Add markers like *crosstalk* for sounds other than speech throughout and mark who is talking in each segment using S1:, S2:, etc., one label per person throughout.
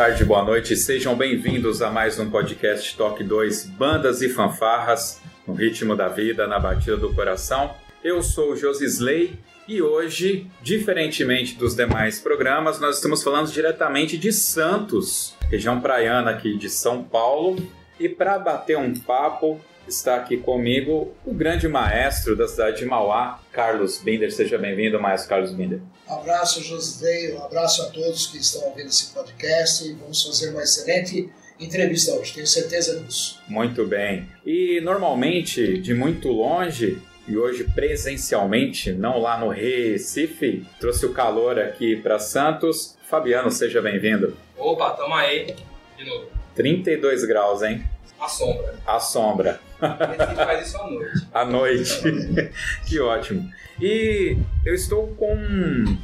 S1: Tarde, boa noite, sejam bem-vindos a mais um podcast Toque 2 Bandas e Fanfarras, no ritmo da vida, na batida do coração. Eu sou o Josisley e hoje, diferentemente dos demais programas, nós estamos falando diretamente de Santos, região praiana aqui de São Paulo. E para bater um papo, está aqui comigo o grande maestro da cidade de Mauá, Carlos Binder. Seja bem-vindo, maestro Carlos Binder.
S2: Um abraço, José, um abraço a todos que estão ouvindo esse podcast e vamos fazer uma excelente entrevista hoje, tenho certeza disso.
S1: Muito bem. E normalmente, de muito longe, e hoje presencialmente, não lá no Recife, trouxe o calor aqui para Santos. Fabiano, seja bem-vindo.
S3: Opa, tamo aí de novo.
S1: 32 graus, hein?
S3: A sombra.
S1: A sombra.
S3: A gente faz isso à noite.
S1: À noite. *laughs* que ótimo. E eu estou com um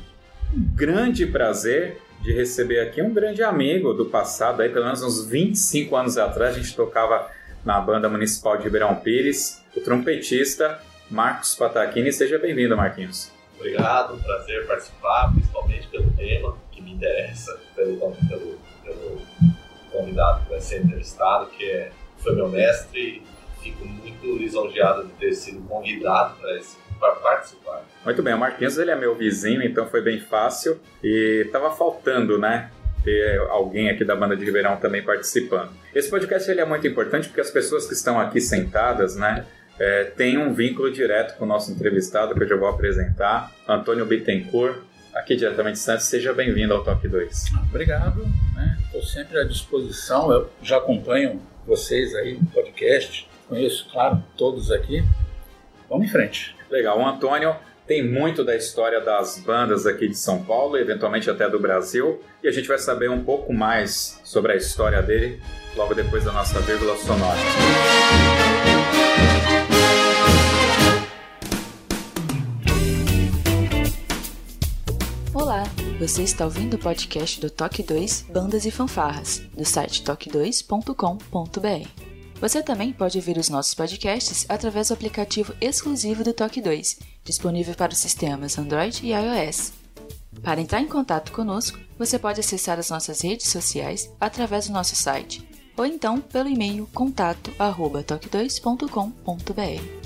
S1: grande prazer de receber aqui um grande amigo do passado, aí pelo menos uns 25 anos atrás, a gente tocava na banda municipal de Ribeirão Pires, o trompetista Marcos Patacchini. Seja bem-vindo, Marquinhos.
S4: Obrigado, prazer participar, principalmente pelo tema que me interessa, pelo, pelo, pelo convidado que vai ser entrevistado, que é, foi meu mestre, fico muito lisonjeado de ter sido convidado para participar.
S1: Muito bem, o Marquinhos ele é meu vizinho, então foi bem fácil e tava faltando, né? Ter alguém aqui da banda de Ribeirão também participando. Esse podcast ele é muito importante porque as pessoas que estão aqui sentadas, né? É, tem um vínculo direto com o nosso entrevistado que eu já vou apresentar, Antônio Bittencourt, aqui diretamente de Santos. Seja bem-vindo ao Toque 2.
S5: Obrigado, estou né? sempre à disposição. Eu já acompanho vocês aí no podcast, conheço, claro, todos aqui. Vamos em frente.
S1: Legal, o Antônio tem muito da história das bandas aqui de São Paulo, eventualmente até do Brasil, e a gente vai saber um pouco mais sobre a história dele logo depois da nossa vírgula sonora.
S6: Olá, você está ouvindo o podcast do Toque 2 Bandas e Fanfarras, do site toque2.com.br. Você também pode ouvir os nossos podcasts através do aplicativo exclusivo do Toque 2, disponível para os sistemas Android e iOS. Para entrar em contato conosco, você pode acessar as nossas redes sociais através do nosso site, ou então pelo e-mail contato@toque2.com.br.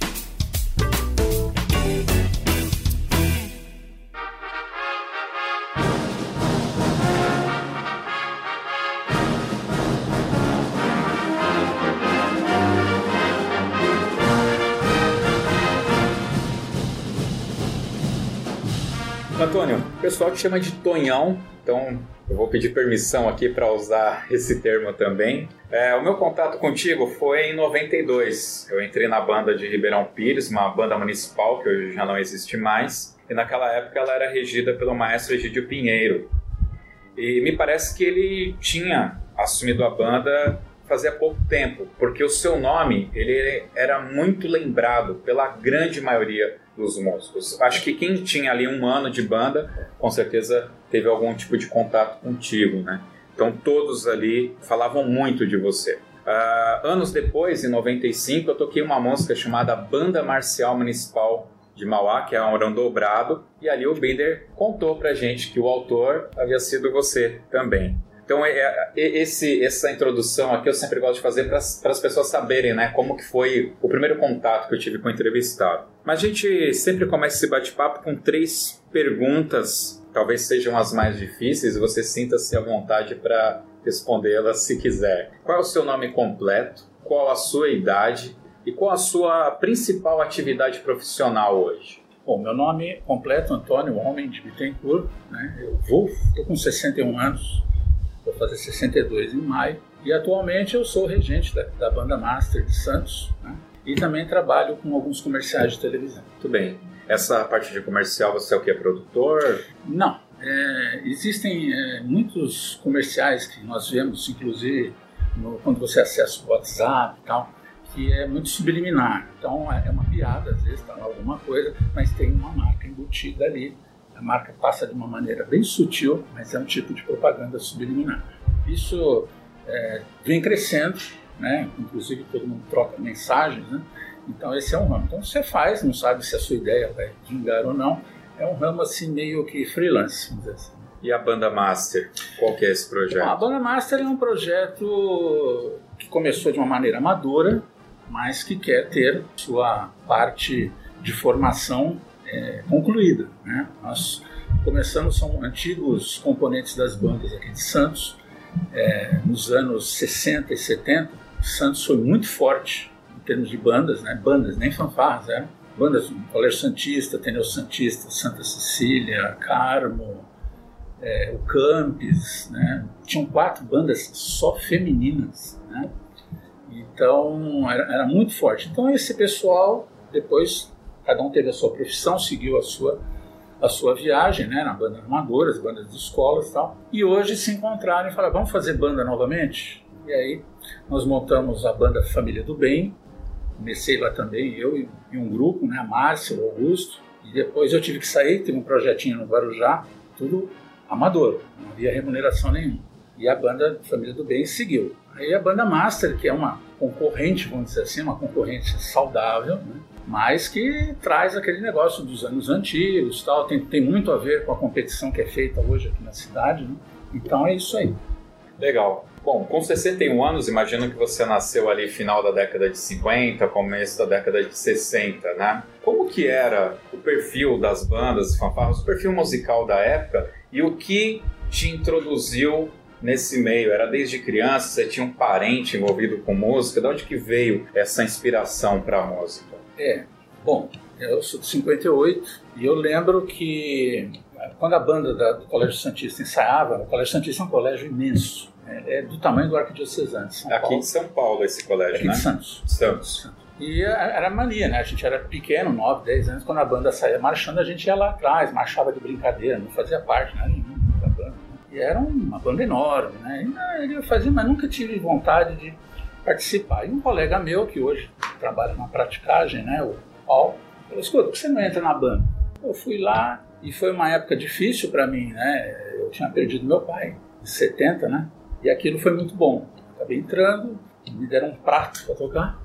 S1: pessoal te chama de Tonhão, então eu vou pedir permissão aqui para usar esse termo também. É, o meu contato contigo foi em 92. Eu entrei na banda de Ribeirão Pires, uma banda municipal que hoje já não existe mais, e naquela época ela era regida pelo maestro Egídio Pinheiro. E me parece que ele tinha assumido a banda fazia pouco tempo, porque o seu nome ele era muito lembrado pela grande maioria dos músicos. Acho que quem tinha ali um ano de banda, com certeza teve algum tipo de contato contigo, né? Então todos ali falavam muito de você. Uh, anos depois, em 95, eu toquei uma música chamada Banda Marcial Municipal de Mauá, que é um dobrado, e ali o Binder contou pra gente que o autor havia sido você também. Então, é, é, esse, essa introdução aqui eu sempre gosto de fazer para as pessoas saberem né, como que foi o primeiro contato que eu tive com o entrevistado. Mas a gente sempre começa esse bate-papo com três perguntas, talvez sejam as mais difíceis, você sinta-se à vontade para respondê-las se quiser. Qual é o seu nome completo? Qual a sua idade? E qual a sua principal atividade profissional hoje?
S5: Bom, meu nome completo Antônio Homem de Bittencourt, né? Eu vou, estou com 61 anos, vou fazer 62 em maio, e atualmente eu sou regente da, da banda Master de Santos, né? e também trabalho com alguns comerciais de televisão.
S1: Muito bem. Essa parte de comercial, você é o que? Produtor?
S5: Não. É, existem é, muitos comerciais que nós vemos, inclusive no, quando você acessa o WhatsApp e tal, que é muito subliminar. Então é, é uma piada, às vezes, está alguma coisa, mas tem uma marca embutida ali. A marca passa de uma maneira bem sutil, mas é um tipo de propaganda subliminar. Isso é, vem crescendo, né? inclusive todo mundo troca mensagens, né? então esse é um ramo. Então você faz, não sabe se a sua ideia vai vingar ou não, é um ramo assim meio que freelance, vamos dizer assim.
S1: E a Banda Master? Qual que é esse projeto?
S5: A Banda Master é um projeto que começou de uma maneira amadora, mas que quer ter sua parte de formação é, concluída. Né? Nós começamos, são antigos componentes das bandas aqui de Santos, é, nos anos 60 e 70. Santos foi muito forte em termos de bandas, né? bandas, nem fanfarras eram. Bandas, Colégio Santista, Teneu Santista, Santa Cecília, Carmo, é, o Campes, né? Tinham quatro bandas só femininas, né? Então era, era, muito forte. Então esse pessoal depois cada um teve a sua profissão, seguiu a sua a sua viagem, né, na banda amadora, as bandas de escolas e tal. E hoje se encontraram e falaram, vamos fazer banda novamente? E aí nós montamos a banda Família do Bem. Comecei lá também, eu e, e um grupo, né, a Márcia, o Augusto. E depois eu tive que sair, teve um projetinho no Guarujá, tudo amador, não havia remuneração nenhuma. E a banda Família do Bem seguiu. Aí a banda Master, que é uma concorrente, vamos dizer assim, uma concorrência saudável, né? Mas que traz aquele negócio dos anos antigos, tal, tem, tem muito a ver com a competição que é feita hoje aqui na cidade. Né? Então é isso aí.
S1: Legal. Bom, com 61 anos, imagino que você nasceu ali final da década de 50, começo da década de 60, né? Como que era o perfil das bandas fanfarras, o perfil musical da época e o que te introduziu nesse meio? Era desde criança, você tinha um parente envolvido com música? De onde que veio essa inspiração para a música?
S5: É, bom, eu sou de 58 e eu lembro que quando a banda da, do Colégio Santista ensaiava, o Colégio Santista é um colégio imenso, é, é do tamanho do Arquidiocesano de São
S1: Aqui
S5: Paulo.
S1: em São Paulo esse colégio,
S5: Aqui
S1: né?
S5: de Santos.
S1: Santos.
S5: E era mania, né? A gente era pequeno, 9, 10 anos, quando a banda saía marchando, a gente ia lá atrás, marchava de brincadeira, não fazia parte né, nenhuma da banda. E era uma banda enorme, né? E eu fazia, mas nunca tive vontade de participar. E um colega meu, que hoje trabalha na praticagem, né, o Paulo, falou: escuta, por que você não entra na banda? Eu fui lá e foi uma época difícil para mim, né? Eu tinha perdido meu pai, em 70, né? E aquilo foi muito bom. Acabei entrando, me deram um prato para tocar,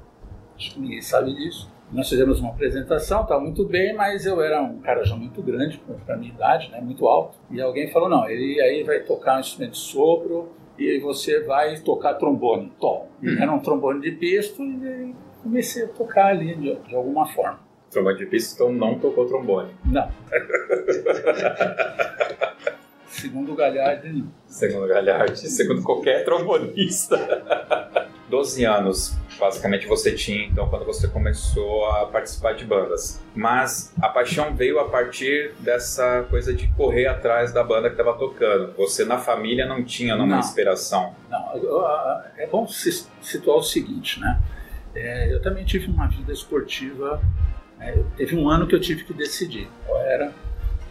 S5: acho que ninguém sabe disso. Nós fizemos uma apresentação, estava muito bem, mas eu era um cara já muito grande para minha idade, né, muito alto. E alguém falou: não, ele aí vai tocar um instrumento de sopro e você vai tocar trombone. Tom. Era um trombone de pisto e aí comecei a tocar ali de, de alguma forma.
S1: Trombone de pista, então não tocou trombone.
S5: Não. *laughs* Segundo o Galhardi, não.
S1: Segundo Galhardi, segundo qualquer trombonista. *laughs* 12 anos, basicamente, você tinha, então, quando você começou a participar de bandas. Mas a paixão veio a partir dessa coisa de correr atrás da banda que estava tocando. Você, na família, não tinha nenhuma inspiração.
S5: Não, é bom situar o seguinte, né? É, eu também tive uma vida esportiva. né? Teve um ano que eu tive que decidir. Ou era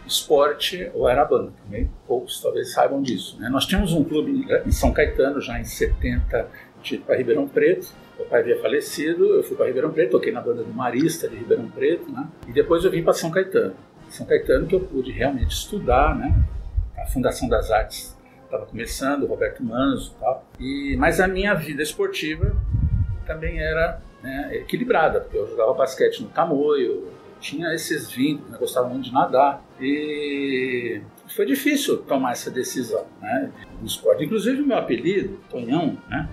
S5: esporte ou era banda. Também poucos talvez saibam disso. né? Nós tínhamos um clube em São Caetano já em 70, tive para Ribeirão Preto. Meu pai havia falecido, eu fui para Ribeirão Preto, toquei na banda do Marista de Ribeirão Preto, né? E depois eu vim para São Caetano. São Caetano que eu pude realmente estudar, né? A Fundação das Artes estava começando, Roberto Manzo e tal. E, mas a minha vida esportiva também era né, equilibrada, porque eu jogava basquete no Tamoio, tinha esses vínculos, né, gostava muito de nadar. E foi difícil tomar essa decisão né, do esporte. Inclusive o meu apelido, Tonhão, né,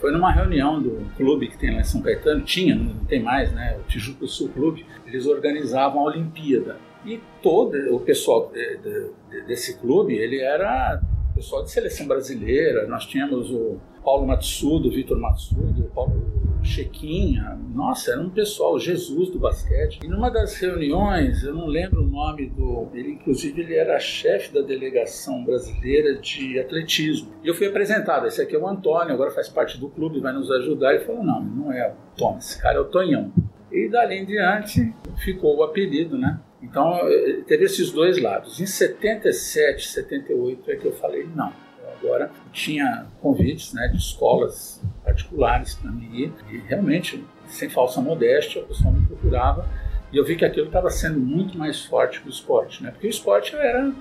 S5: foi numa reunião do clube que tem lá em São Caetano, tinha, não tem mais, né, o Tijuco Sul Clube, eles organizavam a Olimpíada. E todo o pessoal de, de, desse clube, ele era pessoal de seleção brasileira, nós tínhamos o Paulo Matsudo, o Vitor Matsudo, o Paulo Chequinha, nossa, era um pessoal, Jesus do basquete. E numa das reuniões, eu não lembro o nome do. Ele, inclusive, ele era chefe da delegação brasileira de atletismo. E eu fui apresentado: esse aqui é o Antônio, agora faz parte do clube, vai nos ajudar. Ele falou: não, não é o Tom, esse cara é o Tonhão. E dali em diante ficou o apelido, né? Então eh, teve esses dois lados. Em 77, 78 é que eu falei: não, agora tinha convites né, de escolas particulares para mim ir, e realmente, sem falsa modéstia, o pessoal me procurava e eu vi que aquilo estava sendo muito mais forte que o esporte, né? Porque o esporte era,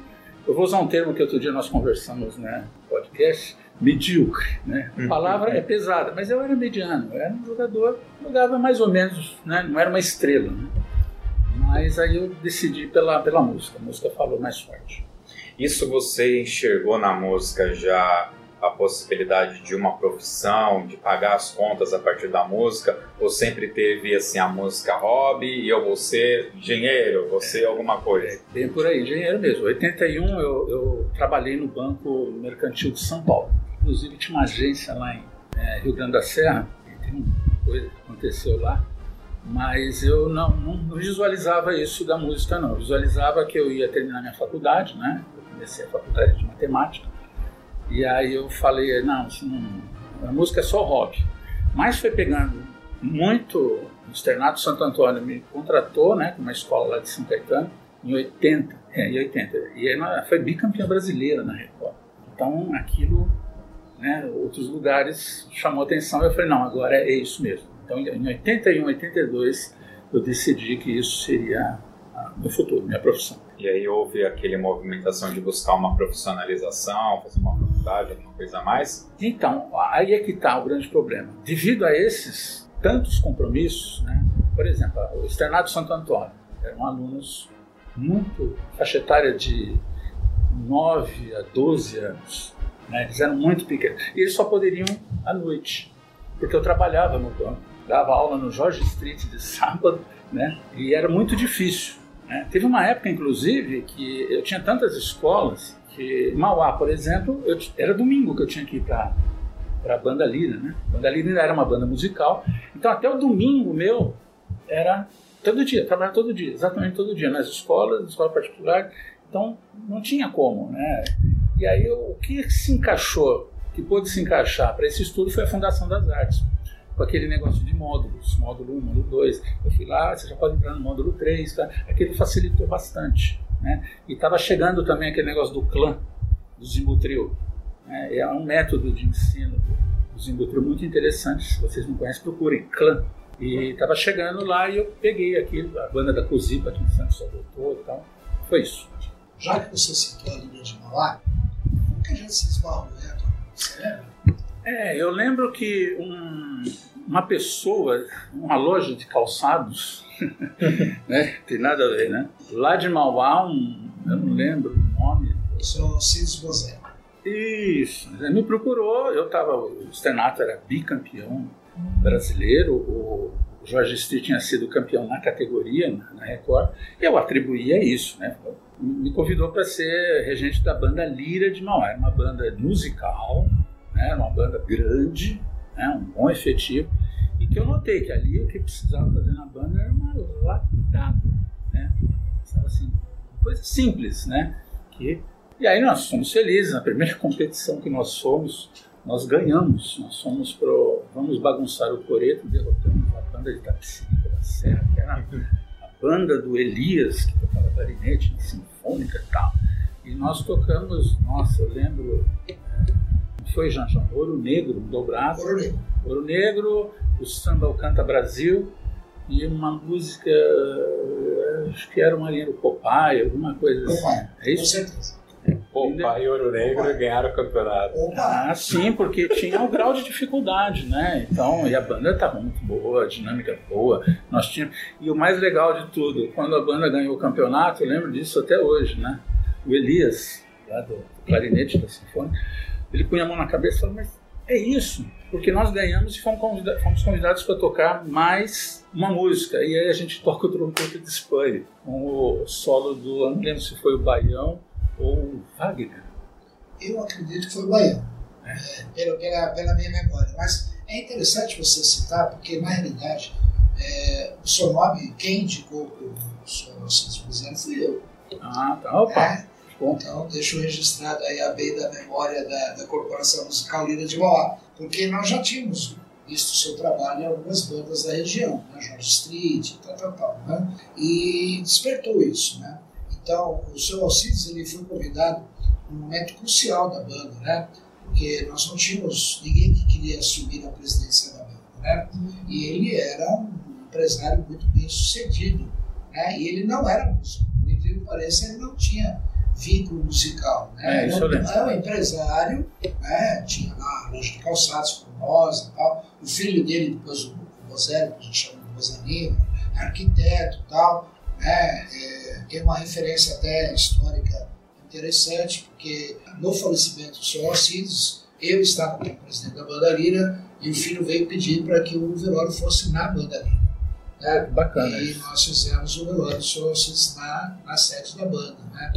S5: eu vou usar um termo que outro dia nós conversamos, né, no podcast, medíocre, né? A palavra é pesada, mas eu era mediano, eu era um jogador, jogava mais ou menos, né? Não era uma estrela, né? Mas aí eu decidi pela, pela música, a música falou mais forte.
S1: Isso você enxergou na música já a possibilidade de uma profissão, de pagar as contas a partir da música, ou sempre teve assim a música hobby e eu vou ser engenheiro, você é, alguma coisa? É,
S5: bem por aí, engenheiro mesmo. Em 81 eu, eu, trabalhei no Banco Mercantil de São Paulo. Inclusive tinha uma agência lá em é, Rio Grande da Serra, tem uma coisa que aconteceu lá, mas eu não, não, visualizava isso da música não. Eu visualizava que eu ia terminar minha faculdade, né? Eu comecei a faculdade de matemática e aí eu falei, não, não, a música é só hobby. Mas foi pegando muito. O Externato Santo Antônio me contratou, né, com uma escola lá de São Caetano, em 80. É, em 80. E aí foi bicampeã brasileira na Record. Então aquilo, né, outros lugares chamou atenção. Eu falei, não, agora é isso mesmo. Então em 81, 82, eu decidi que isso seria meu futuro, minha profissão.
S1: E aí houve aquele movimentação de buscar uma profissionalização, fazer uma faculdade, alguma coisa a mais?
S5: Então, aí é que está o grande problema. Devido a esses tantos compromissos, né? por exemplo, o Externato Santo Antônio, eram alunos muito, faixa etária de 9 a 12 anos, né? eles eram muito pequenos, e eles só poderiam à noite, porque eu trabalhava no banco, dava aula no Jorge Street de sábado, né? e era muito difícil né? Teve uma época, inclusive, que eu tinha tantas escolas que Mauá, por exemplo, eu, era domingo que eu tinha que ir para a banda Lira, né? A banda Lira era uma banda musical, então até o domingo meu era todo dia, trabalhar todo dia, exatamente todo dia, nas escolas, na escola particular, então não tinha como, né? E aí o que se encaixou, que pôde se encaixar para esse estudo foi a Fundação das Artes com aquele negócio de módulos, módulo 1, módulo 2. Eu fui lá, você já pode entrar no módulo 3, tá? aquele facilitou bastante. Né? E estava chegando também aquele negócio do clã, do Zimbutril. Né? É um método de ensino do Zimbutril muito interessante, se vocês não conhecem, procurem, clã. E estava chegando lá e eu peguei aquilo, a banda da Cozipa aqui em Santos Salvador e tal. Foi isso.
S2: Já que você citou a Líbia de Malá, como que a gente se esbarrou, né? Você lembra?
S5: É, eu lembro que um, uma pessoa, uma loja de calçados, *laughs* né? Tem nada a ver, né? Lá de Mauá, um, eu não lembro o nome.
S2: O seu Cis Bozé.
S5: Isso, ele me procurou, eu estava, o Stenato era bicampeão brasileiro, o Jorge Street tinha sido campeão na categoria, na Record, e eu atribuía isso, né? Me convidou para ser regente da banda Lira de Mauá, era uma banda musical, né? uma banda grande, né? um bom efetivo, e que eu notei que ali o que precisava fazer na banda era uma lapidada, né? Assim, coisa simples, né? Que, e aí nós fomos felizes, na primeira *laughs* competição que nós fomos, nós ganhamos, nós fomos pro Vamos Bagunçar o Coreto, derrotamos a banda de Tapicirica da Serra, que era a banda do Elias, que tocava clarinete, sinfônica e tal. E nós tocamos, nossa, eu lembro foi, Jean Jean? Ouro Negro, dobrado.
S2: Ouro Negro.
S5: Ouro Negro, o Samba Canta Brasil e uma música, acho que era uma linha do Popeye, alguma coisa assim.
S2: Popeye, é isso? Com certeza.
S1: Popeye e Ouro Negro Popeye. ganharam o campeonato.
S5: Ah, sim, porque tinha um grau de dificuldade, né? Então, e a banda estava muito boa, a dinâmica boa. Nós tínhamos... E o mais legal de tudo, quando a banda ganhou o campeonato, eu lembro disso até hoje, né? o Elias, lá do, do clarinete da Sinfônica, ele punha a mão na cabeça e falou, mas é isso, porque nós ganhamos e fomos, convida fomos convidados para tocar mais uma música. E aí a gente toca o trompete de Spurry, com o solo do, não lembro se foi o Baião ou o Wagner.
S2: Eu acredito que foi o Baião, é. É, pela, pela, pela minha memória. Mas é interessante você citar, porque na realidade é, o seu nome, quem indicou o senhor Alcides fui eu.
S5: Ah, tá. Opa.
S2: É, então, deixo registrado aí a bem da memória da, da Corporação Musical Lira de Mauá, porque nós já tínhamos visto o seu trabalho em algumas bandas da região, né? George Street, tal, tal, tal, né? e despertou isso, né? Então, o seu Alcides ele foi convidado num momento crucial da banda, né? Porque nós não tínhamos ninguém que queria assumir a presidência da banda, né? E ele era um empresário muito bem sucedido, né? E ele não era músico, por incrível que pareça, ele não tinha vínculo musical. Né?
S5: É, isso
S2: era, era um empresário, né? tinha lá a loja de calçados, Formosa e tal. O filho dele, depois o, o Bozelli, que a gente chama de Bozaninho, arquiteto e tal. Né? É, tem uma referência até histórica interessante, porque no falecimento do senhor Alcides, eu estava como presidente da banda Lira e o filho veio pedir para que o velório fosse na banda Lira. Né?
S5: Bacana.
S2: E nós fizemos o velório do senhor Alcides na, na sede da banda. Né?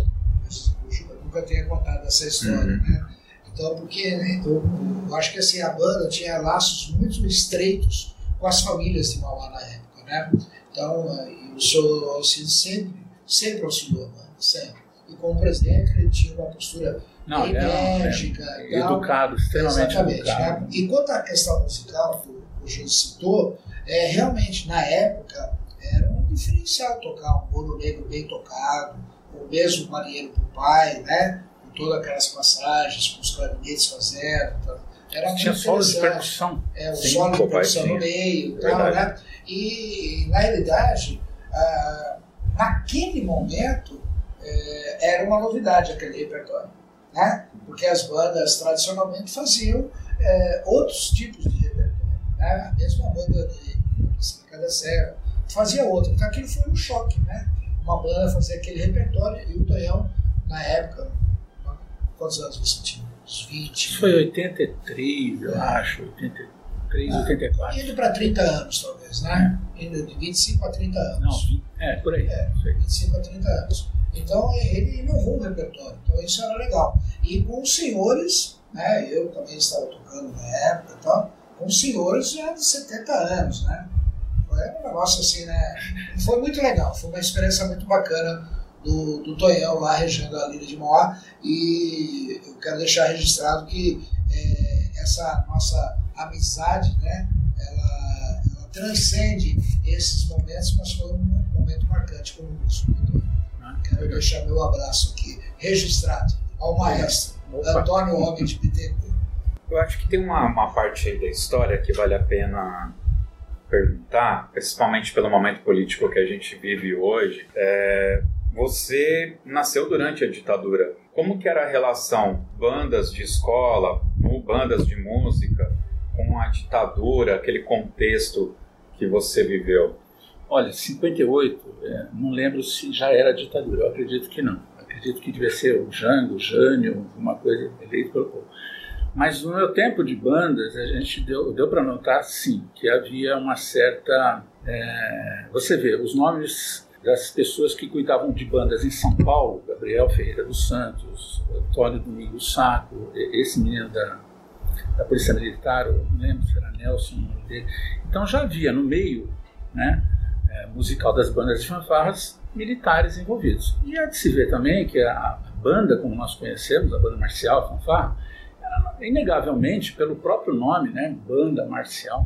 S2: Nunca tenha contado essa história, uhum. né? Então, porque né, eu, eu, acho que assim, a banda tinha laços muito estreitos com as famílias de Mauá na época, né? Então, eh, o senhor Alcides sempre, sempre auxiliou a banda, sempre. E como presidente, ele tinha uma postura
S5: Não,
S2: enérgica.
S5: É, é, educado, extremamente
S2: Exatamente,
S5: educado.
S2: Né? E quanto à questão musical, que o Gil citou, é, realmente, na época, era um diferencial tocar um bolo negro bem tocado, o mesmo marinheiro para o pai, né? Com todas aquelas passagens, com os clarinetes fazendo. Então, era
S5: Tinha solo de percussão.
S2: É, o Sim, solo de percussão no meio e tal, né? E, na realidade, ah, naquele momento, eh, era uma novidade aquele repertório, né? Porque as bandas tradicionalmente faziam eh, outros tipos de repertório, né? A mesma banda de Cada Serra fazia outro. Então aquilo foi um choque, né? Uma banda fazer aquele repertório. E o Tonhão, na época, quantos anos você tinha? Uns 20?
S5: Foi 83, eu é. acho, 83, ah, 84.
S2: Indo para 30 anos, talvez, né? Indo de 25 a 30 anos.
S5: Não, é, por aí.
S2: É, 25 a 30 anos. Então ele inovou o repertório, então isso era legal. E com os senhores, né, eu também estava tocando na época e tal, com os senhores já de 70 anos, né? É um negócio assim, né? Foi muito legal, foi uma experiência muito bacana do, do Tonhão lá regendo a Lira de Moá e eu quero deixar registrado que é, essa nossa amizade, né? Ela, ela, transcende esses momentos, mas foi um momento marcante como músico. Ah, quero deixar meu abraço aqui registrado ao maestro Opa. Antônio Homem de Bittencourt.
S1: Eu acho que tem uma, uma parte aí da história que vale a pena perguntar, principalmente pelo momento político que a gente vive hoje, é, você nasceu durante a ditadura. Como que era a relação bandas de escola, bandas de música, com a ditadura, aquele contexto que você viveu?
S5: Olha, 58, é, não lembro se já era ditadura, eu acredito que não. Acredito que devia ser o Jango, o Jânio, alguma coisa eleito pelo povo. Mas no meu tempo de bandas, a gente deu, deu para notar, sim, que havia uma certa. É, você vê, os nomes das pessoas que cuidavam de bandas em São Paulo, Gabriel Ferreira dos Santos, Antônio Domingos Saco, esse menino da, da Polícia Militar, eu não lembro se era Nelson o nome dele. Então já havia no meio né, é, musical das bandas de fanfarras militares envolvidos. E há de se ver também que a banda, como nós conhecemos, a banda marcial, a fanfarra, inegavelmente, pelo próprio nome, né, banda marcial,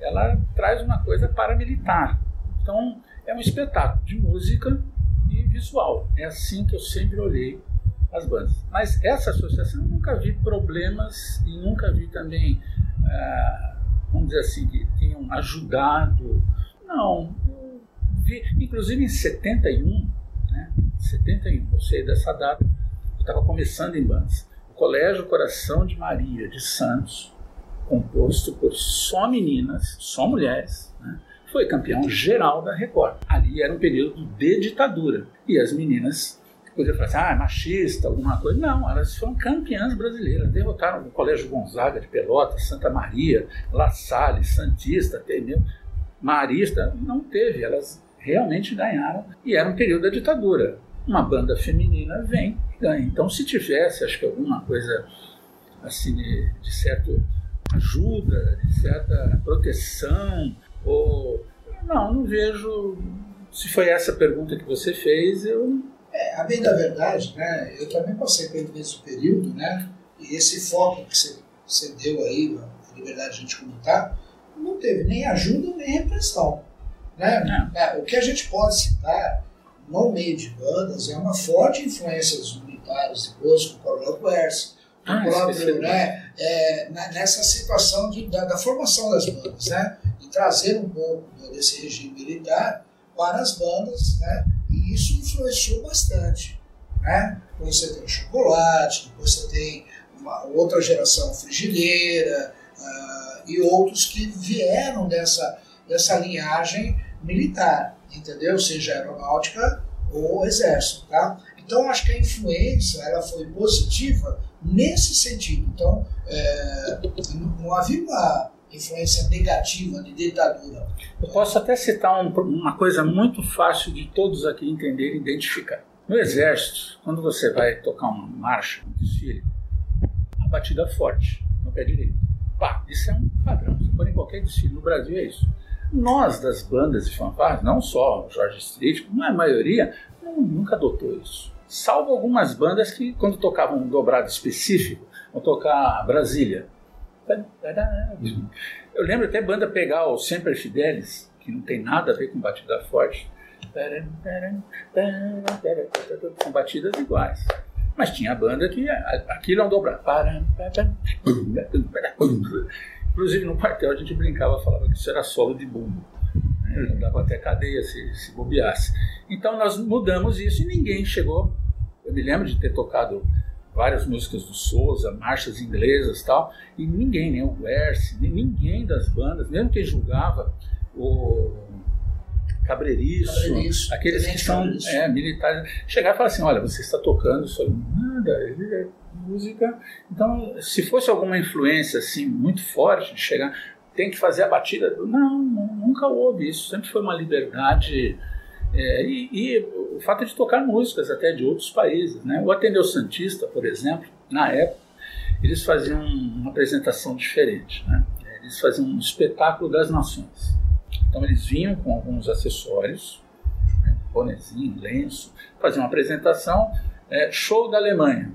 S5: ela traz uma coisa paramilitar. Então, é um espetáculo de música e visual. É assim que eu sempre olhei as bandas. Mas essa associação eu nunca vi problemas e nunca vi também, ah, vamos dizer assim, que tenham ajudado. Não, vi, inclusive em 71, né, 71, eu sei dessa data, eu estava começando em bandas. Colégio Coração de Maria de Santos, composto por só meninas, só mulheres, né? foi campeão geral da Record. Ali era um período de ditadura e as meninas poderia falar assim, ah, é machista, alguma coisa. Não, elas foram campeãs brasileiras, derrotaram o Colégio Gonzaga de Pelotas, Santa Maria, La Salle, Santista, mesmo Marista, não teve, elas realmente ganharam e era um período da ditadura. Uma banda feminina vem e ganha. Então, se tivesse, acho que alguma coisa assim de, de certa ajuda, de certa proteção, ou não, não vejo. Se foi essa pergunta que você fez, eu
S2: é, a bem da verdade, né, eu também passei pelo mesmo período, né, e esse foco que você, você deu aí, a liberdade de a gente comentar, não teve nem ajuda nem repressão. Né? É, o que a gente pode citar no meio de bandas é uma forte influência dos militares depois com o Coronel Quercy,
S5: Ah,
S2: próprio,
S5: é
S2: né, é, nessa situação de, da, da formação das bandas, né, e trazer um pouco desse regime militar para as bandas, né, e isso influenciou bastante. Né? Depois você tem o chocolate, depois você tem uma outra geração frigideira ah, e outros que vieram dessa, dessa linhagem militar, entendeu? Seja aeronáutica ou exército, tá? Então acho que a influência ela foi positiva nesse sentido. Então é, não, havia uma influência negativa de ditadura.
S5: Eu posso até citar um- uma coisa muito fácil de todos aqui entenderem e identificar. No exército, quando você vai tocar uma marcha, um desfile, a batida é forte no pé direito. Pá, isso é um padrão. Se for em qualquer desfile no Brasil, é isso. Nós, das bandas de fanfarras, não só o Jorge Street, como a maioria, não- nunca adotou isso. Salvo algumas bandas que, quando tocavam um dobrado específico, vão tocar Brasília. Eu lembro até banda pegar o Semper Fidelis, que não tem nada a ver com batida forte. São batidas iguais. Mas tinha banda que aquilo é um dobrado. Inclusive no quartel a gente brincava, falava que isso era solo de bumbo. né? Dava até cadeia se, se bobeasse. Então nós mudamos isso e ninguém chegou. Eu me lembro de ter tocado várias músicas do Souza, marchas inglesas e tal, e ninguém, nem o Guerce, nem ninguém das bandas, mesmo quem julgava o Cabreiriço,
S2: Cabreiriço,
S5: aqueles que são é, militares, chegar e falar assim, olha, você está tocando isso nada, ele é música. Então, se fosse alguma influência assim muito forte de chegar, tem que fazer a batida, não, nunca houve isso, sempre foi uma liberdade é, e, e o fato de tocar músicas até de outros países. Né? O Ateneu Santista, por exemplo, na época, eles faziam uma apresentação diferente. Né? Eles faziam um espetáculo das nações. Então eles vinham com alguns acessórios, né? bonezinho, lenço, faziam uma apresentação, é, show da Alemanha.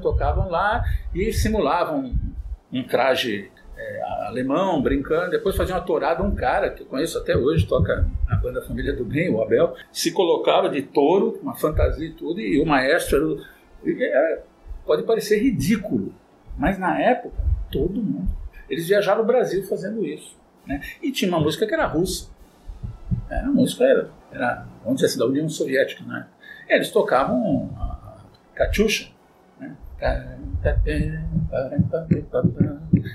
S5: Tocavam lá e simulavam um traje é, alemão, brincando. Depois fazia uma torada. Um cara que eu conheço até hoje, toca na banda Família do Bem, o Abel, se colocava de touro, uma fantasia e tudo, e o maestro era- pode parecer ridículo, mas na época, todo mundo. Eles viajaram o Brasil fazendo isso. Né? E tinha uma música que era russa. É, a música era, era vamos dizer assim, da União Soviética. Né? Eles tocavam a Katyusha. Né?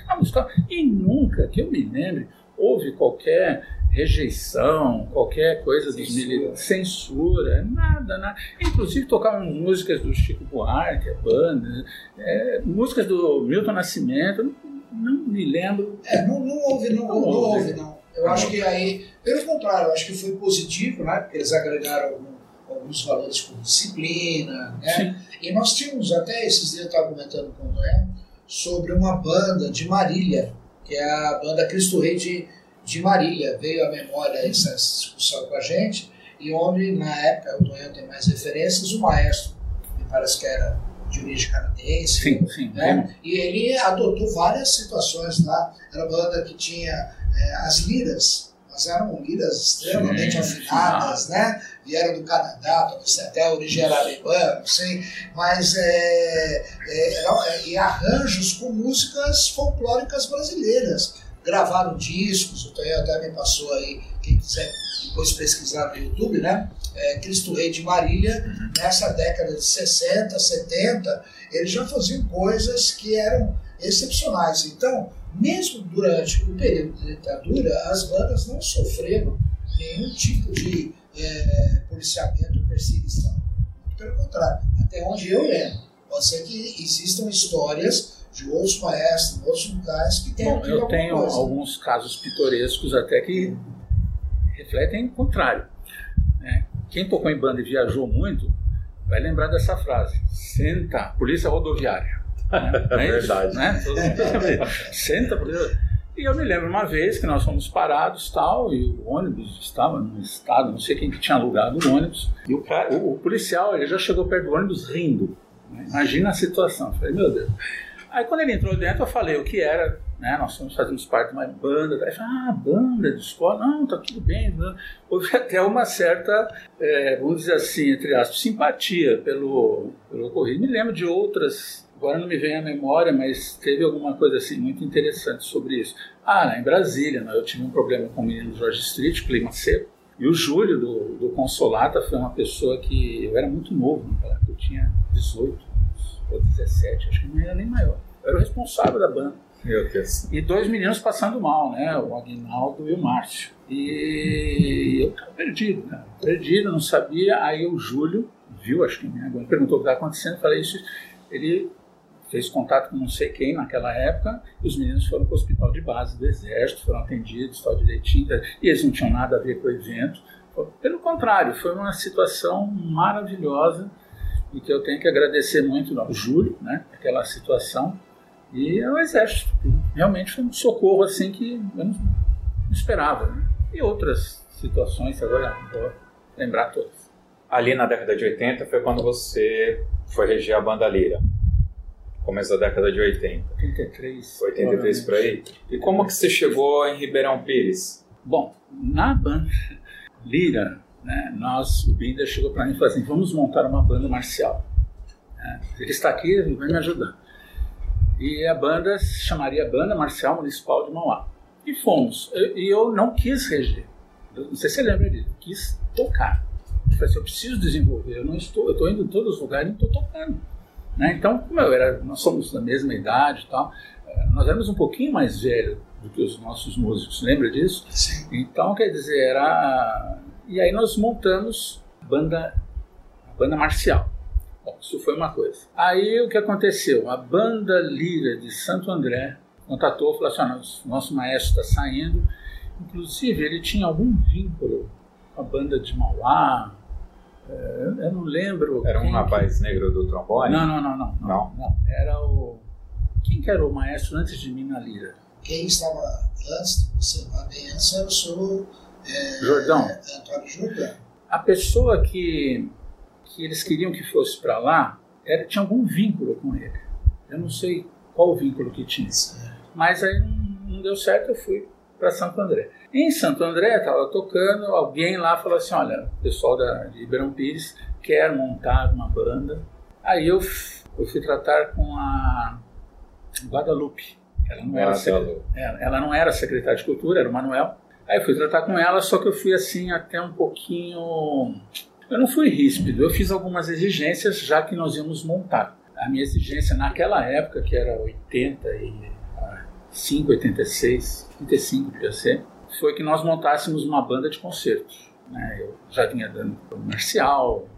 S5: A música. E nunca, que eu me lembre, houve qualquer rejeição, qualquer coisa dos
S2: Censura.
S5: militares, censura, nada, nada. Inclusive tocavam músicas do Chico Buarque, a banda, é, músicas do Milton Nascimento, não, não me lembro.
S2: É, não, não houve, não,
S5: Não
S2: não
S5: houve.
S2: não. Eu acho que aí, pelo contrário, eu acho que foi positivo, né? Porque eles agregaram alguns valores como disciplina, né?
S5: Sim.
S2: E nós tínhamos até esses dias eu estava comentando com o Noé sobre uma banda de Marília, que é a banda Cristo Rei de, de Marília. Veio à memória essa discussão com a gente, e onde na época o Noé tem mais referências, o maestro, me parece que era de origem canadense,
S5: Sim, sim.
S2: né? E ele adotou várias situações lá. Era uma banda que tinha é, as liras, mas eram liras extremamente
S5: Sim,
S2: afinadas, né? Vieram do Canadá, até a origem era alemã, não sei. Mas é, é, é, e arranjos com músicas folclóricas brasileiras. Gravaram discos, o Tonho até me passou aí, quem quiser depois pesquisar no YouTube, né? É, Cristo Rei de Marília, nessa década de 60, 70, eles já faziam coisas que eram excepcionais. Então, mesmo durante o período de ditadura, as bandas não sofreram nenhum tipo de é, policiamento, perseguição. Muito pelo contrário, até onde eu lembro. Pode ser que existam histórias de outros maestros, outros lugares que tenham
S5: Bom, eu tenho
S2: coisa.
S5: alguns casos pitorescos até que refletem o contrário. Né? Quem tocou em banda e viajou muito vai lembrar dessa frase: senta, polícia rodoviária. Né? *laughs*
S1: É verdade.
S5: Né? *laughs* Senta, polícia. E eu me lembro uma vez que nós fomos parados tal, e o ônibus estava num estado, não sei quem que tinha alugado o ônibus, e o, cara, o, o policial ele já chegou perto do ônibus rindo. né? Imagina a situação. Eu falei, meu Deus. Aí quando ele entrou dentro, eu falei o que era, né? Nós somos, fazemos parte de uma banda. Ele falou, ah, banda de escola, não, tá tudo bem. né? Houve *laughs* até uma certa, é, vamos dizer assim, entre aspas, simpatia pelo, pelo ocorrido. Me lembro de outras, agora não me vem à memória, mas teve alguma coisa assim muito interessante sobre isso. Ah, em Brasília, né? eu tive um problema com o menino Jorge Street, clima seco. E o Júlio, do, do Consolata, foi uma pessoa que eu era muito novo, época eu tinha 18 ou 17, acho que não era nem maior. Eu era o responsável da banda.
S1: Meu Deus.
S5: E dois meninos passando mal, né? O Aguinaldo e o Márcio. E eu estava perdido, né? Perdido, não sabia. Aí o Júlio viu, acho que me agora perguntou o que estava acontecendo. Falei isso. Ele fez contato com não sei quem naquela época. E os meninos foram para o hospital de base do Exército, foram atendidos, tal direitinho. E eles não tinham nada a ver com o evento. Pelo contrário, foi uma situação maravilhosa e que eu tenho que agradecer muito ao Júlio, né? Aquela situação e ao Exército. Realmente foi um socorro assim que eu não esperava. Né? E outras situações, agora vou lembrar todas.
S1: Ali na década de 80 foi quando você foi reger a banda Lira. Começo da década de 80.
S5: 83.
S1: Foi 83 por aí. E como que você chegou em Ribeirão Pires?
S5: Bom, na banda Lira, né, nós, o Binder chegou para mim e falou assim, vamos montar uma banda marcial. É, ele está aqui, ele vai me ajudar. E a banda se chamaria Banda Marcial Municipal de Mauá. E fomos. E eu não quis reger. Eu não sei se você lembra disso. Eu quis tocar. Eu falei assim, eu preciso desenvolver. Eu não estou, eu estou indo em todos os lugares e não estou tocando. Né? Então, como eu era, nós somos da mesma idade e tal, nós éramos um pouquinho mais velhos do que os nossos músicos. Lembra disso?
S2: Sim.
S5: Então, quer dizer, era... E aí nós montamos a banda, a banda marcial. Bom, isso foi uma coisa. Aí o que aconteceu? A banda Lira de Santo André contatou, falou assim: ah, nosso, nosso maestro está saindo. Inclusive, ele tinha algum vínculo com a banda de Mauá. É, eu não lembro.
S1: Era um rapaz negro do trombone?
S5: Não, não, não, não, não,
S1: Não?
S5: não. Era o. Quem que era o maestro antes de mim na Lira?
S2: Quem estava antes de você lá bem antes era o senhor é,
S5: Jordão.
S2: Antônio Jordão.
S5: A pessoa que, que eles queriam que fosse para lá era, tinha algum vínculo com ele. Eu não sei qual o vínculo que tinha. Mas aí não, não deu certo, eu fui para Santo André. Em Santo André, estava tocando, alguém lá falou assim: olha, o pessoal da, de Ribeirão Pires quer montar uma banda. Aí eu, eu fui tratar com a Guadalupe. Ela não, era secre-
S1: Guadalupe.
S5: ela, ela não era secretária de cultura, era o Manuel. Aí eu fui tratar com ela, só que eu fui assim até um pouquinho. Eu não fui ríspido, eu fiz algumas exigências já que nós íamos montar. A minha exigência naquela época, que era 85, 86, 85 devia ser, foi que nós montássemos uma banda de concertos. Né? Eu já vinha dando marcial,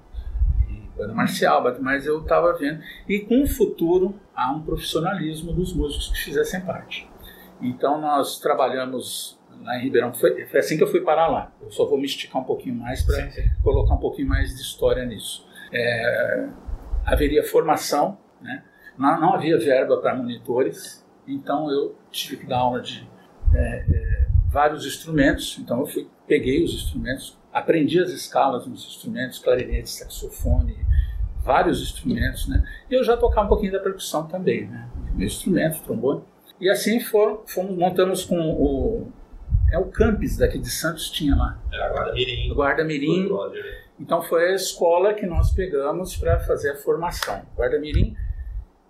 S5: banda marcial, mas eu estava vendo. E com o futuro, há um profissionalismo dos músicos que fizessem parte. Então nós trabalhamos lá em Ribeirão, foi, foi assim que eu fui parar lá. Eu só vou me esticar um pouquinho mais para colocar um pouquinho mais de história nisso. É, haveria formação, né? não, não havia verba para monitores, então eu tive que dar aula de é, é, vários instrumentos. Então eu fui, peguei os instrumentos, aprendi as escalas nos instrumentos, clarinete, saxofone, vários instrumentos, né? E eu já tocava um pouquinho da percussão também, né? Meu instrumento, trombone. E assim foram, fomos, montamos com o é o campus daqui de Santos tinha lá,
S4: Era agora Mirim.
S5: Guarda Mirim. Então foi a escola que nós pegamos para fazer a formação, Guarda Mirim.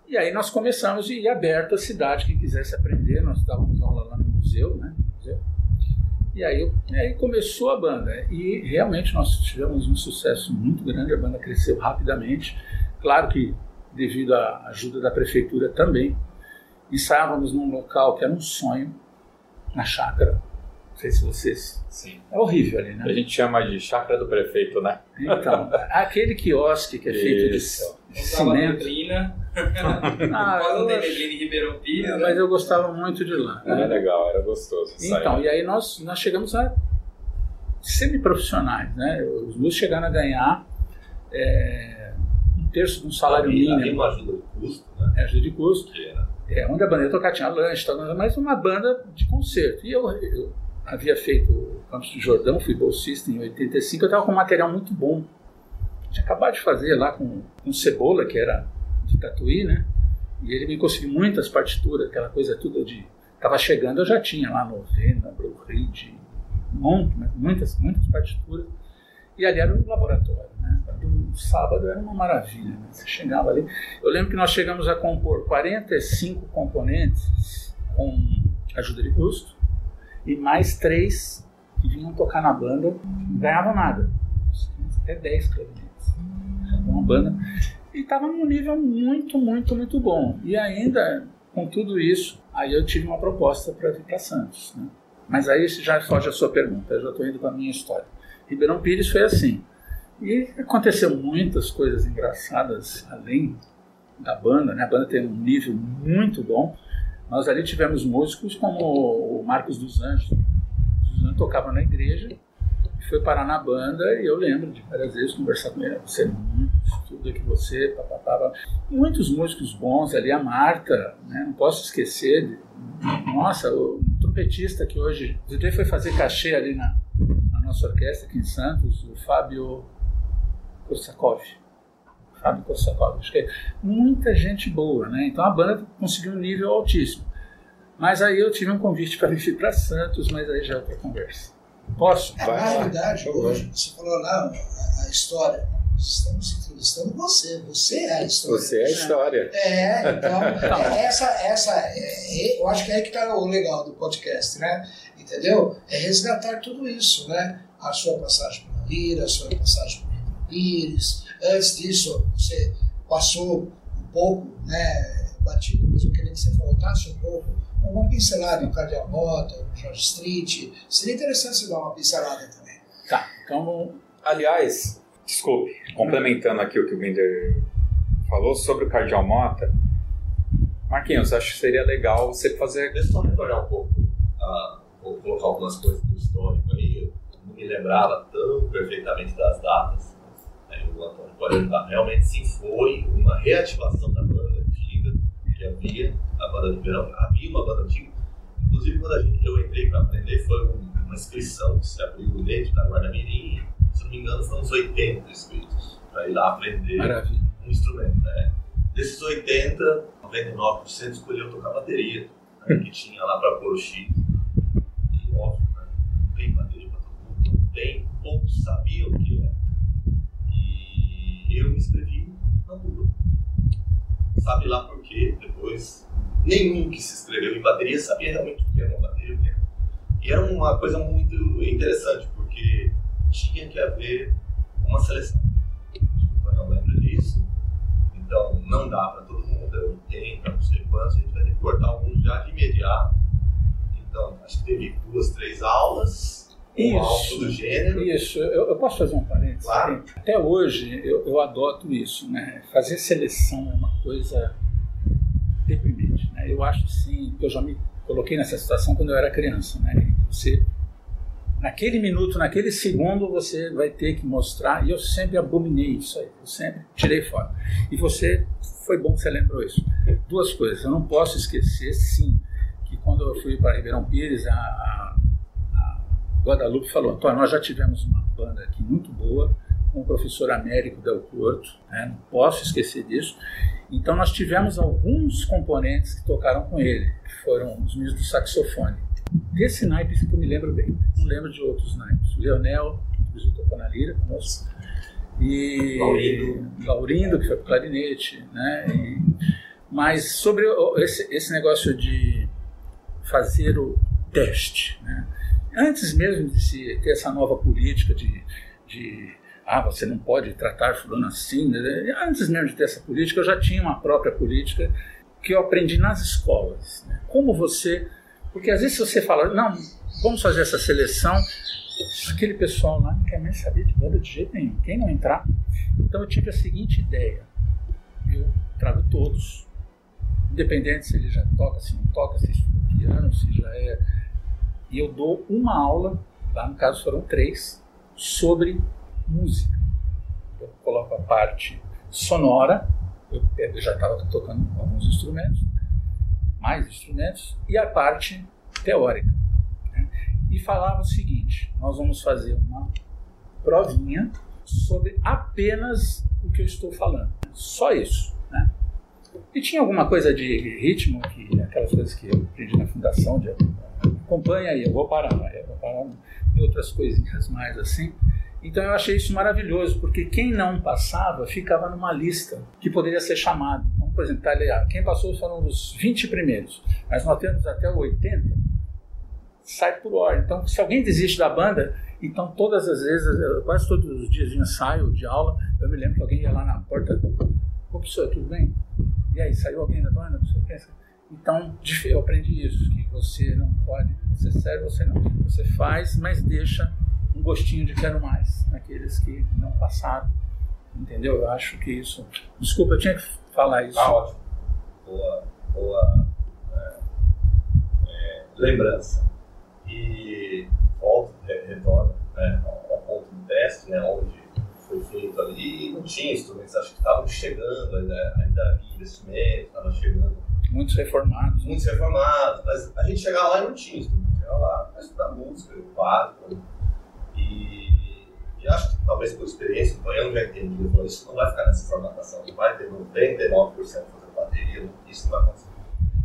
S5: E aí nós começamos e aberto a cidade, quem quisesse aprender, nós dávamos aula lá museu, né? Museu. E aí, aí começou a banda. E realmente nós tivemos um sucesso muito grande, a banda cresceu rapidamente. Claro que devido à ajuda da prefeitura também. Ensaiávamos num local que era um sonho, na chácara. Não sei se vocês.
S1: Sim.
S5: É horrível ali, né?
S1: A gente chama de chácara do prefeito, né?
S5: Então, aquele quiosque que é feito de
S1: Isso. *laughs*
S5: de
S3: Usava
S5: cimento.
S3: Neblina.
S5: Ah,
S3: Quase não tem neblina em Ribeirão Pires.
S5: É,
S3: né?
S5: mas eu gostava muito de lá. né?
S1: Era legal, era gostoso.
S5: Então, e aí nós, nós chegamos a semiprofissionais, né? Os músicos chegaram a ganhar é, um terço de um salário mínimo,
S4: uma ajuda de custo, né?
S5: é, ajuda de custo.
S4: Era
S5: É, onde a banda ia tocar tinha lanche, mas uma banda de concerto. E eu, eu havia feito Campos do Jordão, fui bolsista em 85, eu estava com um material muito bom. Tinha acabado de fazer lá com, com Cebola, que era de Tatuí, né? E ele me conseguiu muitas partituras, aquela coisa tudo de... Estava chegando, eu já tinha lá novena, Blue um monte, mas muitas, muitas partituras. E ali era um laboratório, né? No sábado era uma maravilha, né? Você chegava ali... Eu lembro que nós chegamos a compor 45 componentes com ajuda de custo e mais três que vinham tocar na banda, não ganhavam nada. Até 10 clarinetes. Uma banda. E estava num nível muito, muito, muito bom. E ainda, com tudo isso, aí eu tive uma proposta para vir para Santos. Né? Mas aí já foge a sua pergunta, eu já estou indo para a minha história. Ribeirão Pires foi assim. E aconteceu muitas coisas engraçadas além da banda, né? A banda tem um nível muito bom. Nós ali tivemos músicos como o Marcos dos Anjos. Dos Anjos tocava na igreja, foi parar na banda e eu lembro de várias vezes conversar com ele. Você é estuda que você, papapá. Muitos músicos bons ali, a Marta, né? Não posso esquecer. De, nossa, o trompetista que hoje, o foi fazer cachê ali na, na nossa orquestra aqui em Santos, o Fábio Korsakov. Fábio Korsakov. Acho que é muita gente boa, né? Então a banda conseguiu um nível altíssimo. Mas aí eu tive um convite para vir para Santos, mas aí já é outra conversa. Posso?
S2: É,
S1: Vai
S2: na
S1: favor.
S2: hoje, você falou lá a, a história. Nós estamos entrevistando você. Você é a história.
S1: Você é a história.
S2: É, então, é *laughs* essa, essa, é, eu acho que é aí que está o legal do podcast, né? Entendeu? É resgatar tudo isso, né? A sua passagem por Lira, a sua passagem Pires. Antes disso, você passou um pouco, né? Batido, mas eu queria que você voltasse um pouco. Uma pincelada em Cardeal Mota, no George Street. Seria interessante você dar uma pincelada também.
S5: Tá, então
S1: Aliás, desculpe, complementando aqui o que o Binder falou sobre o Cardeal Mota, Marquinhos, acho que seria legal você fazer.
S4: Deixa eu só retornar um pouco, ah, vou colocar algumas coisas do histórico aí. Eu não me lembrava tão perfeitamente das datas. Aí o Antônio pode ajudar. Realmente, sim, foi uma reativação da banda antiga que havia, a banda de verão. Havia uma banda antiga. Inclusive, quando a gente, eu entrei para aprender, foi um- uma inscrição que se abriu dentro da Guarda Mirim. Se não me engano, foram uns 80 inscritos para ir lá aprender
S5: maravilha.
S4: um instrumento. Né? Desses 80, 99% escolheu tocar bateria, né? que tinha lá para pôr o X. E óbvio, né? não tem bateria para todo mundo, não tem, poucos sabiam o que era. Eu me inscrevi na Lula. Sabe lá por quê? Depois, nenhum que se inscreveu em bateria sabia realmente o que era uma bateria. E era uma coisa muito interessante, porque tinha que haver uma seleção. Eu não lembro disso. Então, não dá para todo mundo, é 80, não sei quantos, a gente vai ter que cortar alguns já de imediato. Então, acho que teve duas, três aulas,
S5: Isso.
S4: do gênero.
S5: Isso, eu, eu posso fazer um parênteses?
S4: Claro.
S5: Até hoje eu, eu adoto isso, né? Fazer seleção é uma coisa deprimente, né? Eu acho sim, eu já me coloquei nessa situação quando eu era criança, né? Você, naquele minuto, naquele segundo, você vai ter que mostrar, e eu sempre abominei isso aí, eu sempre tirei fora. E você, foi bom que você lembrou isso. Duas coisas, eu não posso esquecer, sim, que quando eu fui para Ribeirão Pires, a, a Guadalupe falou, Antônio, nós já tivemos uma banda aqui muito boa, com o professor Américo Del Porto, né? não posso esquecer disso. Então nós tivemos alguns componentes que tocaram com ele, que foram os meninos do saxofone. Desse naipe eu me lembro bem, não lembro de outros naipes. O Leonel, que inclusive tocou na lira conosco, e
S4: Laurindo.
S5: Laurindo, que foi pro clarinete, né? E- mas sobre esse, esse negócio de fazer o teste, né? Antes mesmo de se ter essa nova política de, de ah, você não pode tratar fulano assim, né? antes mesmo de ter essa política, eu já tinha uma própria política que eu aprendi nas escolas. né? Como você Porque às vezes você fala, não, vamos fazer essa seleção, aquele pessoal lá não quer nem saber de banda de jeito nenhum, quem não entrar. Então eu tive a seguinte ideia, eu trago todos, independente se ele já toca, se não toca, se estuda piano, se já é. E eu dou uma aula, lá no caso foram três, sobre música. Eu coloco a parte sonora, eu, já estava tocando alguns instrumentos, mais instrumentos, e a parte teórica. Né? E falava o seguinte: nós vamos fazer uma provinha sobre apenas o que eu estou falando. Só isso. Né? E tinha alguma coisa de ritmo, que aquelas coisas que eu aprendi na fundação, de acompanha aí, eu vou parar, eu vou parar e outras coisinhas mais assim. Então eu achei isso maravilhoso, porque quem não passava ficava numa lista que poderia ser chamado. Então, por exemplo, tá ali, ah, quem passou foram os 20 primeiros, mas nós temos até o 80, sai por ordem. Então, se alguém desiste da banda, então todas as vezes, quase todos os dias de ensaio, de aula, eu me lembro que alguém ia lá na porta, ô professor, tudo bem? E aí, saiu alguém da banda? Você pensa? Então, eu aprendi isso, que você não pode, você serve, você não. Você faz, mas deixa um gostinho de quero mais naqueles que não passaram. Entendeu? Eu acho que isso. Desculpa, eu tinha que falar isso.
S4: Ah, ótimo. Boa, boa é, é, lembrança. E volta, retorna né, ao ponto do teste, né, onde foi feito ali, não tinha instrumentos, acho que estavam chegando, ainda, ainda havia investimento, estavam chegando.
S5: Muitos reformados.
S4: Muitos reformados, mas a gente chegava lá e não tinha instrumento, chegava lá para estudar música, o básico, e, e, acho que talvez por experiência, o Tonhão já entendia, falou, isso não vai ficar nessa formatação, não vai ter 99% fazendo bateria, isso não vai acontecer.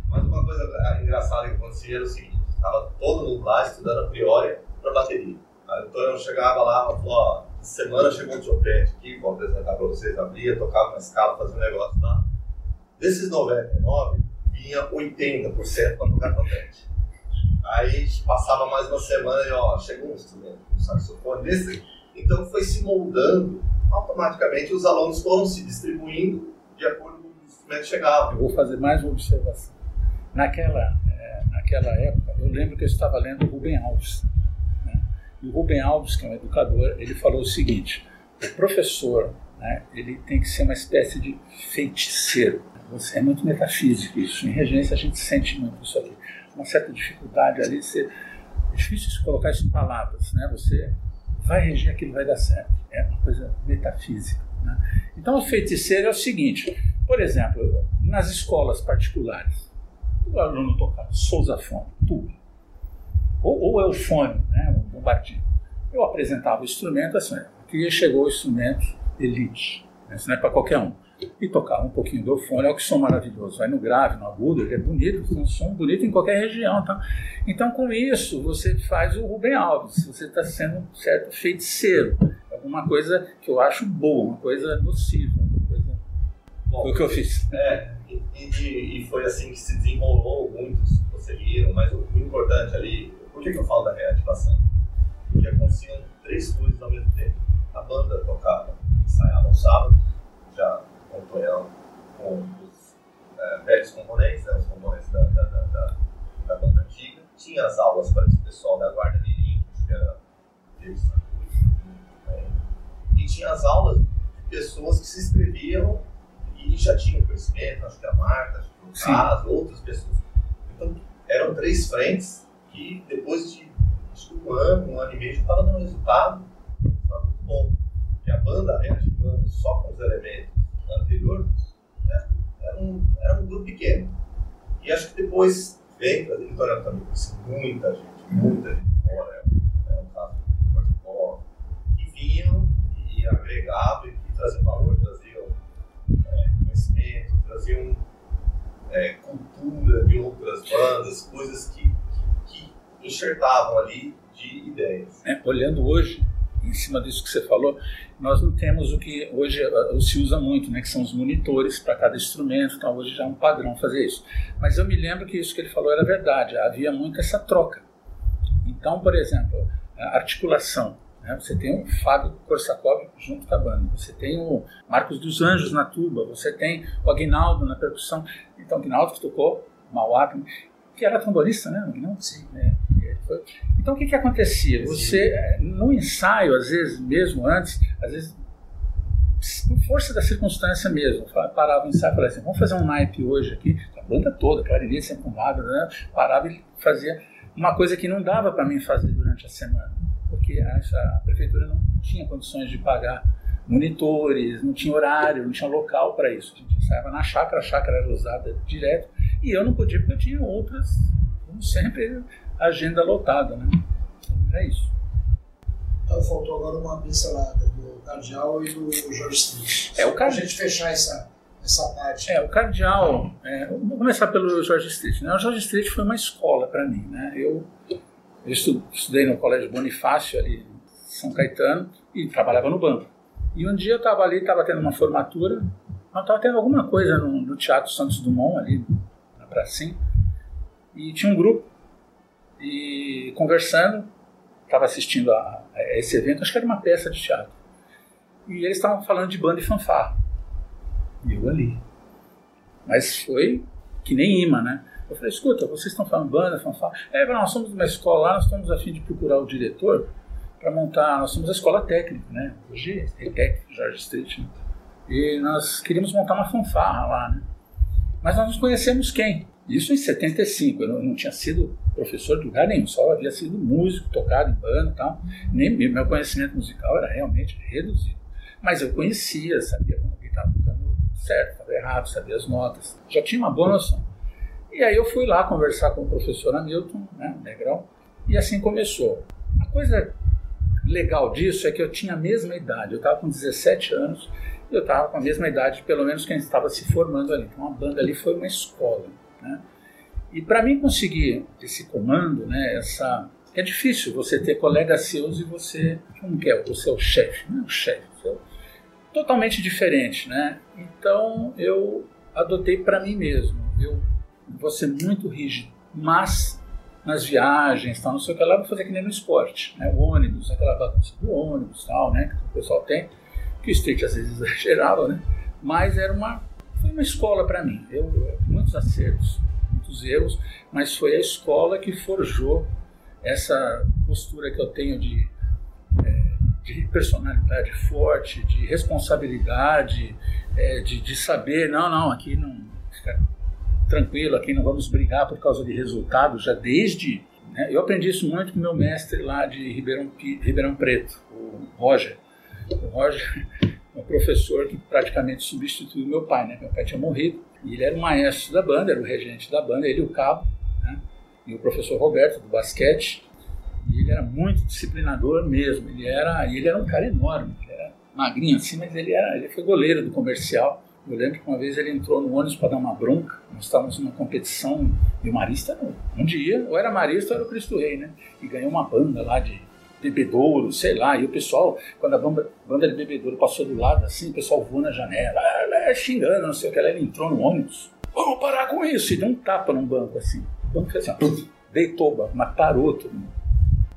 S4: Mas uma coisa engraçada que acontecia era o seguinte, estava todo mundo lá estudando a priori para bateria. O Tonhão chegava lá e falou, ó, semana chegou um trompete aqui, vou apresentar para vocês, abria, tocava uma escala, fazia um negócio lá. Desses 99, vinha 80% para tocar trompete. Aí passava mais uma semana e ó, chegou um instrumento, um saxofone desse. Então foi se moldando, automaticamente os alunos foram se distribuindo de acordo com o instrumento que chegava.
S5: Eu vou fazer mais uma observação. Naquela, é, naquela época, eu lembro que eu estava lendo Rubem Alves. Né? E o Rubem Alves, que é um educador, ele falou o seguinte: o professor né, ele tem que ser uma espécie de feiticeiro. É muito metafísico isso. Em regência a gente sente muito isso aqui uma certa dificuldade ali. É difícil se colocar isso em palavras, né? Você vai reger aquilo, vai dar certo. É uma coisa metafísica. Né? Então, o feiticeiro é o seguinte: por exemplo, nas escolas particulares, o aluno toca sousafone, tudo. Ou, ou é o fone, né? o bombardino. Eu apresentava o instrumento assim: aqui chegou o instrumento elite. Né? Isso não é para qualquer um e tocar um pouquinho do fone, é o que som maravilhoso. Vai no grave, no agudo, ele é bonito, tem um som bonito em qualquer região. Tá? Então, com isso, você faz o Rubem Alves, você está sendo um certo feiticeiro. Alguma coisa que eu acho boa, uma coisa nociva. Uma coisa... Bom, foi o que eu fiz.
S4: É, e, e, e, foi assim que se desenrolou, muitos conseguiram, mas o, o importante ali, por que, que eu falo da reativação? Porque aconteciam três coisas ao mesmo tempo. A banda tocava, ensaiava ao sábado, já acompanhando com os é, velhos componentes, né, os componentes da, da, da, da, banda antiga. Tinha as aulas para esse pessoal da Guarda Mirim, que era terça, né, e tinha as aulas de pessoas que se inscreviam e já tinham conhecimento, acho que a Marta, acho que o Caso, outras pessoas. Então, eram três frentes que depois de um ano, um ano e meio, já estava dando resultado. Estava muito bom. E a banda reativando só com os elementos anterior, né, era, um, era um grupo pequeno. E acho que depois veio para Vitória também, conheci muita gente, muita gente fora, é um caso de Porto que vinham e agregavam e, e traziam valor, traziam é, conhecimento, traziam é, cultura de outras bandas, coisas que, que, que enxertavam ali de ideias.
S5: É, olhando hoje, em cima disso que você falou, nós não temos o que hoje uh, se usa muito, né, que são os monitores para cada instrumento, então hoje já é um padrão fazer isso. Mas eu me lembro que isso que ele falou era verdade, havia muito essa troca. Então, por exemplo, a articulação. Né, você tem o Fábio Korsakov junto com a banda, você tem o Marcos dos Anjos na tuba, você tem o Aguinaldo na percussão. Então, Aguinaldo que tocou Mauá, que era trombonista, né? Não?
S2: Sim.
S5: É, Então o que, que acontecia? Você, eh, no ensaio, às vezes, mesmo antes, às vezes, por força da circunstância mesmo, parava o ensaio e falava assim: vamos fazer um naipe hoje aqui, a banda toda, clarinete sempre com lado, né? parava e fazia uma coisa que não dava para mim fazer durante a semana, porque a, a prefeitura não tinha condições de pagar monitores, não tinha horário, não tinha local para isso. A gente ensaiava na chácara, a chácara era usada direto, e eu não podia porque eu tinha outras, como sempre, agenda lotada, né? Então era isso.
S2: Então faltou agora uma pincelada do Cardial e do Jorge Street.
S5: É, o
S2: pra
S5: Cardi-
S2: gente fechar essa, essa parte.
S5: É, o Cardeal, é, vou começar pelo Jorge Street. Né? O Jorge Street foi uma escola para mim. Né? Eu, eu estu- estudei no Colégio Bonifácio, ali em São Caetano, e trabalhava no banco. E um dia eu estava ali, estava tendo uma formatura, estava tendo alguma coisa no, no Teatro Santos Dumont, ali na pracinha, e tinha um grupo, e conversando, estava assistindo a, a esse evento, acho que era uma peça de teatro. E eles estavam falando de banda e fanfarra. E eu ali. Mas foi que nem imã, né? Eu falei, escuta, vocês estão falando banda, fanfarra? É, nós somos uma escola lá, nós estamos a fim de procurar o diretor para montar, nós somos a escola técnica, né? Hoje é técnico, Jorge Street, né? E nós queríamos montar uma fanfarra lá, né? Mas nós não conhecemos quem. Isso em 75, eu não, tinha sido professor de lugar nenhum, só havia sido músico, tocado em banda e tal. Nem meu conhecimento musical era realmente reduzido. Mas eu conhecia, sabia como que estava tocando certo, estava errado, sabia as notas. Já tinha uma boa noção. E aí eu fui lá conversar com o professor Hamilton, né, Negrão, e assim começou. A coisa legal disso é que eu tinha a mesma idade, eu estava com 17 anos, eu estava com a mesma idade, pelo menos quem estava se formando ali. Então a banda ali foi uma escola. Né? E para mim conseguir esse comando, né, essa é difícil você ter colegas seus e você como que é, você é o chefe, não é o chefe, é totalmente diferente, né? Então eu adotei para mim mesmo. Eu vou ser muito rígido, mas nas viagens, tal, não sei o que lá, vou fazer que nem no esporte, né? O ônibus, aquela bagunça do ônibus, tal, né? Que o pessoal tem, que o street às vezes *laughs* exagerava, né? Mas era uma foi uma escola para mim. Eu muitos acertos, muitos erros, mas foi a escola que forjou essa postura que eu tenho de é, de personalidade forte, de responsabilidade, é, de, de saber, não, não, aqui não fica tranquilo, aqui não vamos brigar por causa de resultado, já desde. né, eu aprendi isso muito com meu mestre lá de Ribeirão, Ribeirão Preto, o Roger. O Roger um professor que praticamente substituiu meu pai, né? Meu pai tinha morrido e ele era o maestro da banda, era o regente da banda, ele o cabo, né? E o professor Roberto do basquete. E ele era muito disciplinador mesmo. Ele era, ele era um cara enorme. Ele era magrinho assim, mas ele era, ele foi goleiro do comercial. Eu lembro que uma vez ele entrou no ônibus para dar uma bronca. Nós estávamos numa competição e o Marista não. Um dia, ou era Marista ou era o Cristo Rei, né? E ganhou uma banda lá de bebedouro, sei lá. E o pessoal, quando a banda, banda de bebedouro passou do lado assim, o pessoal voou na janela, ah, xingando, não sei o que. Ele entrou no ônibus. Vamos parar com isso! E deu um tapa num banco assim. O banco fez assim, deitou, mas parou.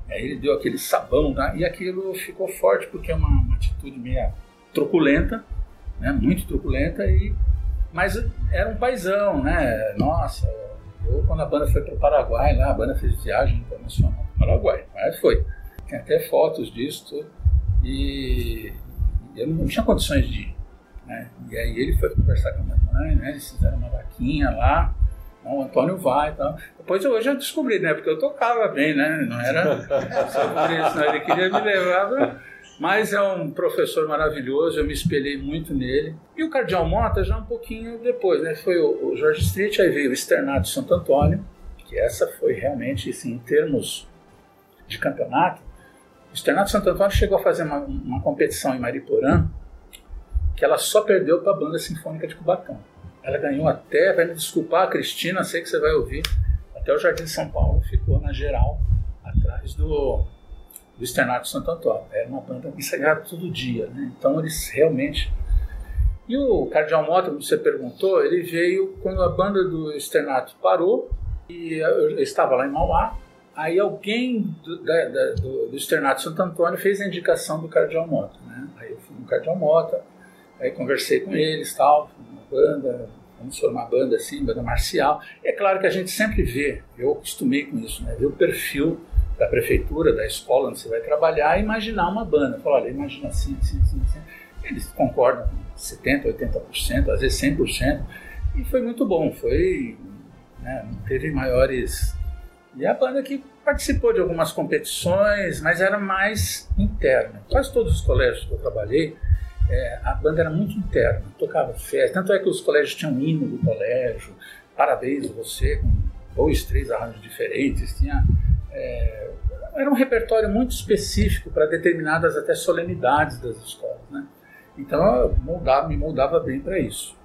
S5: Aí ele deu aquele sabão, tá? e aquilo ficou forte porque é uma, uma atitude meio truculenta, né? muito truculenta, e... mas era um paizão, né? Nossa, eu quando a banda foi para o Paraguai, lá a banda fez viagem internacional para o Paraguai, mas foi. Tem até fotos disso, e eu não tinha condições de ir. Né? E aí ele foi conversar com a minha mãe, né? eles fizeram uma vaquinha lá, não, o Antônio vai e tal. Depois eu já descobri, né? Porque eu tocava bem, né? Não era só por isso, não. Ele queria me levar. pra- Mas é um professor maravilhoso, eu me espelhei muito nele. E o Cardeal Mota já um pouquinho depois, né? Foi o, o Jorge Street, aí veio o Externato Santo Antônio, que essa foi realmente, assim, em termos de campeonato. O Externato Santo Antônio chegou a fazer uma, uma competição em Mariporã, que ela só perdeu para a Banda Sinfônica de Cubatão. Ela ganhou até, vai me desculpar, Cristina, sei que você vai ouvir, até o Jardim de São Paulo ficou na geral, atrás do, do Externato Santo Antônio. Era uma banda que ensaiava todo dia, né? então eles realmente. E o Cardeal Mota, como você perguntou, ele veio quando a banda do Externato parou, e eu estava lá em Mauá, aí alguém do, da, da, do, do Externato Santo Antônio fez a indicação do Cardeal Mota. Né? Aí eu fui no Cardeal Mota, aí conversei com eles, tal, uma banda, vamos formar banda assim, banda marcial. É claro que a gente sempre vê, eu acostumei com isso, né? ver o perfil da prefeitura, da escola onde você vai trabalhar e imaginar uma banda. Falar, olha, imagina assim, assim, assim, assim. Eles concordam com 70%, 80%, às vezes 100%. E foi muito bom, foi. Né, não teve maiores. E a banda que participou de algumas competições, mas era mais interna. Quase todos os colégios que eu trabalhei, é, a banda era muito interna, tocava festa. Tanto é que os colégios tinham hino do colégio, parabéns você, com dois, três arranjos diferentes, tinha. É, era um repertório muito específico para determinadas até solenidades das escolas, né? Então moldava, me moldava bem para isso.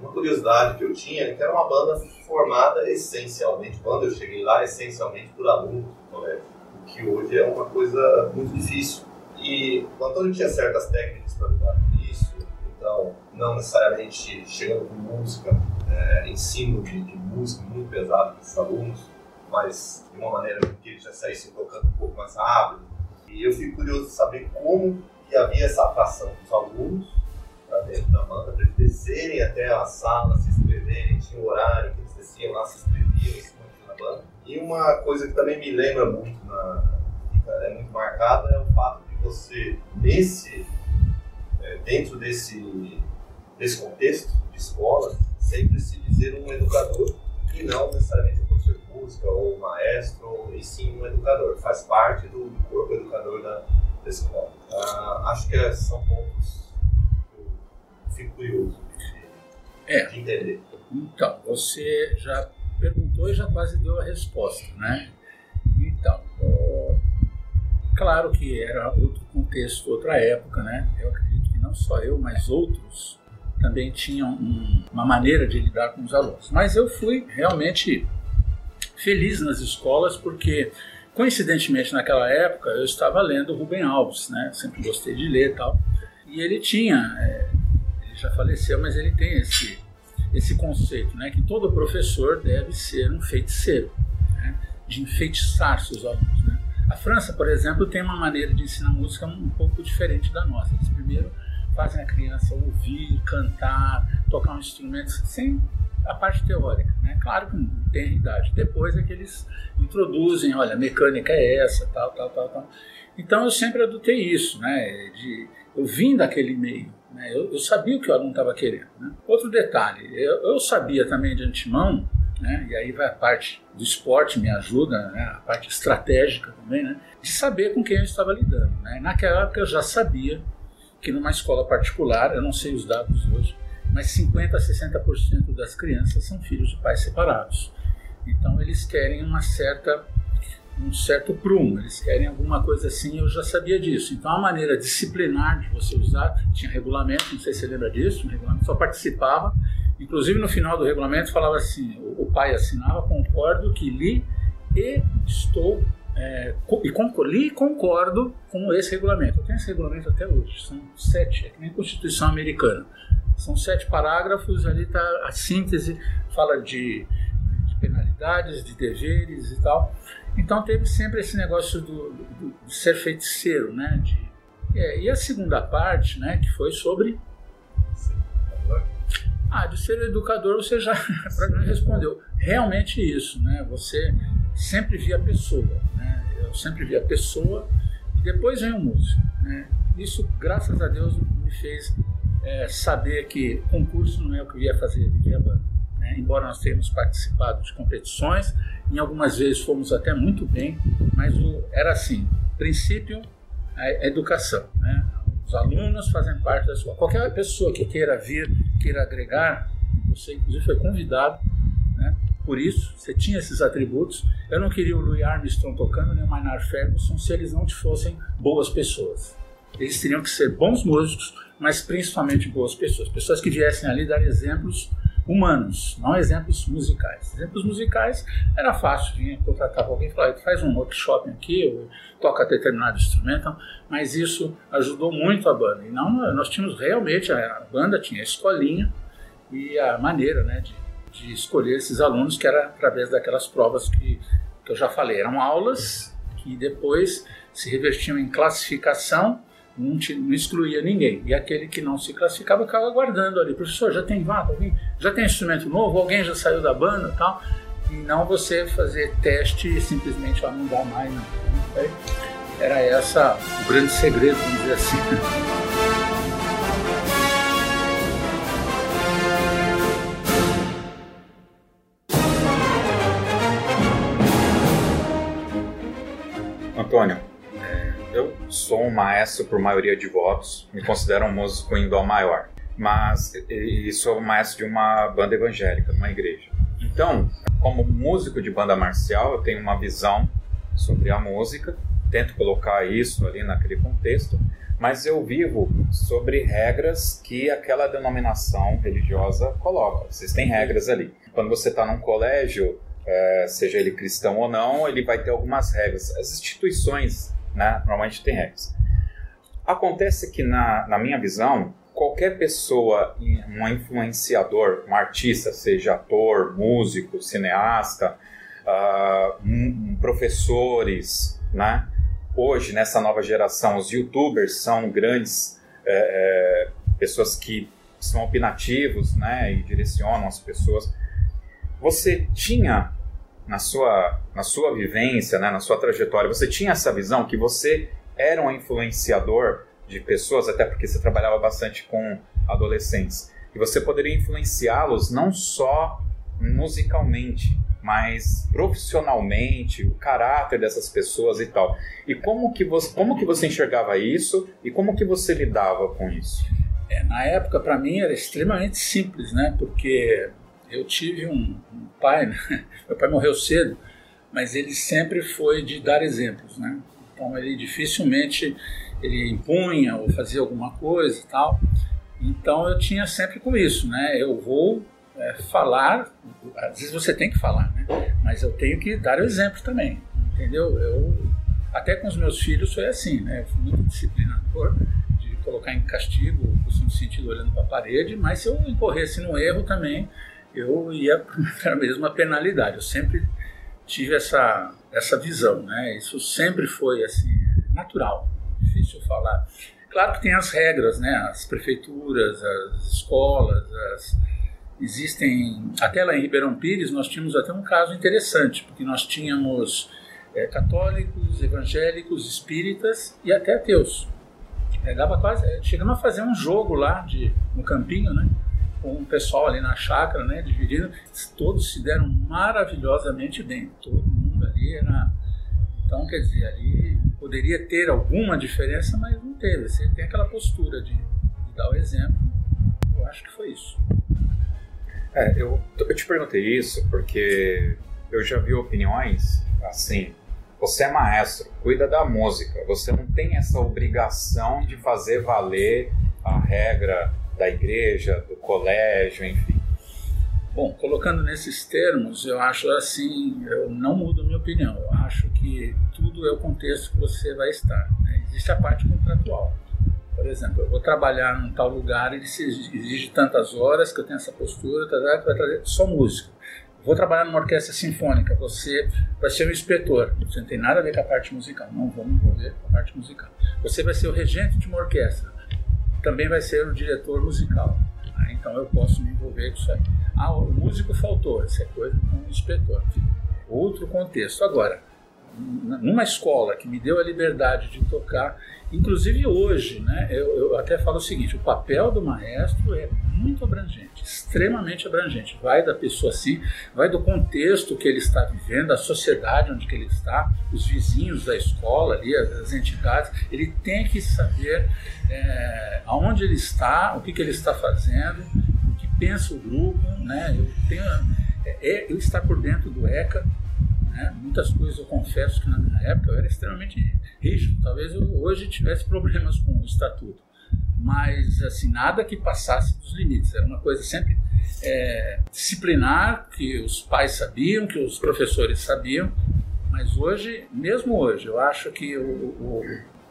S4: Uma curiosidade que eu tinha é que era uma banda formada essencialmente, quando eu cheguei lá, essencialmente por alunos do colégio, o que hoje é uma coisa muito difícil. E o Antônio tinha certas técnicas para lidar com isso, então não necessariamente chegando com música, é, ensino de, de, música muito pesado para os alunos, mas de uma maneira que eles já saíssem tocando um pouco mais rápido. E eu fico curioso de saber como que havia essa atração dos alunos dentro da banda, para eles descerem até a sala, se inscreverem, tinha um horário que eles desciam lá, se inscreviam, se na banda. E uma coisa que também me lembra muito, na, é muito marcada, é o fato de você, nesse, é, dentro desse, desse contexto de escola, sempre se dizer um educador e não necessariamente um professor de música ou um maestro, e sim um educador. Faz parte do, do corpo educador da, da escola. Uh, acho que são pontos fico curioso de,
S5: é.
S4: de entender.
S5: Então, você já perguntou e já quase deu a resposta, né? Então, claro que era outro contexto, outra época, né? Eu acredito que não só eu, mas outros também tinham um, uma maneira de lidar com os alunos. Mas eu fui realmente feliz nas escolas porque Coincidentemente, naquela época, eu estava lendo Rubem Alves, né? Sempre gostei de ler e tal. E ele tinha, é, já faleceu, mas ele tem esse, esse conceito, né? Que todo professor deve ser um feiticeiro, né? De enfeitiçar seus alunos, né? A França, por exemplo, tem uma maneira de ensinar música um pouco diferente da nossa. Eles primeiro fazem a criança ouvir, cantar, tocar um instrumento sem a parte teórica. Né? Claro que não tem idade. Depois é que eles introduzem, olha, a mecânica é essa, tal, tal, tal, tal. Então eu sempre adotei isso, né? De, eu vim daquele meio? Eu, eu sabia o que o aluno estava querendo. Né? Outro detalhe, eu, eu, sabia também de antemão, né? e aí vai a parte do esporte me ajuda, né? a parte estratégica também, né? de saber com quem eu estava lidando. Né? Naquela época eu já sabia que numa escola particular, eu não sei os dados hoje, mas 50 a 60% das crianças são filhos de pais separados. Então eles querem uma certa um certo prumo, eles querem alguma coisa assim, eu já sabia disso. Então a maneira disciplinar de você usar, tinha regulamento, não sei se você lembra disso, um regulamento só participava, inclusive no final do regulamento falava assim, o, pai assinava, concordo que li e estou é, e concordo, li e concordo com esse regulamento. Eu tenho esse regulamento até hoje, são sete, é que nem a Constituição Americana. São sete parágrafos, ali está a síntese, fala de, de, penalidades, de deveres e tal. Então teve sempre esse negócio do, do, do ser feiticeiro, né? De, é, e a segunda parte, né, que foi sobre. Ah, de ser educador, você já *laughs* respondeu. Realmente isso, né? Você sempre via a pessoa, né? Eu sempre via a pessoa e depois vem o músico, né? Isso, graças a Deus, me fez é, saber que concurso não é o que eu ia fazer, de a banda. Né? Embora nós tenhamos participado de competições, em algumas vezes fomos até muito bem, mas o, era assim: princípio, a educação. Né? Os alunos fazem parte da sua. Qualquer pessoa que queira vir, queira agregar, você inclusive foi convidado, né? por isso, você tinha esses atributos. Eu não queria o Louis Armstrong tocando, nem o Maynard Ferguson, se eles não fossem boas pessoas. Eles teriam que ser bons músicos, mas principalmente boas pessoas. Pessoas que viessem ali dar exemplos humanos, não exemplos musicais. Exemplos musicais era fácil, vinha, contratava alguém e falava, faz um workshop aqui, ou toca determinado instrumento, mas isso ajudou muito a banda. E não, nós tínhamos realmente, a banda tinha a escolinha e a maneira né, de, de escolher esses alunos, que era através daquelas provas que, que eu já falei. Eram aulas que depois se revertiam em classificação não, te, não, excluía ninguém. E aquele que não se classificava ficava aguardando ali. Professor, já tem vaga? Alguém? Já tem instrumento novo? Alguém já saiu da banda tal? E não você fazer teste e simplesmente ah, não dá mais. Não. Era essa o grande segredo, vamos dizer assim.
S1: Antônio, sou um maestro por maioria de votos, me considero um músico em dó maior, mas e, sou maestro de uma banda evangélica, numa igreja. Então, como músico de banda marcial, eu tenho uma visão sobre a música, tento colocar isso ali naquele contexto, mas eu vivo sobre regras que aquela denominação religiosa coloca. Vocês têm regras ali. Quando você está num colégio, é, seja ele cristão ou não, ele vai ter algumas regras. As instituições, né, normalmente têm regras. Acontece que, na, na minha visão, qualquer pessoa, um influenciador, um artista, seja ator, músico, cineasta, uh, um, professores, né? Hoje, nessa nova geração, os youtubers são grandes é, é, pessoas que são opinativos, né? E direcionam as pessoas. Você tinha na sua, na sua vivência, né, na sua trajetória, você tinha essa visão que você era um influenciador de pessoas, até porque você trabalhava bastante com adolescentes, e você poderia influenciá-los não só musicalmente, mas profissionalmente, o caráter dessas pessoas e tal. E como que você, como que você enxergava isso e como que você lidava com isso?
S5: É, na época, para mim, era extremamente simples, né? Porque eu tive um, um pai, né? *laughs* meu pai morreu cedo, mas ele sempre foi de dar exemplos, né? Então ele dificilmente ele impunha ou fazia alguma coisa e tal. Então eu tinha sempre com isso, né? Eu vou é, falar, às vezes você tem que falar, né? Mas eu tenho que dar o exemplo também, entendeu? Eu até com os meus filhos foi assim, né? Eu fui muito disciplinador de colocar em castigo, no sentido olhando para a parede, mas se eu incorresse no erro também, eu ia *laughs* para a mesma penalidade. Eu sempre tive essa, essa visão, né? Isso sempre foi assim, natural, difícil falar. Claro que tem as regras, né? As prefeituras, as escolas, as... existem. Até lá em Ribeirão Pires nós tínhamos até um caso interessante, porque nós tínhamos é, católicos, evangélicos, espíritas e até ateus. Pegava quase, chegamos a fazer um jogo lá de no campinho, né? Com o pessoal ali na chácara, né, dividindo, todos se deram maravilhosamente bem. Todo mundo ali era. Então, quer dizer, ali poderia ter alguma diferença, mas não teve. Você tem aquela postura de, de dar o exemplo. Eu acho que foi isso.
S1: É, eu, eu te perguntei isso porque eu já vi opiniões assim. Você é maestro, cuida da música. Você não tem essa obrigação de fazer valer a regra da igreja, do colégio, enfim?
S5: Bom, colocando nesses termos, eu acho assim, eu não mudo minha opinião. Eu acho que tudo é o contexto que você vai estar. Né? Existe a parte contratual. Por exemplo, eu vou trabalhar num tal lugar, se exige tantas horas que eu tenho essa postura, tá, tá, vai trazer só música. Vou trabalhar numa orquestra sinfônica, você vai ser o inspetor. Você não tem nada a ver com a parte musical, não vamos envolver com a parte musical. Você vai ser o regente de uma orquestra também vai ser o diretor musical. Ah, então eu posso me envolver com isso aí. Ah, o músico faltou, essa é coisa com o inspetor. Outro contexto. Agora, numa escola que me deu a liberdade de tocar, inclusive hoje, né, eu, eu, até falo o seguinte: o papel do maestro é muito abrangente, extremamente abrangente. Vai da pessoa assim, vai do contexto que ele está vivendo, a sociedade onde ele está, os vizinhos da escola ali, as entidades. Ele tem que saber é, aonde ele está, o que, que ele está fazendo, o que pensa o grupo, né? Eu tenho, é, é eu estar por dentro do ECA, né? Muitas coisas eu confesso que na minha época eu era extremamente rígido. Talvez eu hoje tivesse *laughs* problemas com o estatuto, mas assim nada que passasse dos limites. Era uma coisa sempre é, disciplinar que os pais sabiam, que os professores sabiam. Mas hoje, mesmo hoje, eu acho que o, o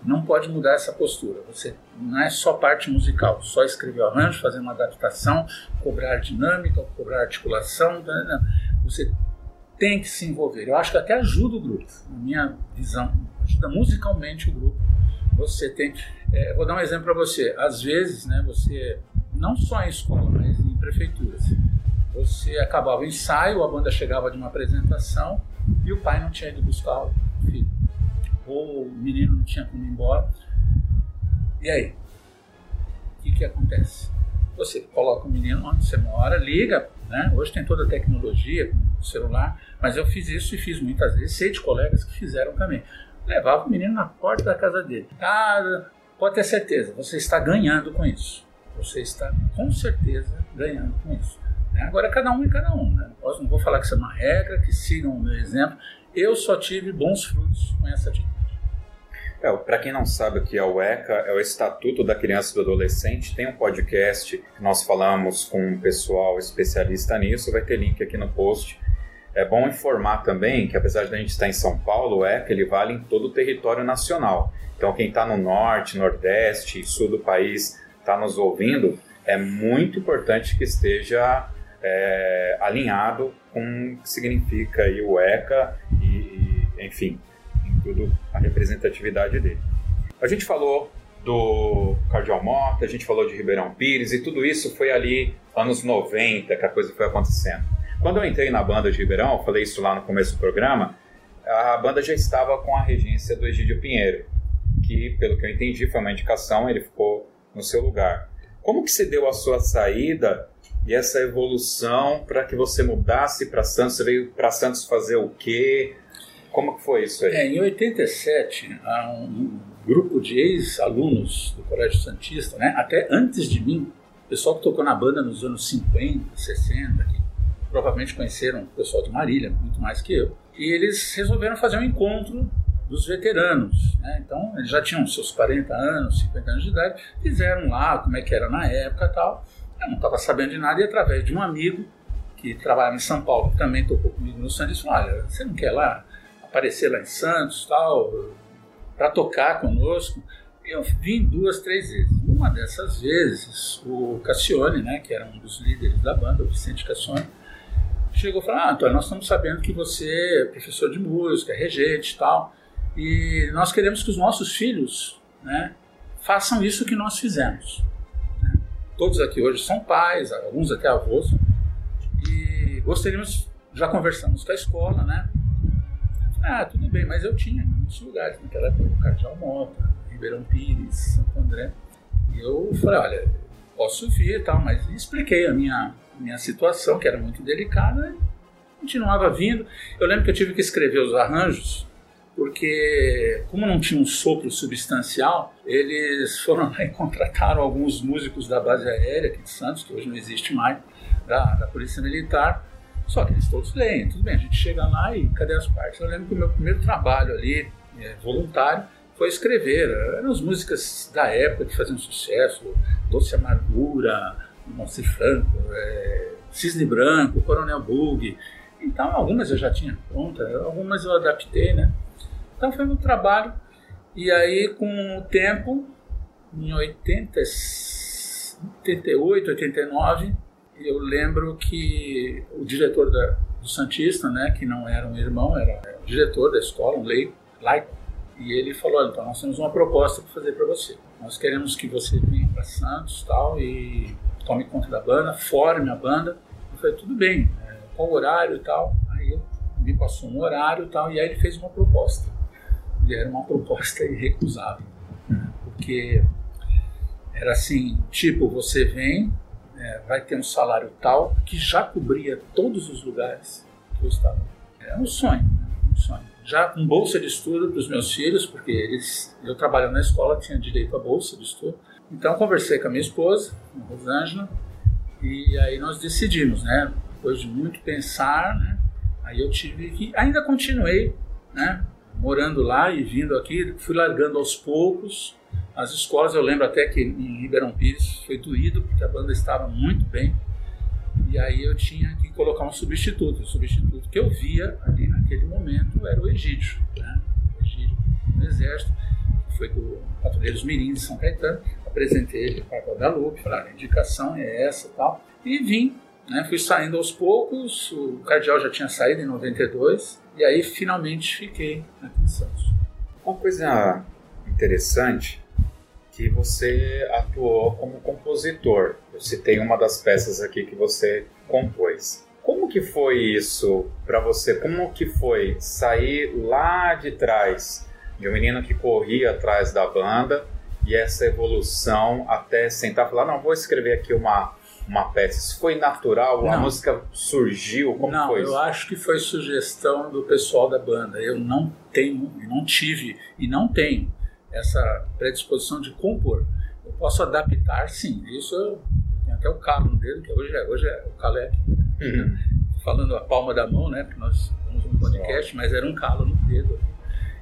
S5: não pode mudar essa postura. Você não é só parte musical, só escrever o arranjo, fazer uma adaptação, cobrar dinâmica, cobrar articulação. Né, né. Você tem que se envolver. Eu acho que até ajuda o grupo, na minha visão, ajuda musicalmente o grupo. Você tem É, vou dar um exemplo para você. Às vezes, né, você, não só em escola, mas em prefeituras, você acabava o ensaio, a banda chegava de uma apresentação e o pai não tinha ido buscar o filho. Ou o menino não tinha como ir embora. E aí? O que, que acontece? Você coloca o menino onde você mora, liga, né? Hoje tem toda a tecnologia, celular, mas eu fiz isso e fiz muitas vezes, sei de colegas que fizeram também. Levava o menino na porta da casa dele. Ah, pode ter certeza, você está ganhando com isso. Você está com certeza ganhando com isso. Né? Agora, cada um e cada um. Né? Eu não vou falar que isso é uma regra, que sigam o meu exemplo. Eu só tive bons frutos com essa atitude.
S1: É, para quem não sabe o que é o ECA, é o Estatuto da Criança e do Adolescente. Tem um podcast que nós falamos com um pessoal especialista nisso, vai ter link aqui no post. É bom informar também que, apesar de a gente estar em São Paulo, o ECA ele vale em todo o território nacional. Então, quem está no norte, nordeste e sul do país está nos ouvindo, é muito importante que esteja é, alinhado com o que significa o ECA e, e, enfim, tudo a representatividade dele. A gente falou do Cardeal Mota, a gente falou de Ribeirão Pires e tudo isso foi ali anos 90 que a coisa foi acontecendo. Quando eu entrei na banda de Ribeirão, falei isso lá no começo do programa, a banda já estava com a regência do Egídio Pinheiro, que, pelo que eu entendi, foi uma indicação, ele ficou no seu lugar. Como que se deu a sua saída e essa evolução para que você mudasse para Santos? Você veio para Santos fazer o quê? Como que foi isso aí?
S5: É, em 87, um grupo de ex-alunos do Colégio Santista, né, até antes de mim, pessoal que tocou na banda nos anos 50, 60, que provavelmente conheceram o pessoal de Marília, muito mais que eu, e eles resolveram fazer um encontro dos veteranos. Né? Então, eles já tinham seus 40 anos, 50 anos de idade, fizeram lá como é que era na época tal. Eu não estava sabendo de nada e através de um amigo que trabalha em São Paulo, que também tocou comigo no Santos, disse, olha, você não quer lá aparecer lá em Santos, tal, para tocar conosco? Eu vim duas, três vezes. Uma dessas vezes, o Cassione, né, que era um dos líderes da banda, o Vicente Cassione, chegou e falou, ah, Antônio, nós estamos sabendo que você é professor de música, é regente e tal, e nós queremos que os nossos filhos né, façam isso que nós fizemos todos aqui hoje são pais, alguns até avós, e gostaríamos, já conversamos com a escola, né? Ah, tudo bem, mas eu tinha muitos lugares naquela época, Cardeal Mota, Ribeirão Pires, Santo André. E eu falei, olha, posso vir e tal, mas expliquei a minha, minha situação, que era muito delicada, e continuava vindo. Eu lembro que eu tive que escrever os arranjos porque como não tinha um sopro substancial, eles foram *laughs* lá e contrataram alguns músicos da base aérea aqui de Santos, que hoje não existe mais, da, da Polícia Militar, só que eles todos leem, tudo bem, a gente chega lá e cadê as partes? Eu lembro que o meu primeiro trabalho ali, é, voluntário, foi escrever, eram as músicas da época que faziam sucesso, Doce Amargura, Monte Franco, é, Cisne Branco, Coronel Bug, então algumas eu já tinha pronta, algumas eu adaptei, né? Então foi um trabalho. E aí, com o tempo, em 80, 88, 89, eu lembro que o diretor da, do Santista, né, que não era um irmão, era o diretor da escola, um leigo, laico, e ele falou: então nós temos uma proposta para fazer para você. Nós queremos que você venha para Santos tal, e tome conta da banda, forme a banda. Eu falei: Tudo bem, é, qual horário e tal? Aí me passou um horário e tal, e aí ele fez uma proposta e era uma proposta irrecusável, porque era assim, tipo, você vem, é, vai ter um salário tal que já cobria todos os lugares que eu estava. Era um sonho, né? um sonho. Já com bolsa de estudo para os meus filhos, porque eles, eu trabalhando na escola tinha direito à bolsa de estudo. Então conversei com a minha esposa, a Rosângela, e aí nós decidimos, né? Depois de muito pensar, né? Aí eu tive que, ainda continuei, né? morando lá e vindo aqui, fui largando aos poucos. As escolas, eu lembro até que em Ribeirão Pires foi doído, porque a banda estava muito bem. E aí eu tinha que colocar um substituto. O substituto que eu via ali naquele momento era o Egídio, né? o Egídio do Exército, que foi do Patrulheiros Mirim de São Caetano. Apresentei ele para Guadalupe, falei, a indicação é essa tal. E vim, né? fui saindo aos poucos, o Cardeal já tinha saído em 92, e aí finalmente fiquei aqui em Santos.
S1: Uma coisa interessante que você atuou como compositor. Eu citei uma das peças aqui que você compôs. Como que foi isso para você? Como que foi sair lá de trás de um menino que corria atrás da banda e essa evolução até sentar e falar, não, vou escrever aqui uma uma peça? Isso foi natural? Não. A música surgiu? Como
S5: não,
S1: foi
S5: isso? eu acho que foi sugestão do pessoal da banda. Eu não tenho, não tive e não tenho essa predisposição de compor. Eu posso adaptar, sim. Isso eu tenho até o calo no dedo, que hoje é, hoje é o calo é uhum. falando a palma da mão, né? Porque nós estamos um podcast, mas era um calo no dedo.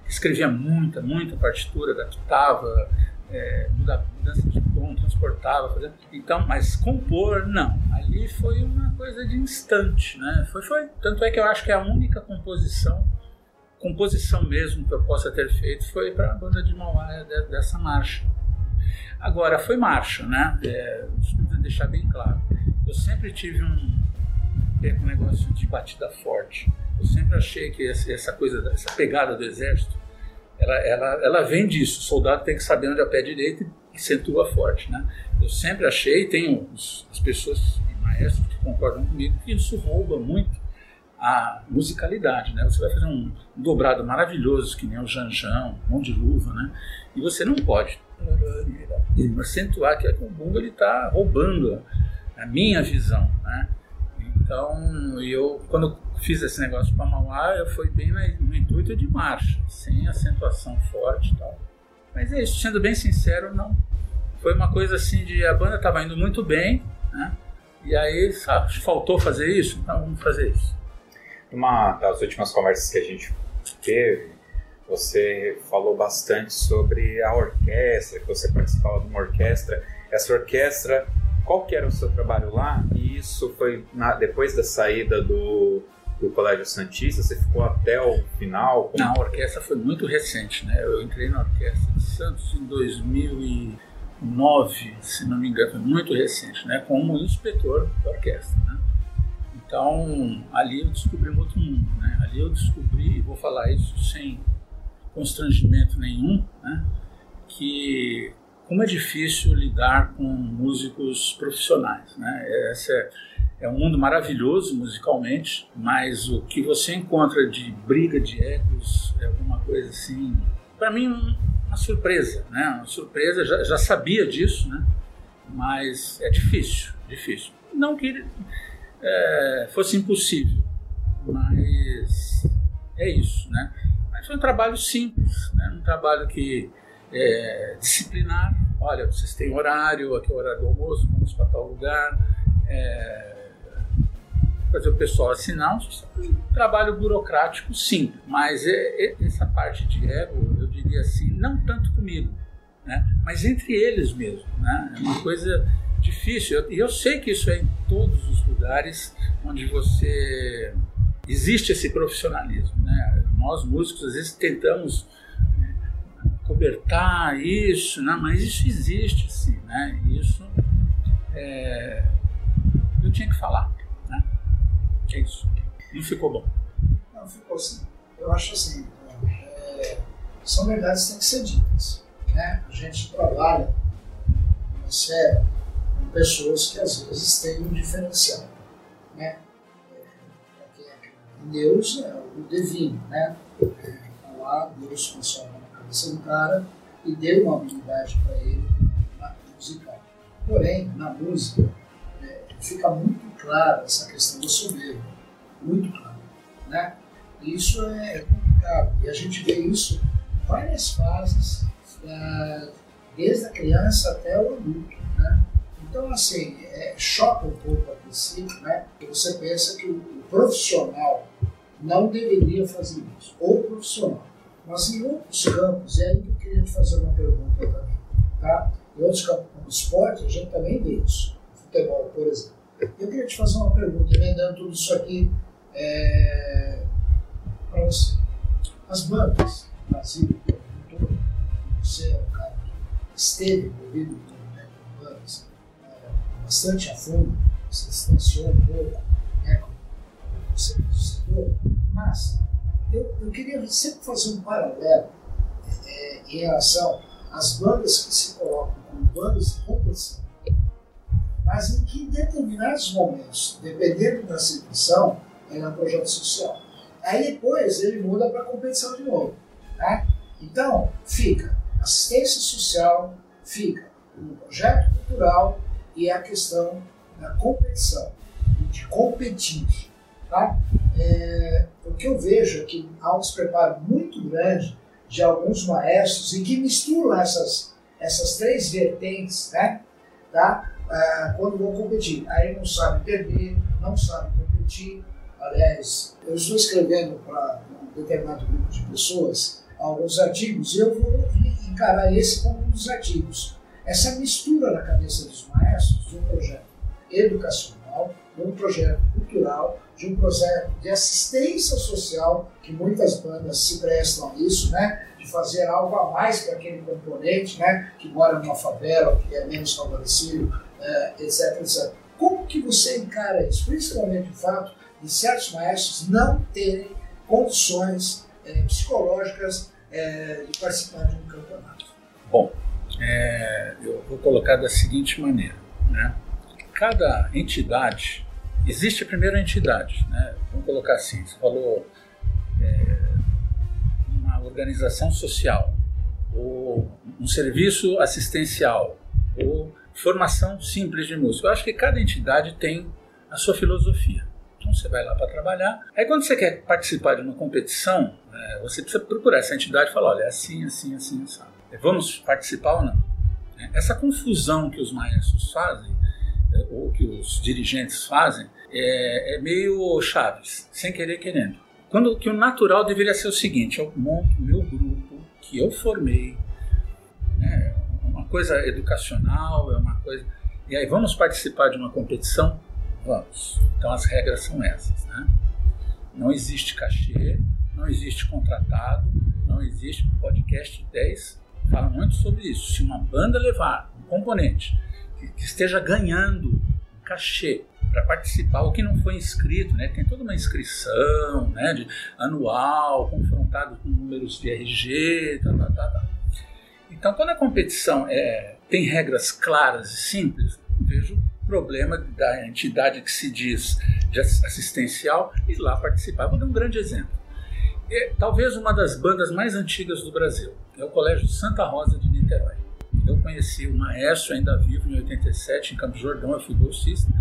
S5: Escrevia muita, muita partitura, adaptava, é, mudança de tom, transportava, fazendo. Então, mas compor, não. Ali foi uma coisa de instante, né? Foi, foi. Tanto é que eu acho que é a única composição composição mesmo que eu possa ter feito foi para a banda de Mauá dessa marcha. Agora, foi marcha, né? É, deixar bem claro. Eu sempre tive um, um negócio de batida forte. Eu sempre achei que essa coisa, essa pegada do exército, ela, ela, ela vem disso. O soldado tem que saber onde é o pé direito e acentua forte, né? Eu sempre achei, tenho as pessoas maestros que concordam comigo, que isso rouba muito a musicalidade, né? Você vai fazer um, dobrado maravilhoso, que nem o Janjão, mão de luva, né? E você não pode acentuar que, é que o bumbo ele está roubando a, minha visão, né? Então, eu quando eu fiz esse negócio para Mauá, eu fui bem no intuito de marcha, sem acentuação forte e tal. Mas é isso, sendo bem sincero, não. Foi uma coisa assim de a banda estava indo muito bem, né? E aí, sabe, faltou fazer isso, então vamos fazer isso.
S1: Uma das últimas conversas que a gente teve, você falou bastante sobre a orquestra, que você participava de uma orquestra. Essa orquestra, qual que era o seu trabalho lá? E isso foi na, depois da saída do, do Colégio Santista? Você ficou até o final?
S5: Como... Não, a orquestra foi muito recente, né? Eu entrei na Orquestra de Santos em 2009, se não me engano, foi muito recente, né? Como inspetor da orquestra, né? Então, ali eu descobri um outro mundo, né? Ali eu descobri, vou falar isso sem constrangimento nenhum, né? Que como é difícil lidar com músicos profissionais, né? É, é um mundo maravilhoso musicalmente, mas o que você encontra de briga de egos é alguma coisa assim, para mim uma surpresa, né? Uma surpresa, já, já sabia disso, né? Mas é difícil, difícil. Não que é, fosse impossível. Mas é isso, né? Mas foi um trabalho simples, né? um trabalho que é disciplinar. Olha, vocês têm horário, aqui é o horário do almoço, vamos para tal lugar. É, fazer o pessoal assinar, um trabalho burocrático simples, mas é, é, essa parte de ego, eu diria assim, não tanto comigo, né? mas entre eles mesmo. Né? É uma coisa difícil. E eu, sei que isso é em todos os lugares onde você existe esse profissionalismo. Né? Nós músicos às vezes tentamos né, cobertar isso, né? mas isso existe sim. Né? Isso é, eu tinha que falar. Né? É isso. Não ficou bom.
S2: Não, ficou sim. Eu acho assim, é, são verdades que têm que ser ditas. Né? A gente trabalha numa esfera pessoas que às vezes têm um diferencial. Né? Deus é o divino, né? Então lá Deus começou na cabeça do cara e deu uma habilidade para ele na musical. Porém, na música, é, fica muito claro essa questão do soberbo, muito claro, né? isso é complicado e a gente vê isso em várias fases, é, desde a criança até o adulto, né? Então, assim, é, choca um pouco a princípio, né? Porque você pensa que o, profissional não deveria fazer isso, ou o profissional. Mas em outros campos, é aí que eu queria te fazer uma pergunta também, tá? Em outros campos, como esporte, a gente também vê isso. Futebol, por exemplo. Eu queria te fazer uma pergunta, emendando tudo isso aqui é, para você. As bandas no Brasil, você é um cara que esteve envolvido bastante a fundo, se distanciou um pouco, né, como você citou, mas eu, eu queria sempre fazer um paralelo é, em relação às bandas que se colocam bandas de competição, mas em que em determinados momentos, dependendo da situação, é um projeto social. Aí depois ele muda para competição de novo. Né? Então, fica assistência social, fica o projeto cultural e a questão da competição, de competir. Tá? É, o que eu vejo é que há um despreparo muito grande de alguns maestros e que misturam essas, essas três vertentes né? tá? Ah, quando vão competir. Aí não sabe perder, não sabe competir. Aliás, eu estou escrevendo para um determinado grupo de pessoas alguns artigos e eu vou encarar esse como um dos artigos. Essa mistura na cabeça dos maestros de um projeto educacional, de um projeto cultural, de um projeto de assistência social, que muitas bandas se prestam a isso, né? de fazer algo a mais para aquele componente né? que mora numa favela, que é menos favorecido, é, etc, etc. Como que você encara isso? Principalmente o fato de certos maestros não terem condições é, psicológicas é, de participar de um campeonato.
S5: Bom, é, eu vou colocar da seguinte maneira, né? Cada entidade, existe a primeira entidade, né? Vamos colocar assim, você falou é, uma organização social, ou um serviço assistencial, ou formação simples de música. Eu acho que cada entidade tem a sua filosofia. Então você vai lá para trabalhar. Aí quando você quer participar de uma competição, é, você precisa procurar essa entidade e falar, olha, é assim, assim, assim, assim. Vamos participar ou não? É, essa confusão que os maestros fazem, é, ou que os dirigentes fazem, é, é meio chaves, sem querer querendo. Quando que o natural deveria ser o seguinte: eu monto o meu grupo que eu formei, né, uma coisa educacional, é uma coisa. E aí vamos participar de uma competição? Vamos. Então as regras são essas, né? Não existe cachê, não existe contratado, não existe podcast 10 fala muito sobre isso. Se uma banda levar um componente que, esteja ganhando cachê para participar, o que não foi inscrito, né? Tem toda uma inscrição, né? De anual, confrontado com números de RG, tá, tá, tá. Então, quando a competição é, tem regras claras e simples, vejo problema da entidade que se diz de assistencial ir lá participar. Vou dar um grande exemplo. É, talvez uma das bandas mais antigas do Brasil é o Colégio Santa Rosa de Niterói. Eu conheci o maestro ainda vivo em 87 em Campos Jordão, eu fui bolsista.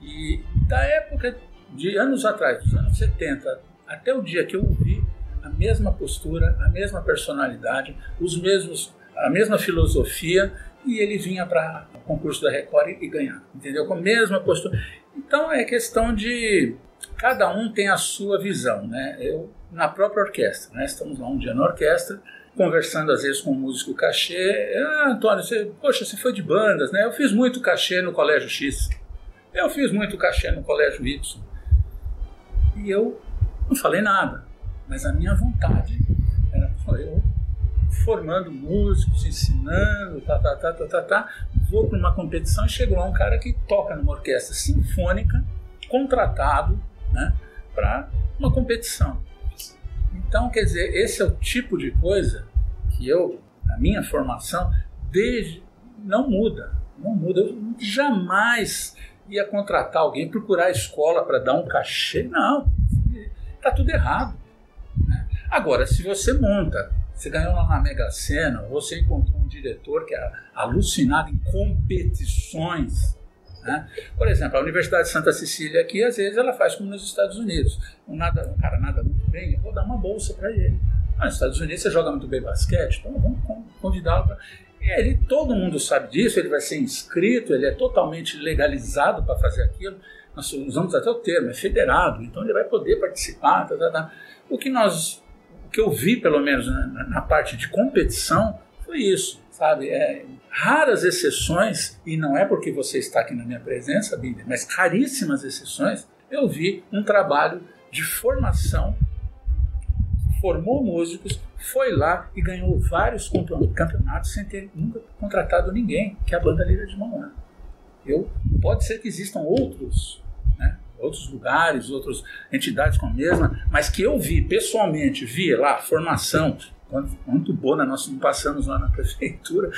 S5: E da época de anos atrás, dos anos 70, até o dia que eu vi a mesma postura, a mesma personalidade, os mesmos, a mesma filosofia, e ele vinha para o concurso da Record e, e ganhava, entendeu? Com a mesma postura. Então é questão de cada um tem a sua visão, né? Eu na própria orquestra, né? Estamos lá um dia na orquestra conversando às vezes com um músico cachê. Ah, Antônio, você, poxa, você foi de bandas, né? Eu fiz muito cachê no Colégio X. Eu fiz muito cachê no Colégio Y. E eu não falei nada, mas a minha vontade era eu formando músicos, ensinando, tá, tá, tá, tá, tá, tá. Vou para uma competição e chegou lá um cara que toca numa orquestra sinfônica, contratado, né, para uma competição. Então, quer dizer, esse é o tipo de coisa que eu, a minha formação, desde não muda, não muda. Eu jamais ia contratar alguém, procurar a escola para dar um cachê, não. Está tudo errado. Né? Agora, se você monta, você ganhou lá na Mega Sena, você encontrou um diretor que é alucinado em competições. Né? Por exemplo, a Universidade de Santa Cecília aqui, às vezes, ela faz como nos Estados Unidos. Um, nada, um cara nada muito bem, eu vou dar uma bolsa para ele. Ah, nos Estados Unidos você joga muito bem basquete, então vamos convidá-lo para. Ele, todo mundo sabe disso, ele vai ser inscrito, ele é totalmente legalizado para fazer aquilo. Nós usamos até o termo, é federado, então ele vai poder participar. Tá, tá, tá. O que nós, o que eu vi, pelo menos na, na parte de competição, foi isso, sabe? É, raras exceções, e não é porque você está aqui na minha presença, Bíblia, mas raríssimas exceções, eu vi um trabalho de formação formou músicos, foi lá e ganhou vários campeonatos sem ter nunca contratado ninguém, que é a banda Lira de Mauá. Eu, pode ser que existam outros, né, outros lugares, outras entidades com a mesma, mas que eu vi pessoalmente, vi lá formação, muito boa, nós passamos lá na *laughs* prefeitura,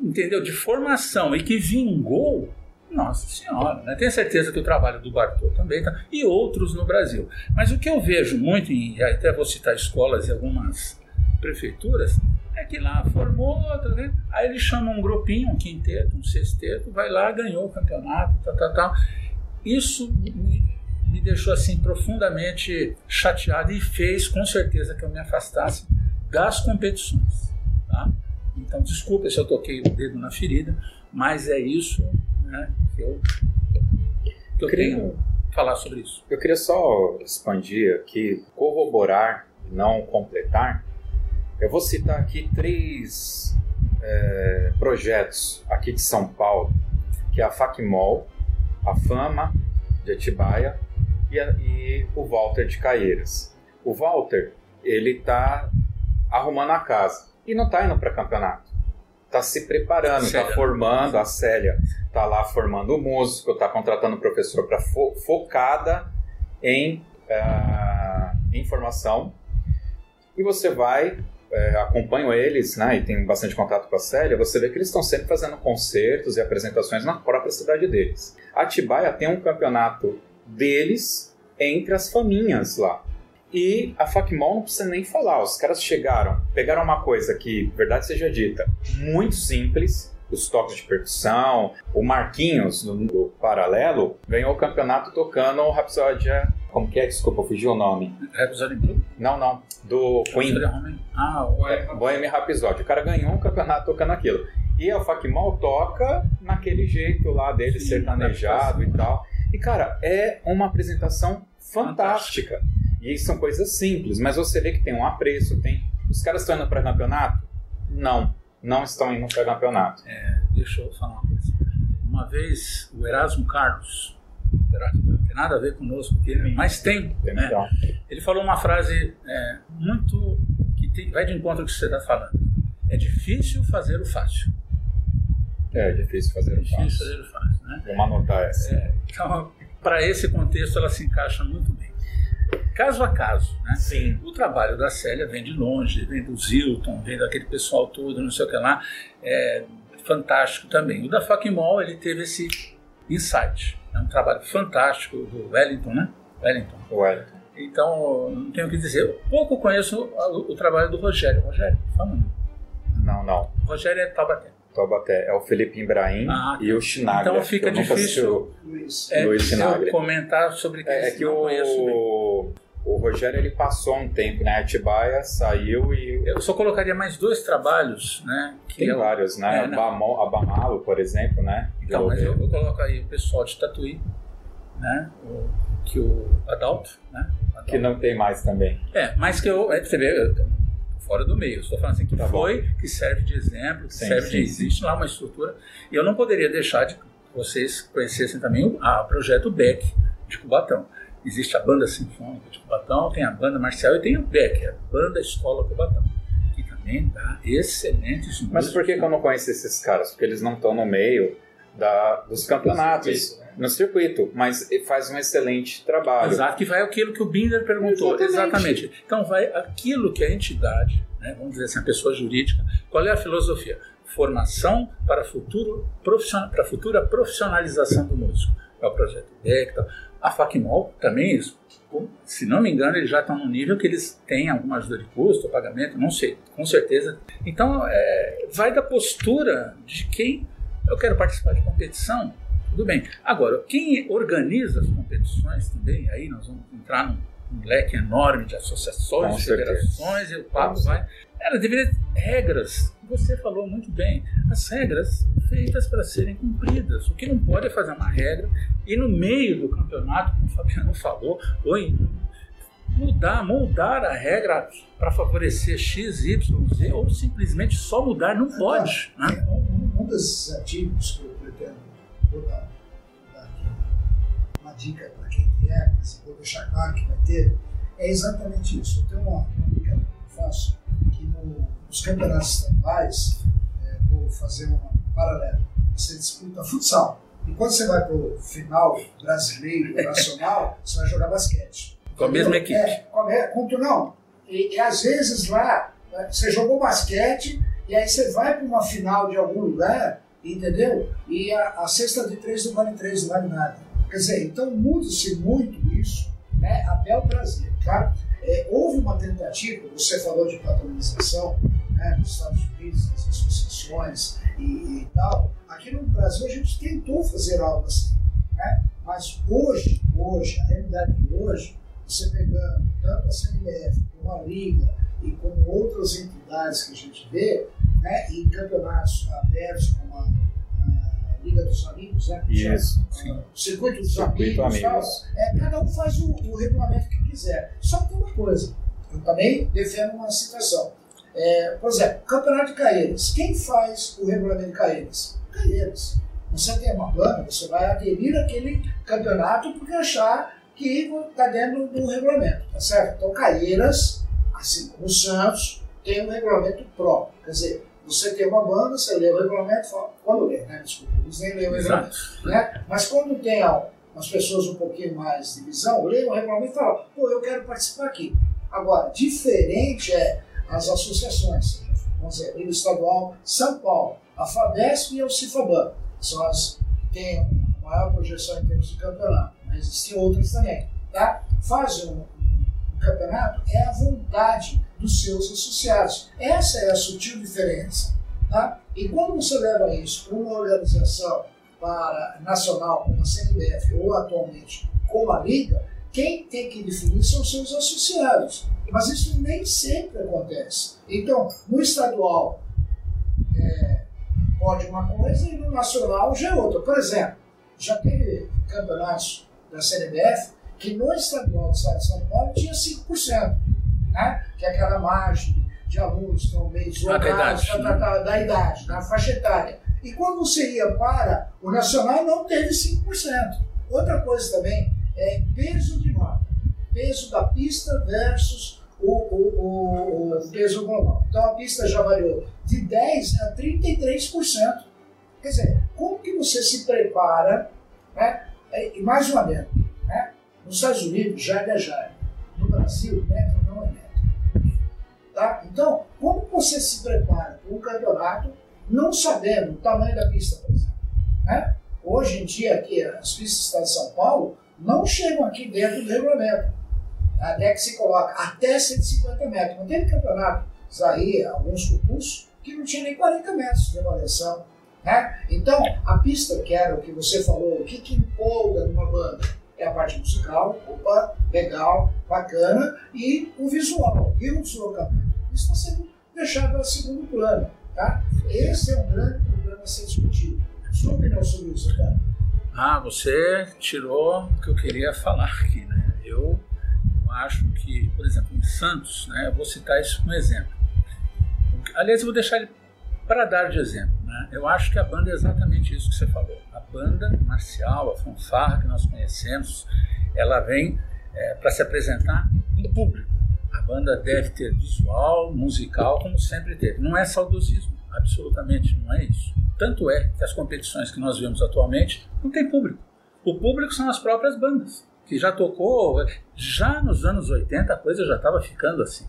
S5: entendeu? De formação e que vingou, nossa senhora, né? Tenho certeza que o trabalho do Bartô também tá, e outros no Brasil. Mas o que eu vejo muito, e até vou citar escolas e algumas prefeituras, é que lá formou, tá aí ele chama um grupinho, um quinteto, um sexteto, vai lá, ganhou o campeonato, tal, tal, tal. Isso me, me deixou assim profundamente chateado e fez com certeza que eu me afastasse das competições. Tá? Então, desculpa se eu toquei o dedo na ferida, mas é isso né, que eu, que eu
S1: Queria-
S5: tenho falar sobre isso.
S1: Eu queria só expandir aqui, corroborar não completar. Eu vou citar aqui três é, projetos aqui de São Paulo, que é a Facmol, a Fama de Atibaia e, a- e o Walter de Caieiras. O Walter, ele está arrumando a casa e não está indo para campeonato. Está se preparando, está formando. A Célia está lá formando o músico, está contratando um professor para focada em ah, em formação. E você vai, é, acompanho eles, né, e tenho bastante contato com a Célia, você vê que eles estão sempre fazendo concertos e apresentações na própria cidade deles. Atibaia tem um campeonato deles entre as faminhas lá. E a Facmol não precisa nem falar, os caras chegaram, pegaram uma coisa que, verdade seja dita, muito simples, os toques de percussão, o Marquinhos, do, do Paralelo, ganhou o campeonato tocando o Rapsódia, como que é? Desculpa, eu fugi o nome.
S5: Rhapsody Blue?
S1: Não, não, do Queen.
S5: Homem? Ah, o-
S3: Bohemian
S1: Rhapsody. O cara ganhou um campeonato tocando aquilo. E a Facmol toca naquele jeito lá dele,
S5: Sim,
S1: sertanejado e tal. E, cara, é uma apresentação fantástica. E são coisas simples, mas você vê que tem um apreço, tem... Os caras estão indo para campeonato? Não, não estão indo para campeonato.
S5: Deixa eu falar uma coisa. Uma vez o Erasmo Carlos, não tem nada a ver conosco, que ele- mas tem, né?
S1: Então,
S5: Ele falou uma frase é, muito que tem- vai de encontro ao que você está falando. É difícil fazer o fácil.
S1: é difícil fazer
S5: É
S1: o
S5: difícil
S1: passo.
S5: fazer o fácil, né?
S1: Vamos anotar essa.
S5: Então, para esse contexto, ela se encaixa muito bem. Caso a caso, né?
S1: Sim.
S5: O trabalho da Célia vem de longe, vem do Zilton, vem daquele pessoal todo, não sei o que lá. É fantástico também. O da Facmol, ele teve esse insight. É um trabalho fantástico do Wellington, né? Wellington.
S1: Wellington.
S5: Então, não tenho o que dizer. Eu pouco conheço o, o trabalho do Rogério. Rogério, fala não.
S1: Não, não.
S5: O Rogério é Taubaté.
S1: Taubaté é o Felipe Ibrahim
S5: Ah,
S1: e o Chinaglia.
S5: Então fica
S1: Eu
S5: difícil-
S1: o-
S2: Luiz.
S5: É,
S1: Luiz
S5: eu comentar sobre
S1: É, é que
S5: não conheço bem.
S1: o, o Rogério ele passou um tempo na Atibaia, saiu e
S5: Eu só colocaria mais dois trabalhos, né? Que
S1: tem
S5: eu-
S1: vários, né?
S5: É, não.
S1: Bamo- a Bamalo, por exemplo, né?
S5: Então, mas eu, eu coloco aí o pessoal de Tatuí, né? O, que o Adalto, né? Adalto.
S1: Que não tem mais também.
S5: É, mas que eu, é, você vê, eu fora do meio. Estou falando assim que
S1: Tá bom.
S5: foi, que serve de exemplo, que
S1: Sim,
S5: serve
S1: sim,
S5: de
S1: sim.
S5: existe lá uma estrutura. E eu não poderia deixar de que vocês conhecessem também o a projeto Beck de Cubatão. Existe a banda sinfônica de Cubatão, tem a banda marcial e tem o Beck, a banda escola Cubatão, que também dá excelentes
S1: Mas por que, que eu não conheço esses caras? Porque eles não estão no meio da, dos campeonatos, no circuito, mas faz um excelente trabalho.
S5: Exato, que vai aquilo que o Binder perguntou.
S1: Exatamente.
S5: Exatamente. Então vai aquilo que a entidade, né, vamos dizer assim, a pessoa jurídica, qual é a filosofia? Formação para, futuro profissional, para a futura profissionalização do músico. É o projeto DEC, tal. a Facmol também, isso, se não me engano, eles já estão no nível que eles têm alguma ajuda de custo, pagamento, não sei, com certeza. Então, é, vai da postura de quem eu quero participar de competição, tudo bem. Agora, quem organiza as competições também, aí nós vamos entrar num, num leque enorme de associações,
S1: Com
S5: de federações, e o papo vai. Ela deveria ter regras. Você falou muito bem. As regras feitas para serem cumpridas. O que não pode é fazer uma regra e no meio do campeonato, como o Fabiano falou, ou em mudar, moldar a regra para favorecer X, Y, Z, ou simplesmente só mudar, não pode. né?
S2: É, um, desses artigos que eu pretendo vou dar, vou dar aqui uma dica para quem quer, mas vou deixar claro que vai ter, é exatamente isso. Eu tenho uma, uma brincadeira que eu faço, que no- nos campeonatos estaduais, é, vou fazer um paralelo. Você disputa futsal. E quando você vai para o final brasileiro, *laughs* nacional, você vai jogar basquete.
S5: Com a mesma
S2: Entendeu?
S5: equipe.
S2: É, com tu não. E, e às vezes lá, né, você jogou basquete, E aí você vai para uma final de algum lugar, entendeu? E a, a cesta de três não vale três, não vale nada. Quer dizer, então muda-se muito isso né, até o Brasil. Tá? É, houve uma tentativa, você falou de padronização né, nos Estados Unidos, nas associações e, e, tal. Aqui no Brasil a gente tentou fazer algo assim. Né? Mas hoje, hoje, a realidade de hoje, você pegando tanto a CNBF como a Liga e como outras entidades que a gente vê, né, em campeonatos abertos como a, a Liga dos Amigos, né,
S1: Isso,
S2: o Circuito dos
S1: Circuito
S2: Amigos, tal,
S1: Amigos.
S2: é, cada um faz o, o regulamento que quiser. Só que tem uma coisa, eu também defendo uma situação. É, por exemplo, Campeonato de Caeiras. Quem faz o regulamento de Caeiras? Caeiras. Você tem uma banda, você vai aderir àquele campeonato porque achar que está dentro do regulamento, tá certo? Então, Caeiras, assim como o Santos, tem um regulamento próprio. Quer dizer, você tem uma banda, você lê o regulamento, fala, quando lê, né? Desculpa, eles nem lê o regulamento. Né? Mas quando tem umas pessoas um pouquinho mais de visão, lê o regulamento e fala, pô, eu quero participar aqui. Agora, diferente é as associações, vamos dizer, nível estadual, São Paulo, a FABESP e o Cifaban, são as que têm maior projeção em termos de campeonato, mas existem outras também, tá? Um, um campeonato é a vontade dos seus associados. Essa é a sutil diferença, tá? E quando você leva isso para uma organização para nacional como a CNBF ou atualmente como a Liga, quem tem que definir são seus associados. Mas isso nem sempre acontece. Então, no estadual é, pode uma coisa e no nacional já é outra. Por exemplo, já teve campeonatos da CNBF que no estadual do estado de São Paulo tinha 5%, né? que é aquela margem de alunos que estão meio
S5: Ah, da
S2: deslocados
S5: idade,
S2: da, da, da idade, da faixa etária. E quando você ia para o nacional, não teve 5%. Outra coisa também é peso de nota. Peso da pista versus o, o, o, o peso global. Então a pista já variou de 10% a 33%. Quer dizer, como que você se prepara, né? E mais uma vez, né? Nos Estados Unidos, jarda é jarda. No Brasil, metro não é metro. Tá? Então, como você se prepara para um campeonato não sabendo o tamanho da pista, por exemplo? Né? Hoje em dia, aqui, as pistas de São Paulo não chegam aqui dentro do regulamento. Até que se coloca até 150 metros. Não teve campeonato, aí, alguns concursos, que não tinha nem 40 metros de avaliação. Né? Então, a pista, que era o que você falou, o que, que empolga numa banda? É a parte musical, opa, legal, bacana, e o visual, e o deslocamento. Isso está sendo deixado a segundo plano. Tá? Esse é um grande problema a ser discutido. Sua opinião sobre isso, cara?
S5: Ah, você tirou o que eu queria falar aqui, né? Eu acho que, por exemplo, em Santos, né, eu vou citar isso como exemplo. Aliás, eu vou deixar ele para dar de exemplo. Né? Eu acho que a banda é exatamente isso que você falou. Banda marcial, a fanfarra que nós conhecemos, ela vem é, para se apresentar em público. A banda deve ter visual, musical, como sempre teve. Não é saudosismo, absolutamente não é isso. Tanto é que as competições que nós vemos atualmente não tem público. O público são as próprias bandas, que já tocou, já nos anos 80 a coisa já estava ficando assim.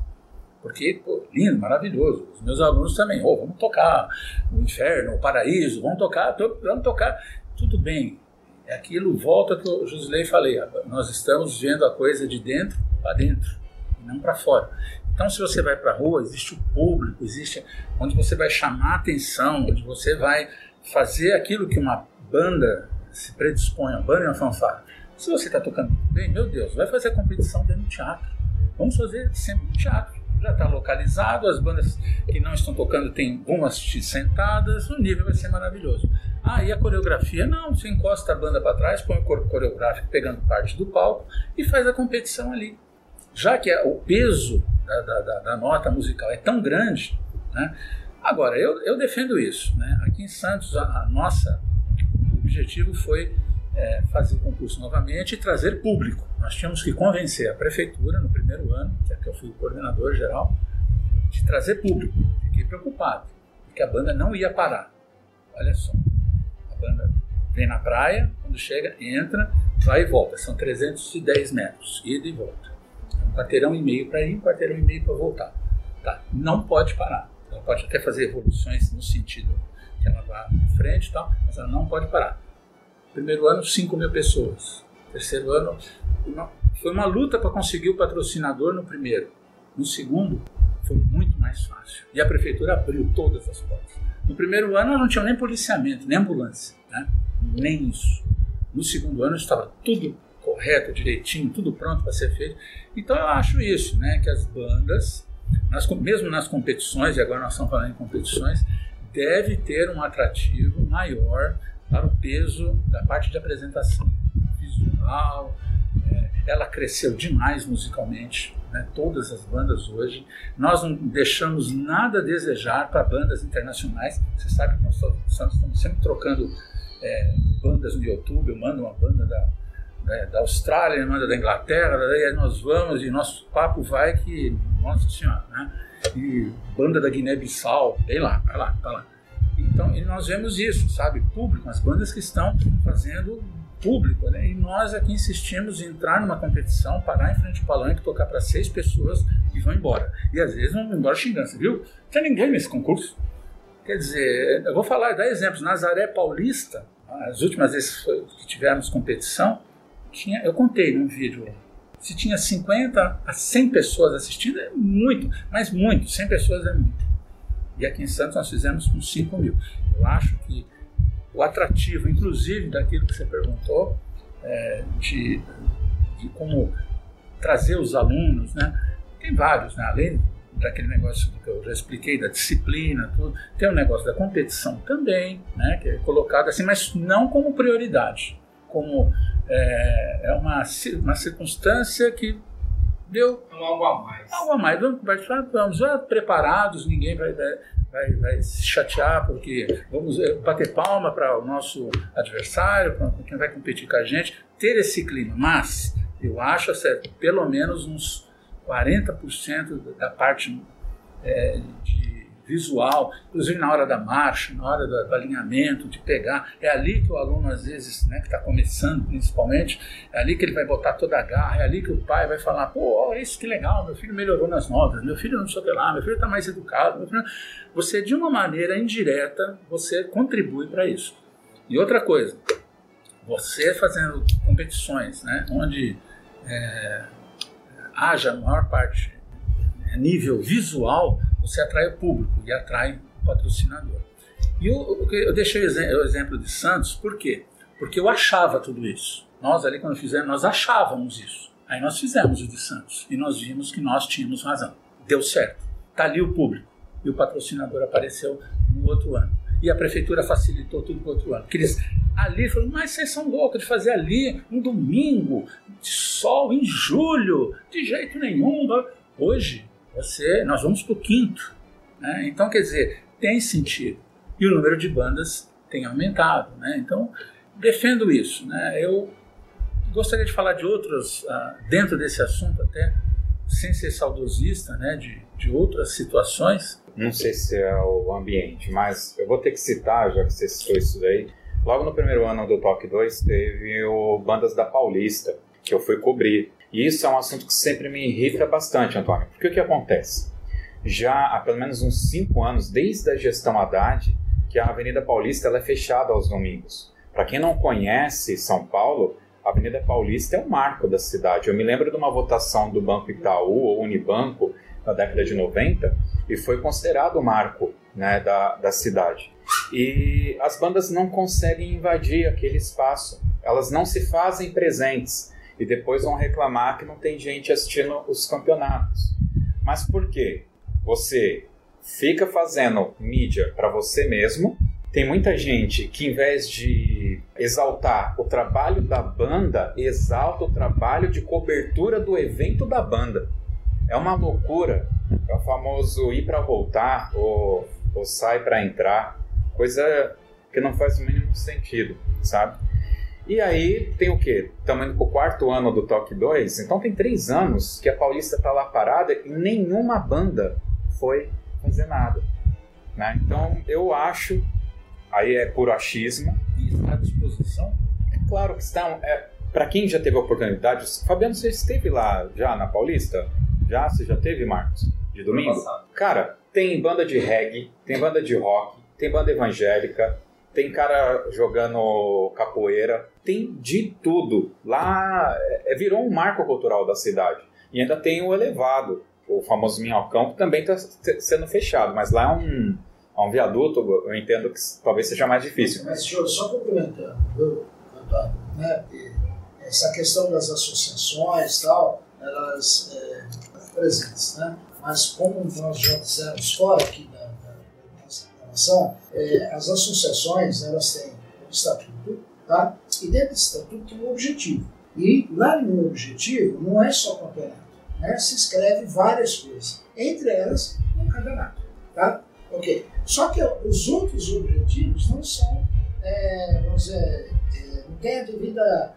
S5: Porque, pô, lindo, maravilhoso. Os meus alunos também, oh, vamos tocar o inferno, o paraíso, vamos tocar, vamos tocar. Tudo bem. É aquilo, volta que o Josilei falei, nós estamos vendo a coisa de dentro para dentro, não para fora. Então, se você vai para a rua, existe o público, existe onde você vai chamar atenção, onde você vai fazer aquilo que uma banda se predispõe, uma banda e uma fanfarra. Se você está tocando bem, meu Deus, vai fazer competição dentro do teatro. Vamos fazer sempre no teatro. Já está localizado, as bandas que não estão tocando têm vão assistir sentadas, o nível vai ser maravilhoso. Ah, e a coreografia? Não, você encosta a banda para trás, põe o corpo coreográfico pegando parte do palco e faz a competição ali. Já que o peso da, da, da nota musical é tão grande, né? Agora, eu, eu defendo isso. Né? Aqui em Santos, a, a nossa objetivo foi é, fazer o concurso novamente e trazer público. Nós tínhamos que convencer a prefeitura no primeiro ano, que é que eu fui o coordenador geral, de trazer público. Fiquei preocupado, porque a banda não ia parar. Olha só, a banda vem na praia, quando chega, entra, vai e volta. São 310 metros, ida e volta. Um quarteirão e meio para ir, um quarteirão e meio para voltar. Tá? Não pode parar. ela pode até fazer evoluções no sentido que ela vá em frente e tal, mas ela não pode parar. Primeiro ano, 5 mil pessoas. Terceiro ano, uma, foi uma luta para conseguir o patrocinador no primeiro. No segundo, foi muito mais fácil. E a prefeitura abriu todas as portas. No primeiro ano, não tínhamos nem policiamento, nem ambulância, né? nem isso. No segundo ano, estava tudo correto, direitinho, tudo pronto para ser feito. Então, eu acho isso, né? que as bandas, nas, mesmo nas competições, e agora nós estamos falando em competições, deve ter um atrativo maior para o peso da parte de apresentação É, ela cresceu demais musicalmente, né? todas as bandas hoje. Nós não deixamos nada a desejar para bandas internacionais. Você sabe que nós estamos sempre trocando é, bandas no YouTube. Eu mando uma banda da, da, da Austrália, manda da Inglaterra, daí nós vamos e nosso papo vai que, nossa senhora, né? E banda da Guiné-Bissau, tem lá, vai lá, tá lá. Então, nós vemos isso, sabe? Público, as bandas que estão fazendo público, né? E nós aqui insistimos em entrar numa competição, parar em frente ao palanque, tocar para seis pessoas e vão embora. E às vezes vão embora xingando, você viu? Não tinha ninguém nesse concurso. Quer dizer, eu vou falar, dar exemplos. Nazaré Paulista, as últimas vezes que tivemos competição, tinha, eu contei num vídeo se tinha 50 a 100 pessoas assistindo, é muito, mas muito, 100 pessoas é muito. E aqui em Santos nós fizemos com 5 mil. Eu acho que o atrativo, inclusive daquilo que você perguntou, é, de, de como trazer os alunos, né? Tem vários, né? Além daquele negócio que eu já expliquei, da disciplina, tudo. Tem o negócio da competição também, né? Que é colocado assim, mas não como prioridade, como é, é uma, uma circunstância que deu
S3: um algo a mais.
S5: Algo a mais. Vamos, vamos já preparados, ninguém vai, vai, vai se chatear porque vamos é, bater palma para o nosso adversário, para quem vai competir com a gente, ter esse clima. Mas eu acho assim, pelo menos uns 40% da parte é, de visual, inclusive na hora da marcha, na hora do, alinhamento, de pegar. É ali que o aluno, às vezes, né, que está começando principalmente, é ali que ele vai botar toda a garra, é ali que o pai vai falar: pô, isso que legal, meu filho melhorou nas notas, meu filho não que lá, meu filho está mais educado. Filho... Você, de uma maneira indireta, você contribui para isso. E outra coisa, você fazendo competições, né, onde é, haja a maior parte é, nível visual, você atrai o público e atrai o patrocinador. E eu, eu deixei o exemplo de Santos, por quê? Porque eu achava tudo isso. Nós ali, quando fizemos, nós achávamos isso. Aí nós fizemos o de Santos e nós vimos que nós tínhamos razão. Deu certo. Está ali o público. E o patrocinador apareceu no outro ano. E a prefeitura facilitou tudo no outro ano. Porque eles ali falaram, mas vocês são loucos de fazer ali um domingo de sol em julho. De jeito nenhum. Hoje, você, nós vamos para o quinto. Né? Então, quer dizer, tem sentido. E o número de bandas tem aumentado. Né? Então, defendo isso. Né? Eu gostaria de falar de outros, uh, dentro desse assunto até, sem ser saudosista, né? de, de outras situações.
S1: Não sei se é o ambiente, mas eu vou ter que citar, já que você citou isso daí. Logo no primeiro ano do Toque 2, teve o Bandas da Paulista, que eu fui cobrir. E isso é um assunto que sempre me irrita bastante, Antônio. Porque o que acontece? Já há pelo menos uns cinco anos, desde a gestão Haddad, que a Avenida Paulista ela é fechada aos domingos. Para quem não conhece São Paulo, a Avenida Paulista é um marco da cidade. Eu me lembro de uma votação do Banco Itaú ou Unibanco na década de 90 e foi considerado o marco né, da, da cidade. E as bandas não conseguem invadir aquele espaço, elas não se fazem presentes e depois vão reclamar que não tem gente assistindo os campeonatos. Mas por quê? Você fica fazendo mídia para você mesmo. Tem muita gente que, em vez de exaltar o trabalho da banda, exalta o trabalho de cobertura do evento da banda. É uma loucura. É o famoso ir para voltar ou, ou sai para entrar. Coisa que não faz o mínimo sentido, sabe? E aí tem o quê? Estamos indo para o quarto ano do Toque 2, então tem três anos que a Paulista está lá parada e nenhuma banda foi fazer nada. Né? Então eu acho, aí é puro achismo.
S5: E está à disposição?
S1: É claro que estão. É, para quem já teve a oportunidade, Fabiano, você esteve lá já na Paulista? Já? Você já teve, Marcos? de domingo. Cara, tem banda de reggae, tem banda de rock, tem banda evangélica, tem cara jogando capoeira, tem de tudo. Lá é, virou um marco cultural da cidade. E ainda tem o elevado, o famoso Minhocão, que também está sendo fechado, mas lá é um, é um viaduto, eu entendo que talvez seja mais difícil.
S2: Mas, senhor, só complementando, né? Essa questão das associações tal, elas é, presentes, né? Mas como nós já dissemos fora aqui da, é, as associações, elas têm um estatuto, tá? E dentro desse estatuto tem um objetivo. E lá no objetivo não é só campeonato, né? Se escreve várias coisas, entre elas um campeonato, tá? Ok. Só que os outros objetivos não são, é, vamos dizer, é, não tem a devida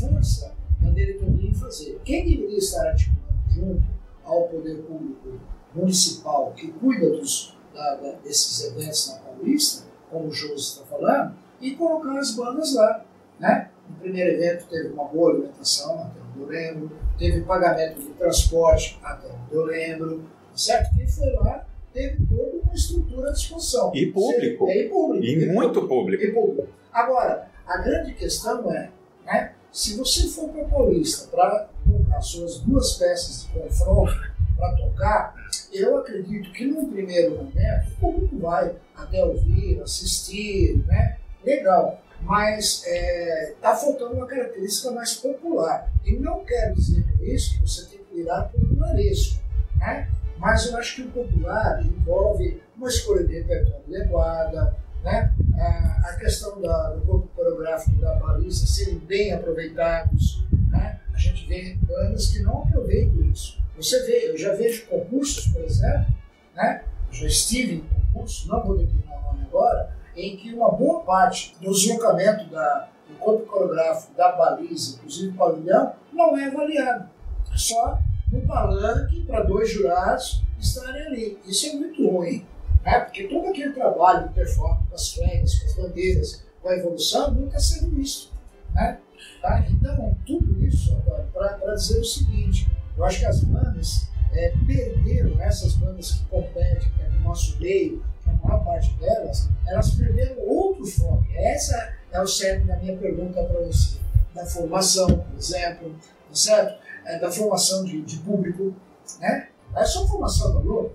S2: força na diretoria em fazer. Quem deveria estar articulando junto ao poder público municipal que cuida dos, da- da- desses eventos na Paulista, como o José está falando, e colocar as bandas lá. Né? No primeiro evento teve uma boa alimentação, até onde eu lembro, teve pagamento de transporte, até onde eu lembro, certo? Quem foi lá teve toda uma estrutura à disposição.
S1: E público.
S2: É, e público.
S1: E muito público.
S2: E público. Agora, a grande questão é, né, se você for para Paulista para colocar suas duas peças de confronto para tocar, eu acredito que num primeiro momento o público vai até ouvir, assistir, né? Legal. Mas está faltando uma característica mais popular. E não quero dizer com isso que você tem que virar popularesco, né? Mas eu acho que o popular envolve uma escolha de repertório adequada, né? a, a questão da, do corpo coreográfico da baliza serem bem aproveitados. Né? A gente vê bandas que não aproveitam isso. Você vê, eu já vejo concursos, por exemplo, né? já estive em concurso, não vou declinar o nome agora, em que uma boa parte do deslocamento da, do corpo coreográfico da baliza, inclusive o pavilhão, não é avaliado. Só no palanque para dois jurados estarem ali. Isso é muito ruim. Né? Porque todo aquele trabalho de performance com as flags, com as bandeiras, com a evolução, nunca está sendo visto. Né? Tá? Então, tudo isso para dizer o seguinte: eu acho que as bandas é, perderam, essas bandas que competem que é no nosso meio, que a maior parte delas, elas perderam outro foco. Essa é o cerne da minha pergunta para você. Da formação, por exemplo, tá certo? É, da formação de, de público, né? Não é só formação do aluno,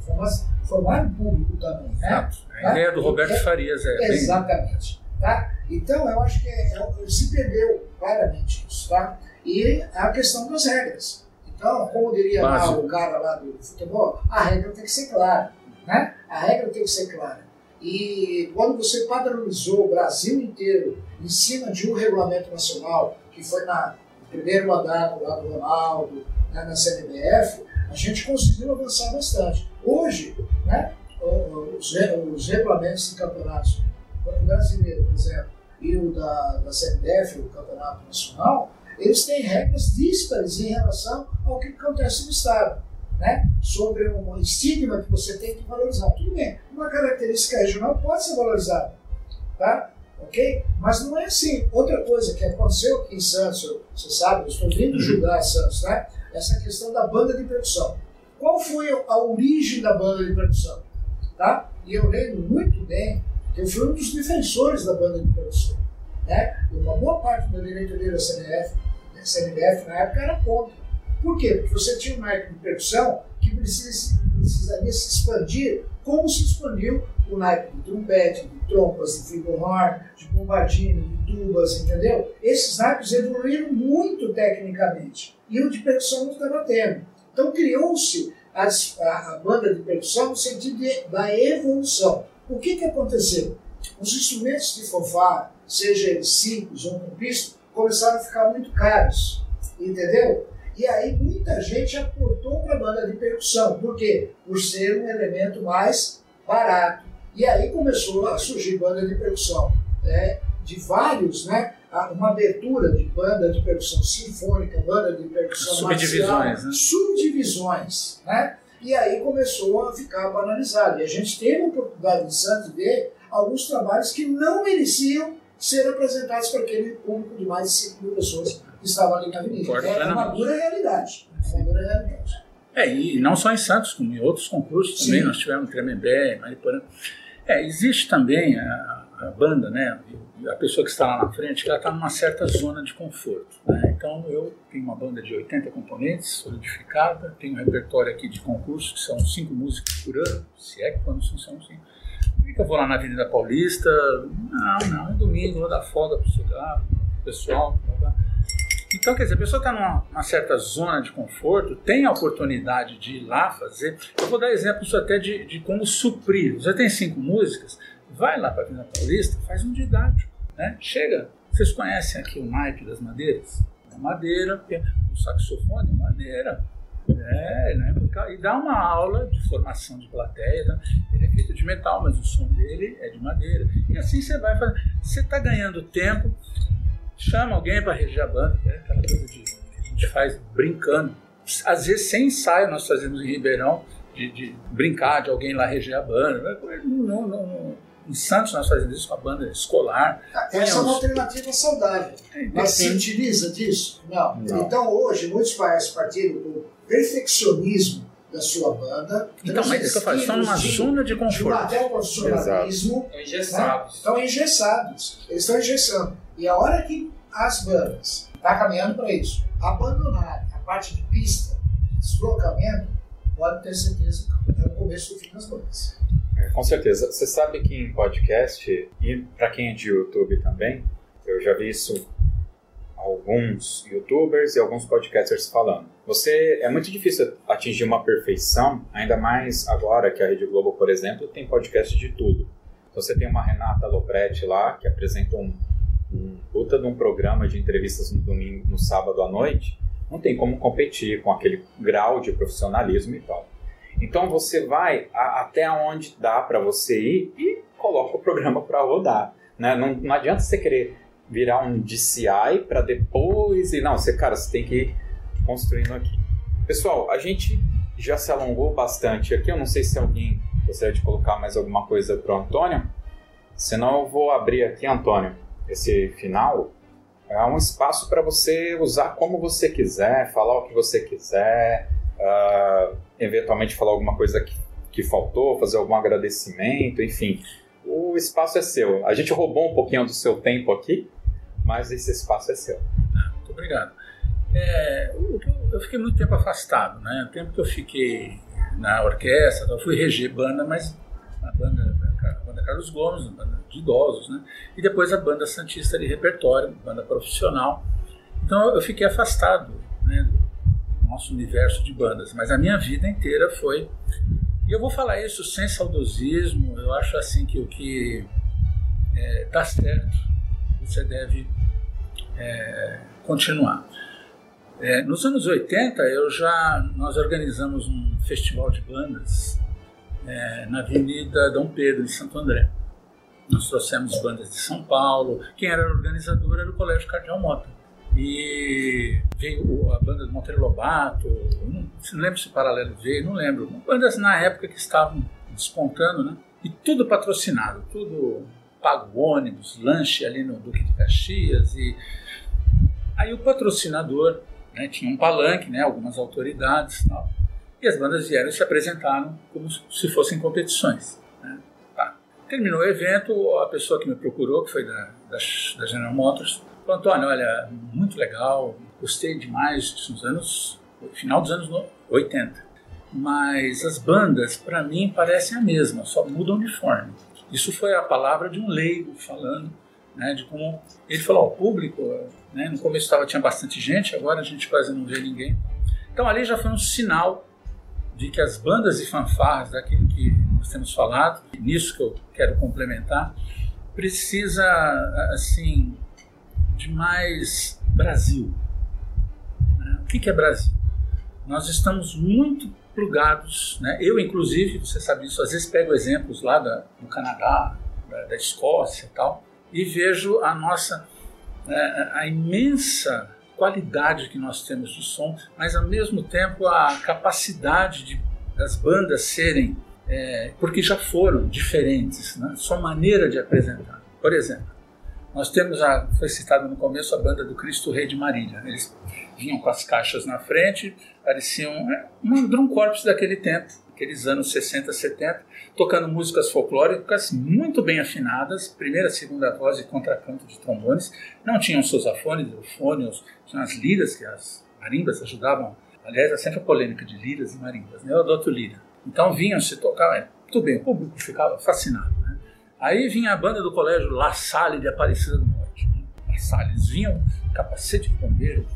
S2: formar, público também, né?
S5: A ideia do Roberto Farias é bem
S2: Exatamente. Tá? Então, eu acho que é- é- se perdeu claramente isso. Tá? E a questão das regras. Então, como diria lá o cara lá do futebol, a regra tem que ser clara. Né? A regra tem que ser clara. E quando você padronizou o Brasil inteiro em cima de um regulamento nacional, que foi na, no primeiro mandato lá do Ronaldo, né, na CNBF, a gente conseguiu avançar bastante. Hoje, né, os, os regulamentos de campeonatos o brasileiro, por exemplo, e o da, da CBF, o Campeonato Nacional, eles têm regras díspares em relação ao que acontece no Estado, né? sobre um estigma que você tem que valorizar. Tudo bem, uma característica regional pode ser valorizada, tá? ok? Mas não é assim. Outra coisa que aconteceu aqui em Santos, você sabe, eu estou vindo julgar Santos, né? essa questão da banda de percussão. Qual foi a origem da banda de percussão? Tá? E eu lembro muito bem que eu fui um dos defensores da banda de percussão. Né? E uma boa parte da diretoria da CNF, CNBF na época era contra. Por quê? Porque você tinha um naipe de percussão que precisa- precisaria se expandir como se expandiu o naipe de trompete, de trompas, de flugelhorn, de bombardino, de tubas, entendeu? Esses naipes evoluíram muito tecnicamente e o de percussão não estava tendo. Então criou-se a, a- banda de percussão no sentido de- da evolução. O que, que aconteceu? Os instrumentos de fanfarra, seja eles simples ou com pisto, começaram a ficar muito caros, entendeu? E aí muita gente aportou para a banda de percussão. Por quê? Por ser um elemento mais barato. E aí começou a surgir banda de percussão né, de vários, né? Uma abertura de banda de percussão sinfônica, banda de percussão
S5: Subdivisões,
S2: marcial,
S5: né?
S2: subdivisões, né? E aí começou a ficar banalizado. E a gente teve a oportunidade em Santos de ver alguns trabalhos que não mereciam ser apresentados para aquele público de mais de 5 mil pessoas que estavam ali na avenida.
S5: Concordo
S2: É uma dura realidade. É uma dura realidade.
S5: É, e não só em Santos, como em outros concursos também,
S2: Sim.
S5: nós tivemos em Tremembé, Mariporã. É, existe também a, a banda, né, a pessoa que está lá na frente, que ela está numa certa zona de conforto. Né? Então eu tenho uma banda de 80 componentes, solidificada, tenho um repertório aqui de concurso, que são cinco músicas por ano, se é que quando são são cinco. Por que eu vou lá na Avenida Paulista? Não, não, é domingo, vou dar folga para o cigarro, pro pessoal. Então, quer dizer, a pessoa está numa, numa certa zona de conforto, tem a oportunidade de ir lá fazer. Eu vou dar exemplos até de, de como suprir. Você tem cinco músicas, vai lá para a Avenida Paulista, faz um didático. Né? Chega, vocês conhecem aqui o naipe das madeiras? É madeira, o saxofone é madeira. É, né? E dá uma aula de formação de plateia. tá? Ele é feito de metal, mas o som dele é de madeira. E assim você vai fazer. Você está ganhando tempo, chama alguém para reger a banda, né? aquela coisa de, que a gente faz brincando. Às vezes, sem ensaio, nós fazemos em Ribeirão, de, de brincar, de alguém lá reger a banda. Não, não, não, em Santos, nós fazemos isso com a banda escolar.
S2: Essa é uma alternativa saudável. Mas se utiliza disso? Não.
S1: Não.
S2: Então hoje muitos países partiram do perfeccionismo da sua banda.
S5: Então, mas isso que eu falo, estão numa zona de
S2: de, de um
S5: conforto.
S2: profissionalismo.
S3: Estão engessados.
S2: Estão engessados. Eles estão engessando. E a hora que as bandas estão caminhando para isso, abandonarem a parte de pista, de deslocamento, pode ter certeza que é o começo do fim das bandas.
S1: É, com certeza. Você sabe que em podcast, e para quem é de YouTube também, eu já vi isso alguns youtubers e alguns podcasters falando. Você é muito difícil atingir uma perfeição, ainda mais agora que a Rede Globo, por exemplo, tem podcast de tudo. Então você tem uma Renata Lopretti lá que apresenta um, um puta de um programa de entrevistas no domingo, no sábado à noite. Não tem como competir com aquele grau de profissionalismo e tal. Então você vai a- até onde dá para você ir e coloca o programa para rodar. Né? Não, não adianta você querer virar um DCI para depois e não, você cara, você tem que ir construindo aqui. Pessoal, a gente já se alongou bastante aqui. Eu não sei se alguém gostaria de colocar mais alguma coisa para o Antônio. Senão eu vou abrir aqui, Antônio, esse final. É um espaço para você usar como você quiser, falar o que você quiser, ah, eventualmente falar alguma coisa que, que faltou, fazer algum agradecimento, enfim. O espaço é seu. A gente roubou um pouquinho do seu tempo aqui, mas esse espaço é seu.
S5: Muito obrigado. É, eu, fiquei muito tempo afastado, né? O tempo que eu fiquei na orquestra, eu fui reger banda, mas a banda, a banda Carlos Gomes, banda de idosos, né? E depois a banda Santista de repertório, banda profissional. Então eu fiquei afastado, né? Do nosso universo de bandas, mas a minha vida inteira foi. E eu vou falar isso sem saudosismo. Eu acho assim que o que é, dá certo, você deve é, continuar. É, nos anos 80, eu já, nós organizamos um festival de bandas é, na Avenida Dom Pedro, em Santo André. Nós trouxemos bandas de São Paulo. Quem era organizador era o Colégio Cardeal Mota. E veio o- a banda do Monteiro Lobato, não, não lembro se Paralelo veio, não lembro. Bandas na época que estavam despontando, né? E tudo patrocinado, tudo pago ônibus, lanche ali no Duque de Caxias. E aí o patrocinador né, tinha um palanque, né, algumas autoridades e tal. E as bandas vieram e se apresentaram como se fossem competições. né. Tá. Terminou o evento, a pessoa que me procurou, que foi da, da, da General Motors, falou, Antônio, olha, muito legal, gostei demais, nos anos, no final dos anos no- 80. Mas as bandas, para mim, parecem a mesma, só mudam de forma. Isso foi a palavra de um leigo falando, né, de como ele falou, ó, o público, né, no começo tava, tinha bastante gente, agora a gente quase não vê ninguém. Então ali já foi um sinal de que as bandas e fanfarras, daquilo que nós temos falado, nisso que eu quero complementar, precisa, assim, de mais Brasil. né? O que é Brasil? Nós estamos muito plugados, né? eu inclusive, você sabe disso, às vezes pego exemplos lá da, do Canadá, da, da Escócia e tal, e vejo a nossa, eh, a imensa qualidade que nós temos de som, mas ao mesmo tempo a capacidade de, das bandas serem, eh, porque já foram diferentes, né? sua maneira de apresentar. Por exemplo, Nós temos, a, foi citado no começo, a banda do Cristo Rei de Marília. Eles vinham com as caixas na frente, pareciam é, um drum corps daquele tempo, aqueles anos 60, 70, tocando músicas folclóricas muito bem afinadas, primeira, segunda voz e contracanto de trombones. Não tinham sosafones, eufônios, tinham as liras que as marimbas ajudavam. Aliás, é sempre a polêmica de liras e marimbas, né? eu adoto lira. Então vinham se tocar, é, tudo bem, o público ficava fascinado. Né? Aí vinha a banda do colégio La Salle de Aparecida do Norte. Né? La Salle, eles vinham capacete de bombeiro,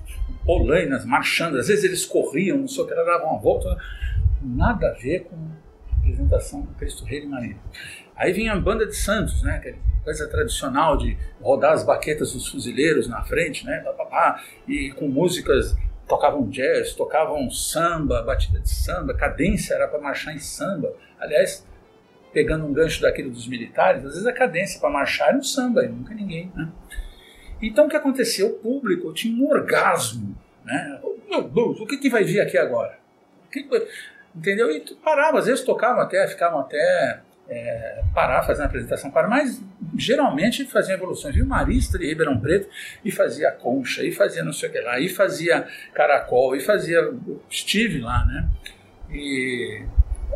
S5: polainas, marchando, às vezes eles corriam, não sei o que, davam uma volta, nada a ver com apresentação do Cristo Rei de Maria. Aí vinha a banda de Santos, né, aquela coisa tradicional de rodar as baquetas dos fuzileiros na frente, né, pá, pá, pá, e com músicas tocavam jazz, tocavam samba, batida de samba, cadência era para marchar em samba. Aliás, pegando um gancho daquilo dos militares, às vezes a cadência para marchar era um samba, e nunca ninguém. Né? Então o que aconteceu? O público tinha um orgasmo. Né? Meu Deus, o que, que vai vir aqui agora? Entendeu? E parava, às vezes tocavam até, ficavam até é, parar, fazer uma apresentação, para, mas geralmente fazia evoluções. Viu Marista de Ribeirão Preto e fazia concha, e fazia não sei o que lá, e fazia caracol, e fazia. Estive lá, né? E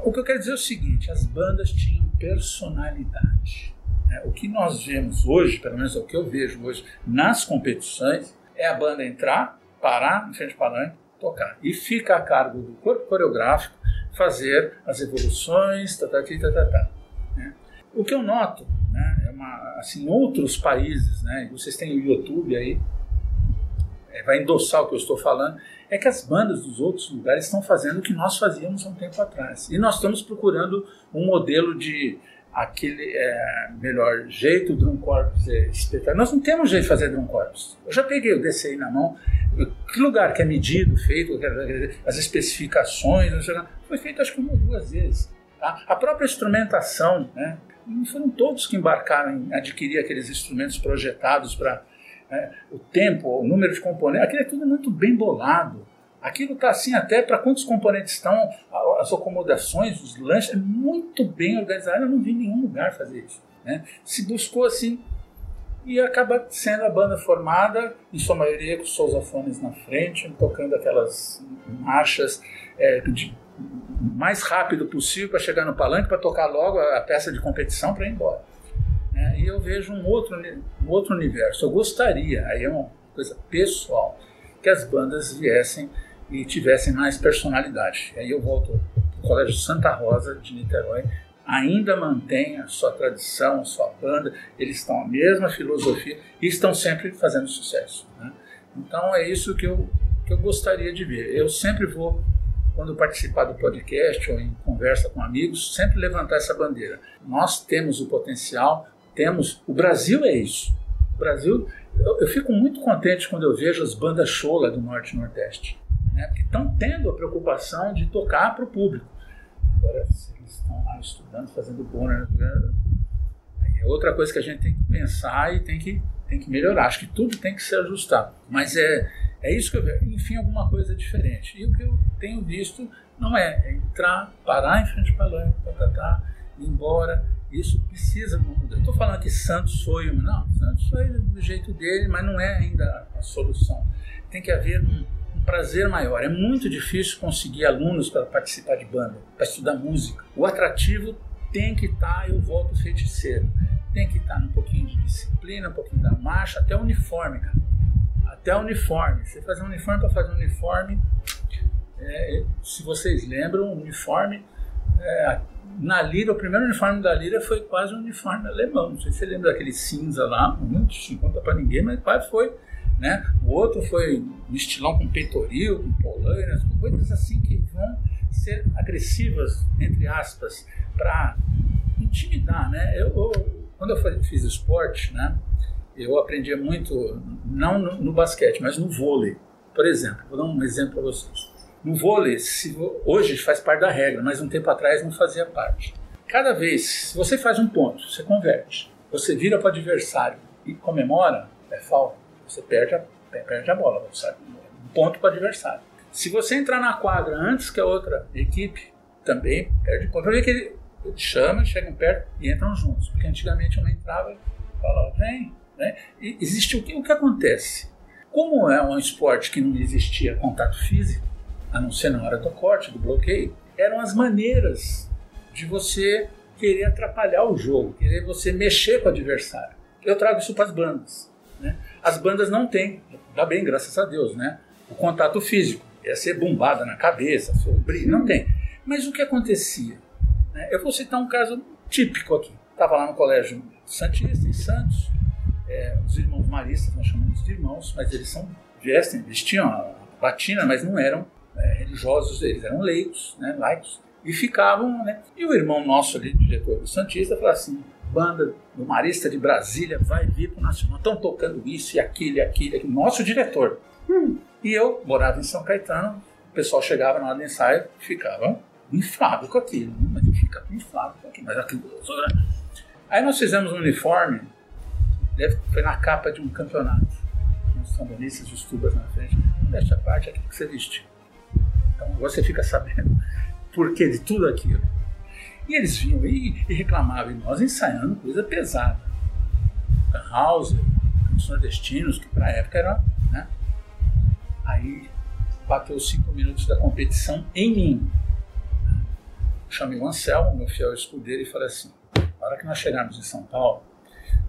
S5: o que eu quero dizer é o seguinte: as bandas tinham personalidade. Né? O que nós vemos hoje, pelo menos é o que eu vejo hoje nas competições, é a banda entrar, parar em frente ao palanque, tocar. E fica a cargo do corpo coreográfico fazer as evoluções, tá, tá, tá, tá, tá, né? O que eu noto, né, é uma, assim, outros países, né, vocês têm o YouTube aí, é, vai endossar o que eu estou falando, é que as bandas dos outros lugares estão fazendo o que nós fazíamos há um tempo atrás. E nós estamos procurando um modelo de aquele é, melhor jeito, drum corps é espetáculo. Nós não temos jeito de fazer drum corps. Eu já peguei o DCI na mão, que lugar que é medido, feito, as especificações, foi feito acho que uma ou duas vezes. Tá? A própria instrumentação, né? não foram todos que embarcaram em adquirir aqueles instrumentos projetados para né, o tempo, o número de componentes, aquilo é tudo muito bem bolado. Aquilo está assim até para quantos componentes estão, as acomodações, os lanches, é muito bem organizado. Eu não vi nenhum lugar fazer isso. Né? Se buscou assim e acaba sendo a banda formada, em sua maioria com sousafones na frente, tocando aquelas marchas é, de mais rápido possível para chegar no palanque, para tocar logo a peça de competição para ir embora. É, e eu vejo um outro, um outro universo. Eu gostaria, aí é uma coisa pessoal, que as bandas viessem e tivessem mais personalidade. Aí eu volto para o Colégio Santa Rosa de Niterói, ainda mantém a sua tradição, a sua banda, eles estão a mesma filosofia e estão sempre fazendo sucesso. Né? Então é isso que eu, que eu gostaria de ver. Eu sempre vou, quando participar do podcast ou em conversa com amigos, sempre levantar essa bandeira. Nós temos o potencial, temos. O Brasil é isso. O Brasil, eu, eu fico muito contente quando eu vejo as bandas chola do Norte e Nordeste né? estão tendo a preocupação de tocar para o público. Agora, se eles estão lá estudando, fazendo boner, né? é outra coisa que a gente tem que pensar e tem que, tem que melhorar. Acho que tudo tem que ser ajustado. Mas é, é isso que eu vejo. Enfim, alguma coisa diferente. E o que eu tenho visto não é, entrar, parar em frente para lá, tá, tá, tá, ir embora. Isso precisa mudar. Estou falando que Santos foi, não, Santos foi do jeito dele, mas não é ainda a solução. Tem que haver um, prazer maior. É muito difícil conseguir alunos para participar de banda, para estudar música. O atrativo tem que estar, tá, eu volto feiticeiro, tem que estar tá um pouquinho de disciplina, um pouquinho da marcha, até o uniforme, cara. Até o uniforme. Você fazer um uniforme para fazer um uniforme, é, se vocês lembram, o uniforme é, na Lira, o primeiro uniforme da Lira foi quase um uniforme alemão. Não sei se você lembra daquele cinza lá, não conta para ninguém, mas quase foi né? O outro foi um estilão com peitoril, com polainas, coisas assim que vão ser agressivas, entre aspas, para intimidar. Né? Eu, eu, quando eu fiz esporte, né, eu aprendia muito, não no, no, basquete, mas no vôlei. Por exemplo, vou dar um exemplo para vocês. No vôlei, se, hoje faz parte da regra, mas um tempo atrás não fazia parte. Cada vez, se você faz um ponto, você converte, você vira para o adversário e comemora, é falta você perde a, perde a bola, sabe? Um ponto para o adversário. Se você entrar na quadra antes que a outra equipe, também perde ponto. Vai ver que ele chama, chegam perto e entram juntos. Porque antigamente uma entrava e falava, vem, Né? E existe o que, o que acontece? Como é um esporte que não existia contato físico, a não ser na hora do corte, do bloqueio, eram as maneiras de você querer atrapalhar o jogo, querer você mexer com o adversário. Eu trago isso para as bandas. Né? As bandas não têm, dá bem, graças a Deus, né? o contato físico. Ia ser bombada na cabeça, sobre, não tem. Mas o que acontecia? Né? Eu vou citar um caso típico aqui. Estava lá no colégio Santista, em Santos, é, os irmãos maristas, nós chamamos de irmãos, mas eles são vestem, eles tinham a batina, mas não eram é, religiosos, eles eram leigos, né, laicos, e ficavam, né? E o irmão nosso ali, diretor do Santista, falou assim: banda do Marista de Brasília vai vir para o Nacional, estão tocando isso e aquilo e aquilo, aquilo. nosso diretor. Hum. E eu morava em São Caetano, o pessoal chegava na hora do ensaio, ficava inflado com aquilo, né? mas fica inflado com aquilo, mas aquilo. Né? Aí nós fizemos um uniforme, deve, foi na capa de um campeonato, uns sambonistas de tubas na frente, desta parte aqui que você vestiu. Então você fica sabendo *laughs* por que de tudo aquilo. E eles vinham e, e reclamavam, e nós ensaiando coisa pesada. Hauser, os nordestinos, que para a época era. Né? Aí bateu cinco minutos da competição em mim. Chamei o Anselmo, meu fiel escudeiro, e falei assim: na hora que nós chegarmos em São Paulo,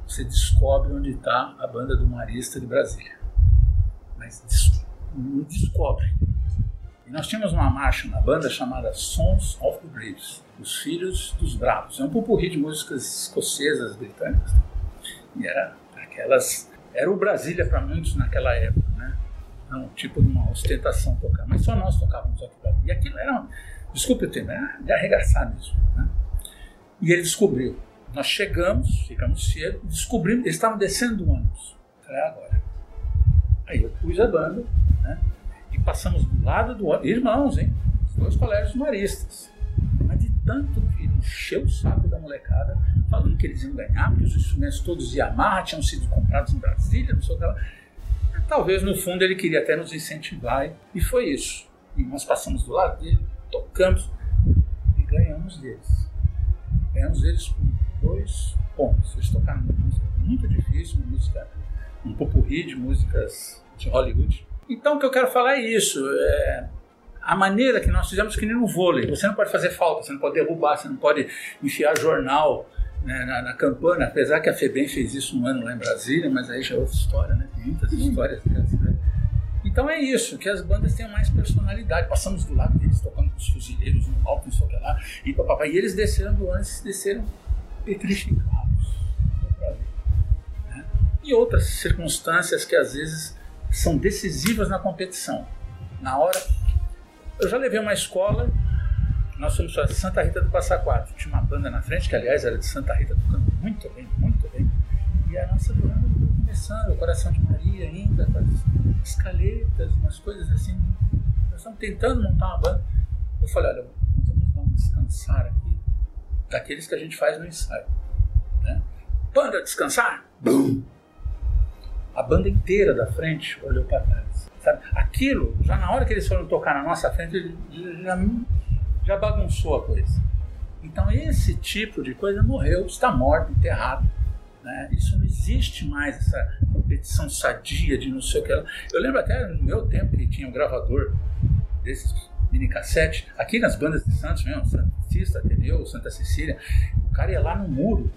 S5: você descobre onde está a banda do Marista de Brasília. Mas não descobre. E nós tínhamos uma marcha na banda chamada Sons of the Braves, Os Filhos dos Bravos. É um pupurri de músicas escocesas, britânicas. E era aquelas. Era o Brasília para muitos naquela época, né? Não, tipo de uma ostentação tocar. Mas só nós tocávamos aquilo. E aquilo era, desculpe o termo, era de arregaçar mesmo. Né? E ele descobriu. Nós chegamos, ficamos cedo, descobrimos, eles estavam descendo do ônibus. Falei, agora. Aí eu pus a banda, né? Passamos do lado do ônibus, irmãos, hein? Os dois colégios maristas. Mas de tanto que encheu o saco da molecada, falando que eles iam ganhar, porque os instrumentos todos Yamaha tinham sido comprados em Brasília, não sei o que lá. Talvez no fundo ele queria até nos incentivar, e foi isso. E nós passamos do lado dele, tocamos e ganhamos deles. Ganhamos eles com dois pontos. Eles tocaram uma música muito difícil, uma música, um popurri de músicas de Hollywood. Então o que eu quero falar é isso. É a maneira que nós fizemos que nem no vôlei. Você não pode fazer falta, você não pode derrubar, você não pode enfiar jornal né, na, na, campanha, apesar que a FEBEM fez isso um ano lá em Brasília, mas aí já é outra história, né? Tem muitas histórias dessas, né? Então é isso, que as bandas tenham mais personalidade. Passamos do lado deles, tocando com os fuzileiros no palco, não sei o que lá, e papapá. E eles desceram do ônibus, desceram petrificados. Né? E outras circunstâncias que às vezes são decisivas na competição. Na hora. Eu já levei uma escola, nós fomos para Santa Rita do Passa Quatro. Tinha uma banda na frente, que aliás era de Santa Rita, tocando muito bem, muito bem. E a nossa banda começando, o Coração de Maria ainda, com as escaletas, umas coisas assim. Nós estamos tentando montar uma banda. Eu falei, olha, vamos dar um descansar aqui daqueles que a gente faz no ensaio. Né? Banda, descansar? Bum! A banda inteira da frente olhou para trás. Sabe? Aquilo, já na hora que eles foram tocar na nossa frente, já, já bagunçou a coisa. Então esse tipo de coisa morreu, está morto, enterrado. Né? Isso não existe mais, essa competição sadia de não sei o que. Eu lembro até no meu tempo que tinha um gravador desses mini cassete, aqui nas bandas de Santos mesmo, Santista, Ateneu, Santa Cecília, o cara ia lá no muro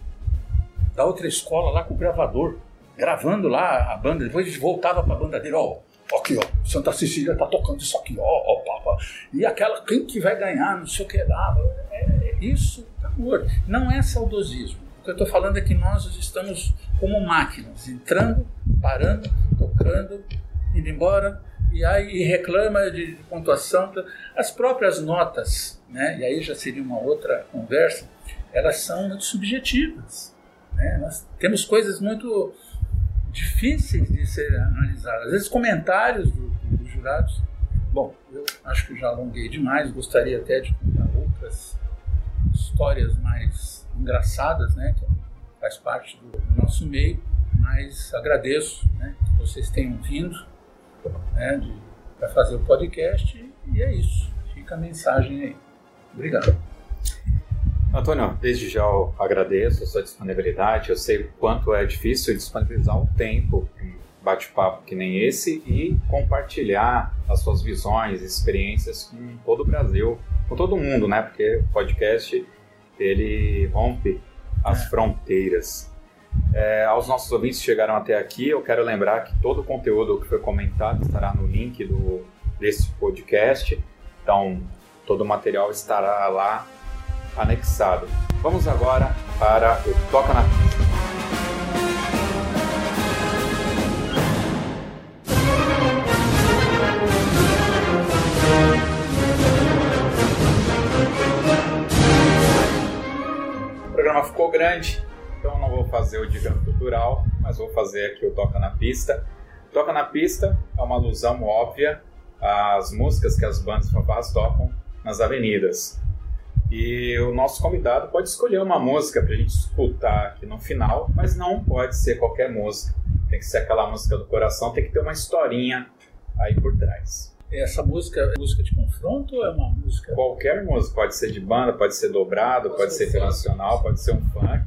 S5: da outra escola lá com o gravador, gravando lá a banda, depois voltava para a banda dele, ó, aqui ó, Santa Cecília tá tocando isso aqui, ó, ó, papa. E aquela, quem que vai ganhar, não sei o que lá, é, é, isso, amor, não é saudosismo. O que eu estou falando é que nós estamos como máquinas, entrando, parando, tocando, indo embora, e aí reclama de pontuação. As próprias notas, né, e aí já seria uma outra conversa, elas são muito subjetivas. Né? Nós temos coisas muito difíceis de ser analisadas. Vezes, comentários dos do jurados. Bom, eu acho que já alonguei demais, gostaria até de contar outras histórias mais engraçadas, né, que faz parte do nosso meio, mas agradeço né, que vocês tenham vindo né, para fazer o podcast e é isso. Fica a mensagem aí. Obrigado.
S1: Antônio, desde já eu agradeço a sua disponibilidade. Eu sei o quanto é difícil disponibilizar um tempo, um bate-papo que nem esse e compartilhar as suas visões, experiências com todo o Brasil, com todo mundo, né? Porque o podcast ele rompe as
S5: É.
S1: fronteiras. É, aos nossos ouvintes que chegaram até aqui, eu quero lembrar que todo o conteúdo que foi comentado estará no link do, desse podcast. Então, todo o material estará lá anexado. Vamos agora para o Toca na Pista. O programa ficou grande, então não vou fazer o dica cultural, mas vou fazer aqui o Toca na Pista. Toca na Pista é uma alusão óbvia às músicas que as bandas fanfarras tocam nas avenidas. E o nosso convidado pode escolher uma música para a gente escutar aqui no final, mas não pode ser qualquer música. Tem que ser aquela música do coração, tem que ter uma historinha aí por trás.
S5: Essa música é música de confronto ou é uma música.
S1: Qualquer música, pode ser de banda, pode ser dobrado,
S3: Pode
S1: pode
S3: ser
S1: internacional, pode ser um funk.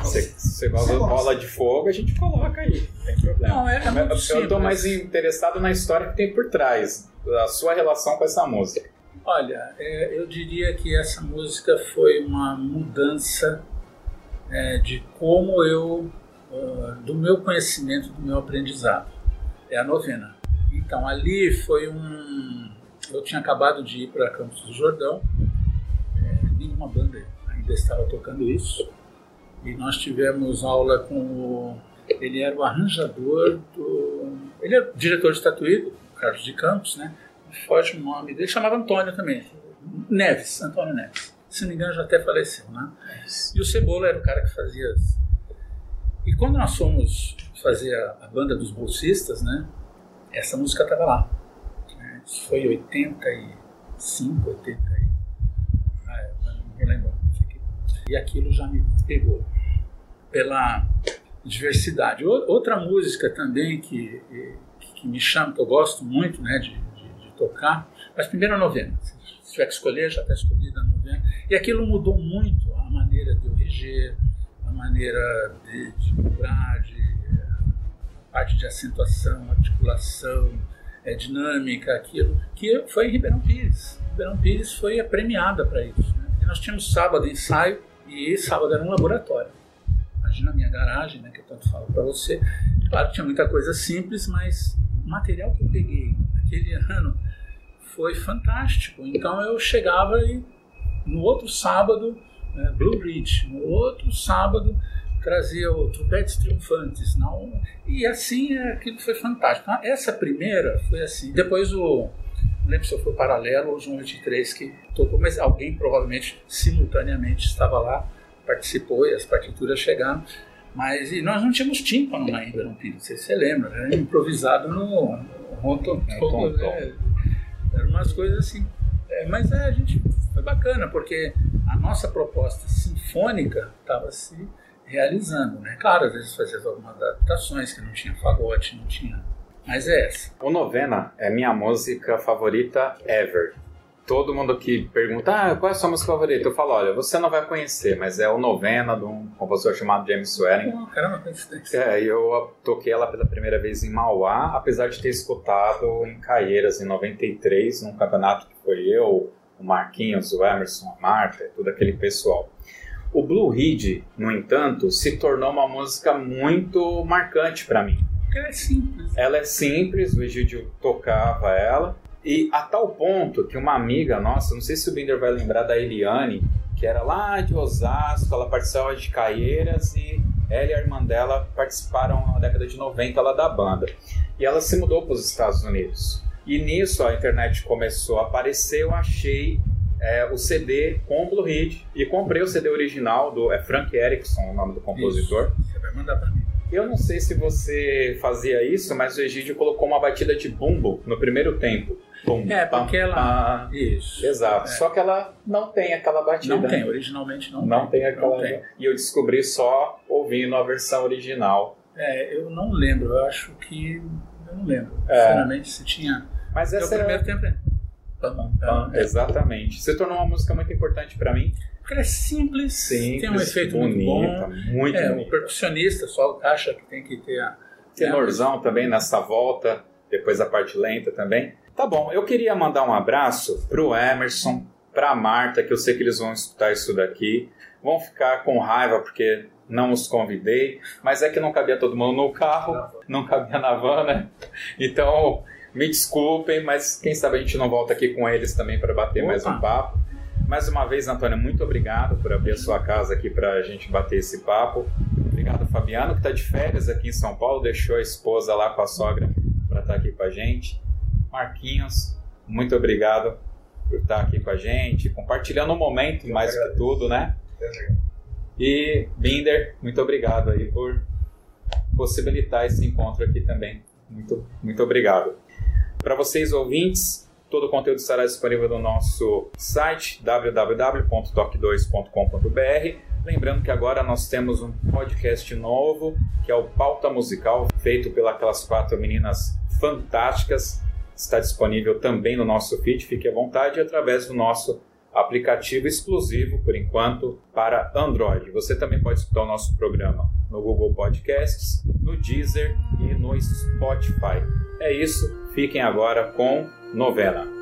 S3: Você
S1: Se você gosta de bola de fogo, a gente coloca aí, não tem problema.
S5: Não, é, é muito
S1: eu estou mais interessado na história que tem por trás, da sua relação com essa música.
S5: Olha, é, eu diria que essa música foi uma mudança é, de como eu, ah, do meu conhecimento, do meu aprendizado. É a novena. Então ali foi um. Eu tinha acabado de ir para Campos do Jordão, é, nenhuma banda ainda estava tocando isso, e nós tivemos aula com o. Ele era o arranjador do. Ele era diretor de estatuído, Carlos de Campos, né? Foge o nome dele, chamava Antônio também. Neves, Antônio Neves. Se não me engano, já até faleceu, né? E o Cebola era o cara que fazia. E quando nós fomos fazer a, banda dos bolsistas, né? Essa música estava lá. né, Isso foi em 85, 80 e... Ah, não vou lembrar. E aquilo já me pegou pela diversidade. Outra música também que, que me chama, que eu gosto muito né, de tocar, mas primeiro a novena. Se tiver que escolher, já está escolhida a novena. E aquilo mudou muito a maneira de eu reger, a maneira de, de de, a parte de acentuação, articulação, é, dinâmica, aquilo, que foi em Ribeirão Pires. Ribeirão Pires foi premiada para isso. Né? E nós tínhamos sábado ensaio e sábado era um laboratório. Imagina a minha garagem, né, que eu tanto falo para você. Claro tinha muita coisa simples, mas o material que eu peguei naquele *laughs* ano foi fantástico. Então eu chegava e no outro sábado, né, Blue Ridge, no outro sábado trazia o Trompetes Triunfantes, não, e assim é, aquilo foi fantástico. Ah, Essa primeira foi assim. Depois o não lembro se foi paralelo ou João 23 que tocou, mas alguém provavelmente simultaneamente estava lá, participou e as partituras chegaram. Mas nós não tínhamos tímpano na Ribeirão Pires, não sei se você lembra, era improvisado no Ronton.
S1: É, tom, tom.
S5: É, eram umas coisas assim. É, mas é, a gente foi bacana, porque a nossa proposta sinfônica estava se realizando. Né? Claro, às vezes fazia algumas adaptações, que não tinha fagote, não tinha. Mas é essa.
S1: O Novena é minha música favorita ever. Todo mundo que pergunta, ah, qual é a sua música favorita? Eu falo, olha, você não vai conhecer, mas é o Novena de um compositor chamado James Swearing.
S5: Oh, caramba, coincidência.
S1: É, eu toquei ela pela primeira vez em Mauá, apesar de ter escutado em Caieiras em 93, num campeonato que foi eu, o Marquinhos, o Emerson, a Marta, todo aquele pessoal. O Blue Reed, no entanto, se tornou uma música muito marcante para mim.
S5: Porque ela é simples.
S1: Ela é simples, o Egídio tocava ela, e a tal ponto que uma amiga nossa, não sei se o Binder vai lembrar da Eliane, que era lá de Osasco, ela participava de Caieiras e ela e a irmã dela participaram na década de 90 lá da banda. E ela se mudou para os Estados Unidos. E nisso a internet começou a aparecer, eu achei é, o CD com o Blue Reed e comprei o CD original do é Frank Erickson, o nome do compositor.
S5: Você vai mandar pra mim.
S1: Eu não sei se você fazia isso, mas o Egídio colocou uma batida de bumbo no primeiro tempo. Bum,
S5: É, porque ela-
S1: pam.
S5: Isso.
S1: Exato.
S5: É.
S1: Só que ela não tem aquela batida.
S5: Não tem, originalmente não,
S1: Não tem aquela.
S5: Não tem.
S1: E eu descobri só ouvindo a versão original.
S5: É, eu não lembro, eu acho que. Eu não lembro.
S1: É.
S5: Sinceramente, se tinha.
S1: Mas essa
S5: o primeiro tempo é. Pam,
S1: pam,
S5: é.
S1: Exatamente. Se tornou uma música muito importante pra mim.
S5: Porque ela é simples,
S1: Simples,
S5: tem um efeito
S1: bonita,
S5: muito bom.
S1: muito
S5: É, o
S1: bonita.
S5: percussionista só acha que tem que ter a.
S1: Tenorzão também nessa volta, depois a parte lenta também. Tá bom, eu queria mandar um abraço pro Emerson, pra Marta, que eu sei que eles vão escutar isso daqui. Vão ficar com raiva porque não os convidei, mas é que não cabia todo mundo no carro, não cabia na van, né? Então, me desculpem, mas quem sabe a gente não volta aqui com eles também para bater mais
S5: Opa.
S1: um papo. Mais uma vez, Antônio, muito obrigado por abrir a sua casa aqui para a gente bater esse papo. Obrigado, Fabiano, que está de férias aqui em São Paulo, deixou a esposa lá com a sogra para estar aqui com a gente. Marquinhos, muito obrigado por estar aqui com a gente, compartilhando o momento, mais do que tudo, né? E Binder, muito obrigado aí por possibilitar esse encontro aqui também. Muito, muito obrigado. Para vocês ouvintes, todo o conteúdo estará disponível no nosso site www.toque2.com.br. Lembrando que agora nós temos um podcast novo, que é o Pauta Musical, feito pelas quatro meninas fantásticas. Está disponível também no nosso feed, fique à vontade, através do nosso aplicativo exclusivo, por enquanto, para Android. Você também pode escutar o nosso programa no Google Podcasts, no Deezer e no Spotify. É isso, fiquem agora com Novena.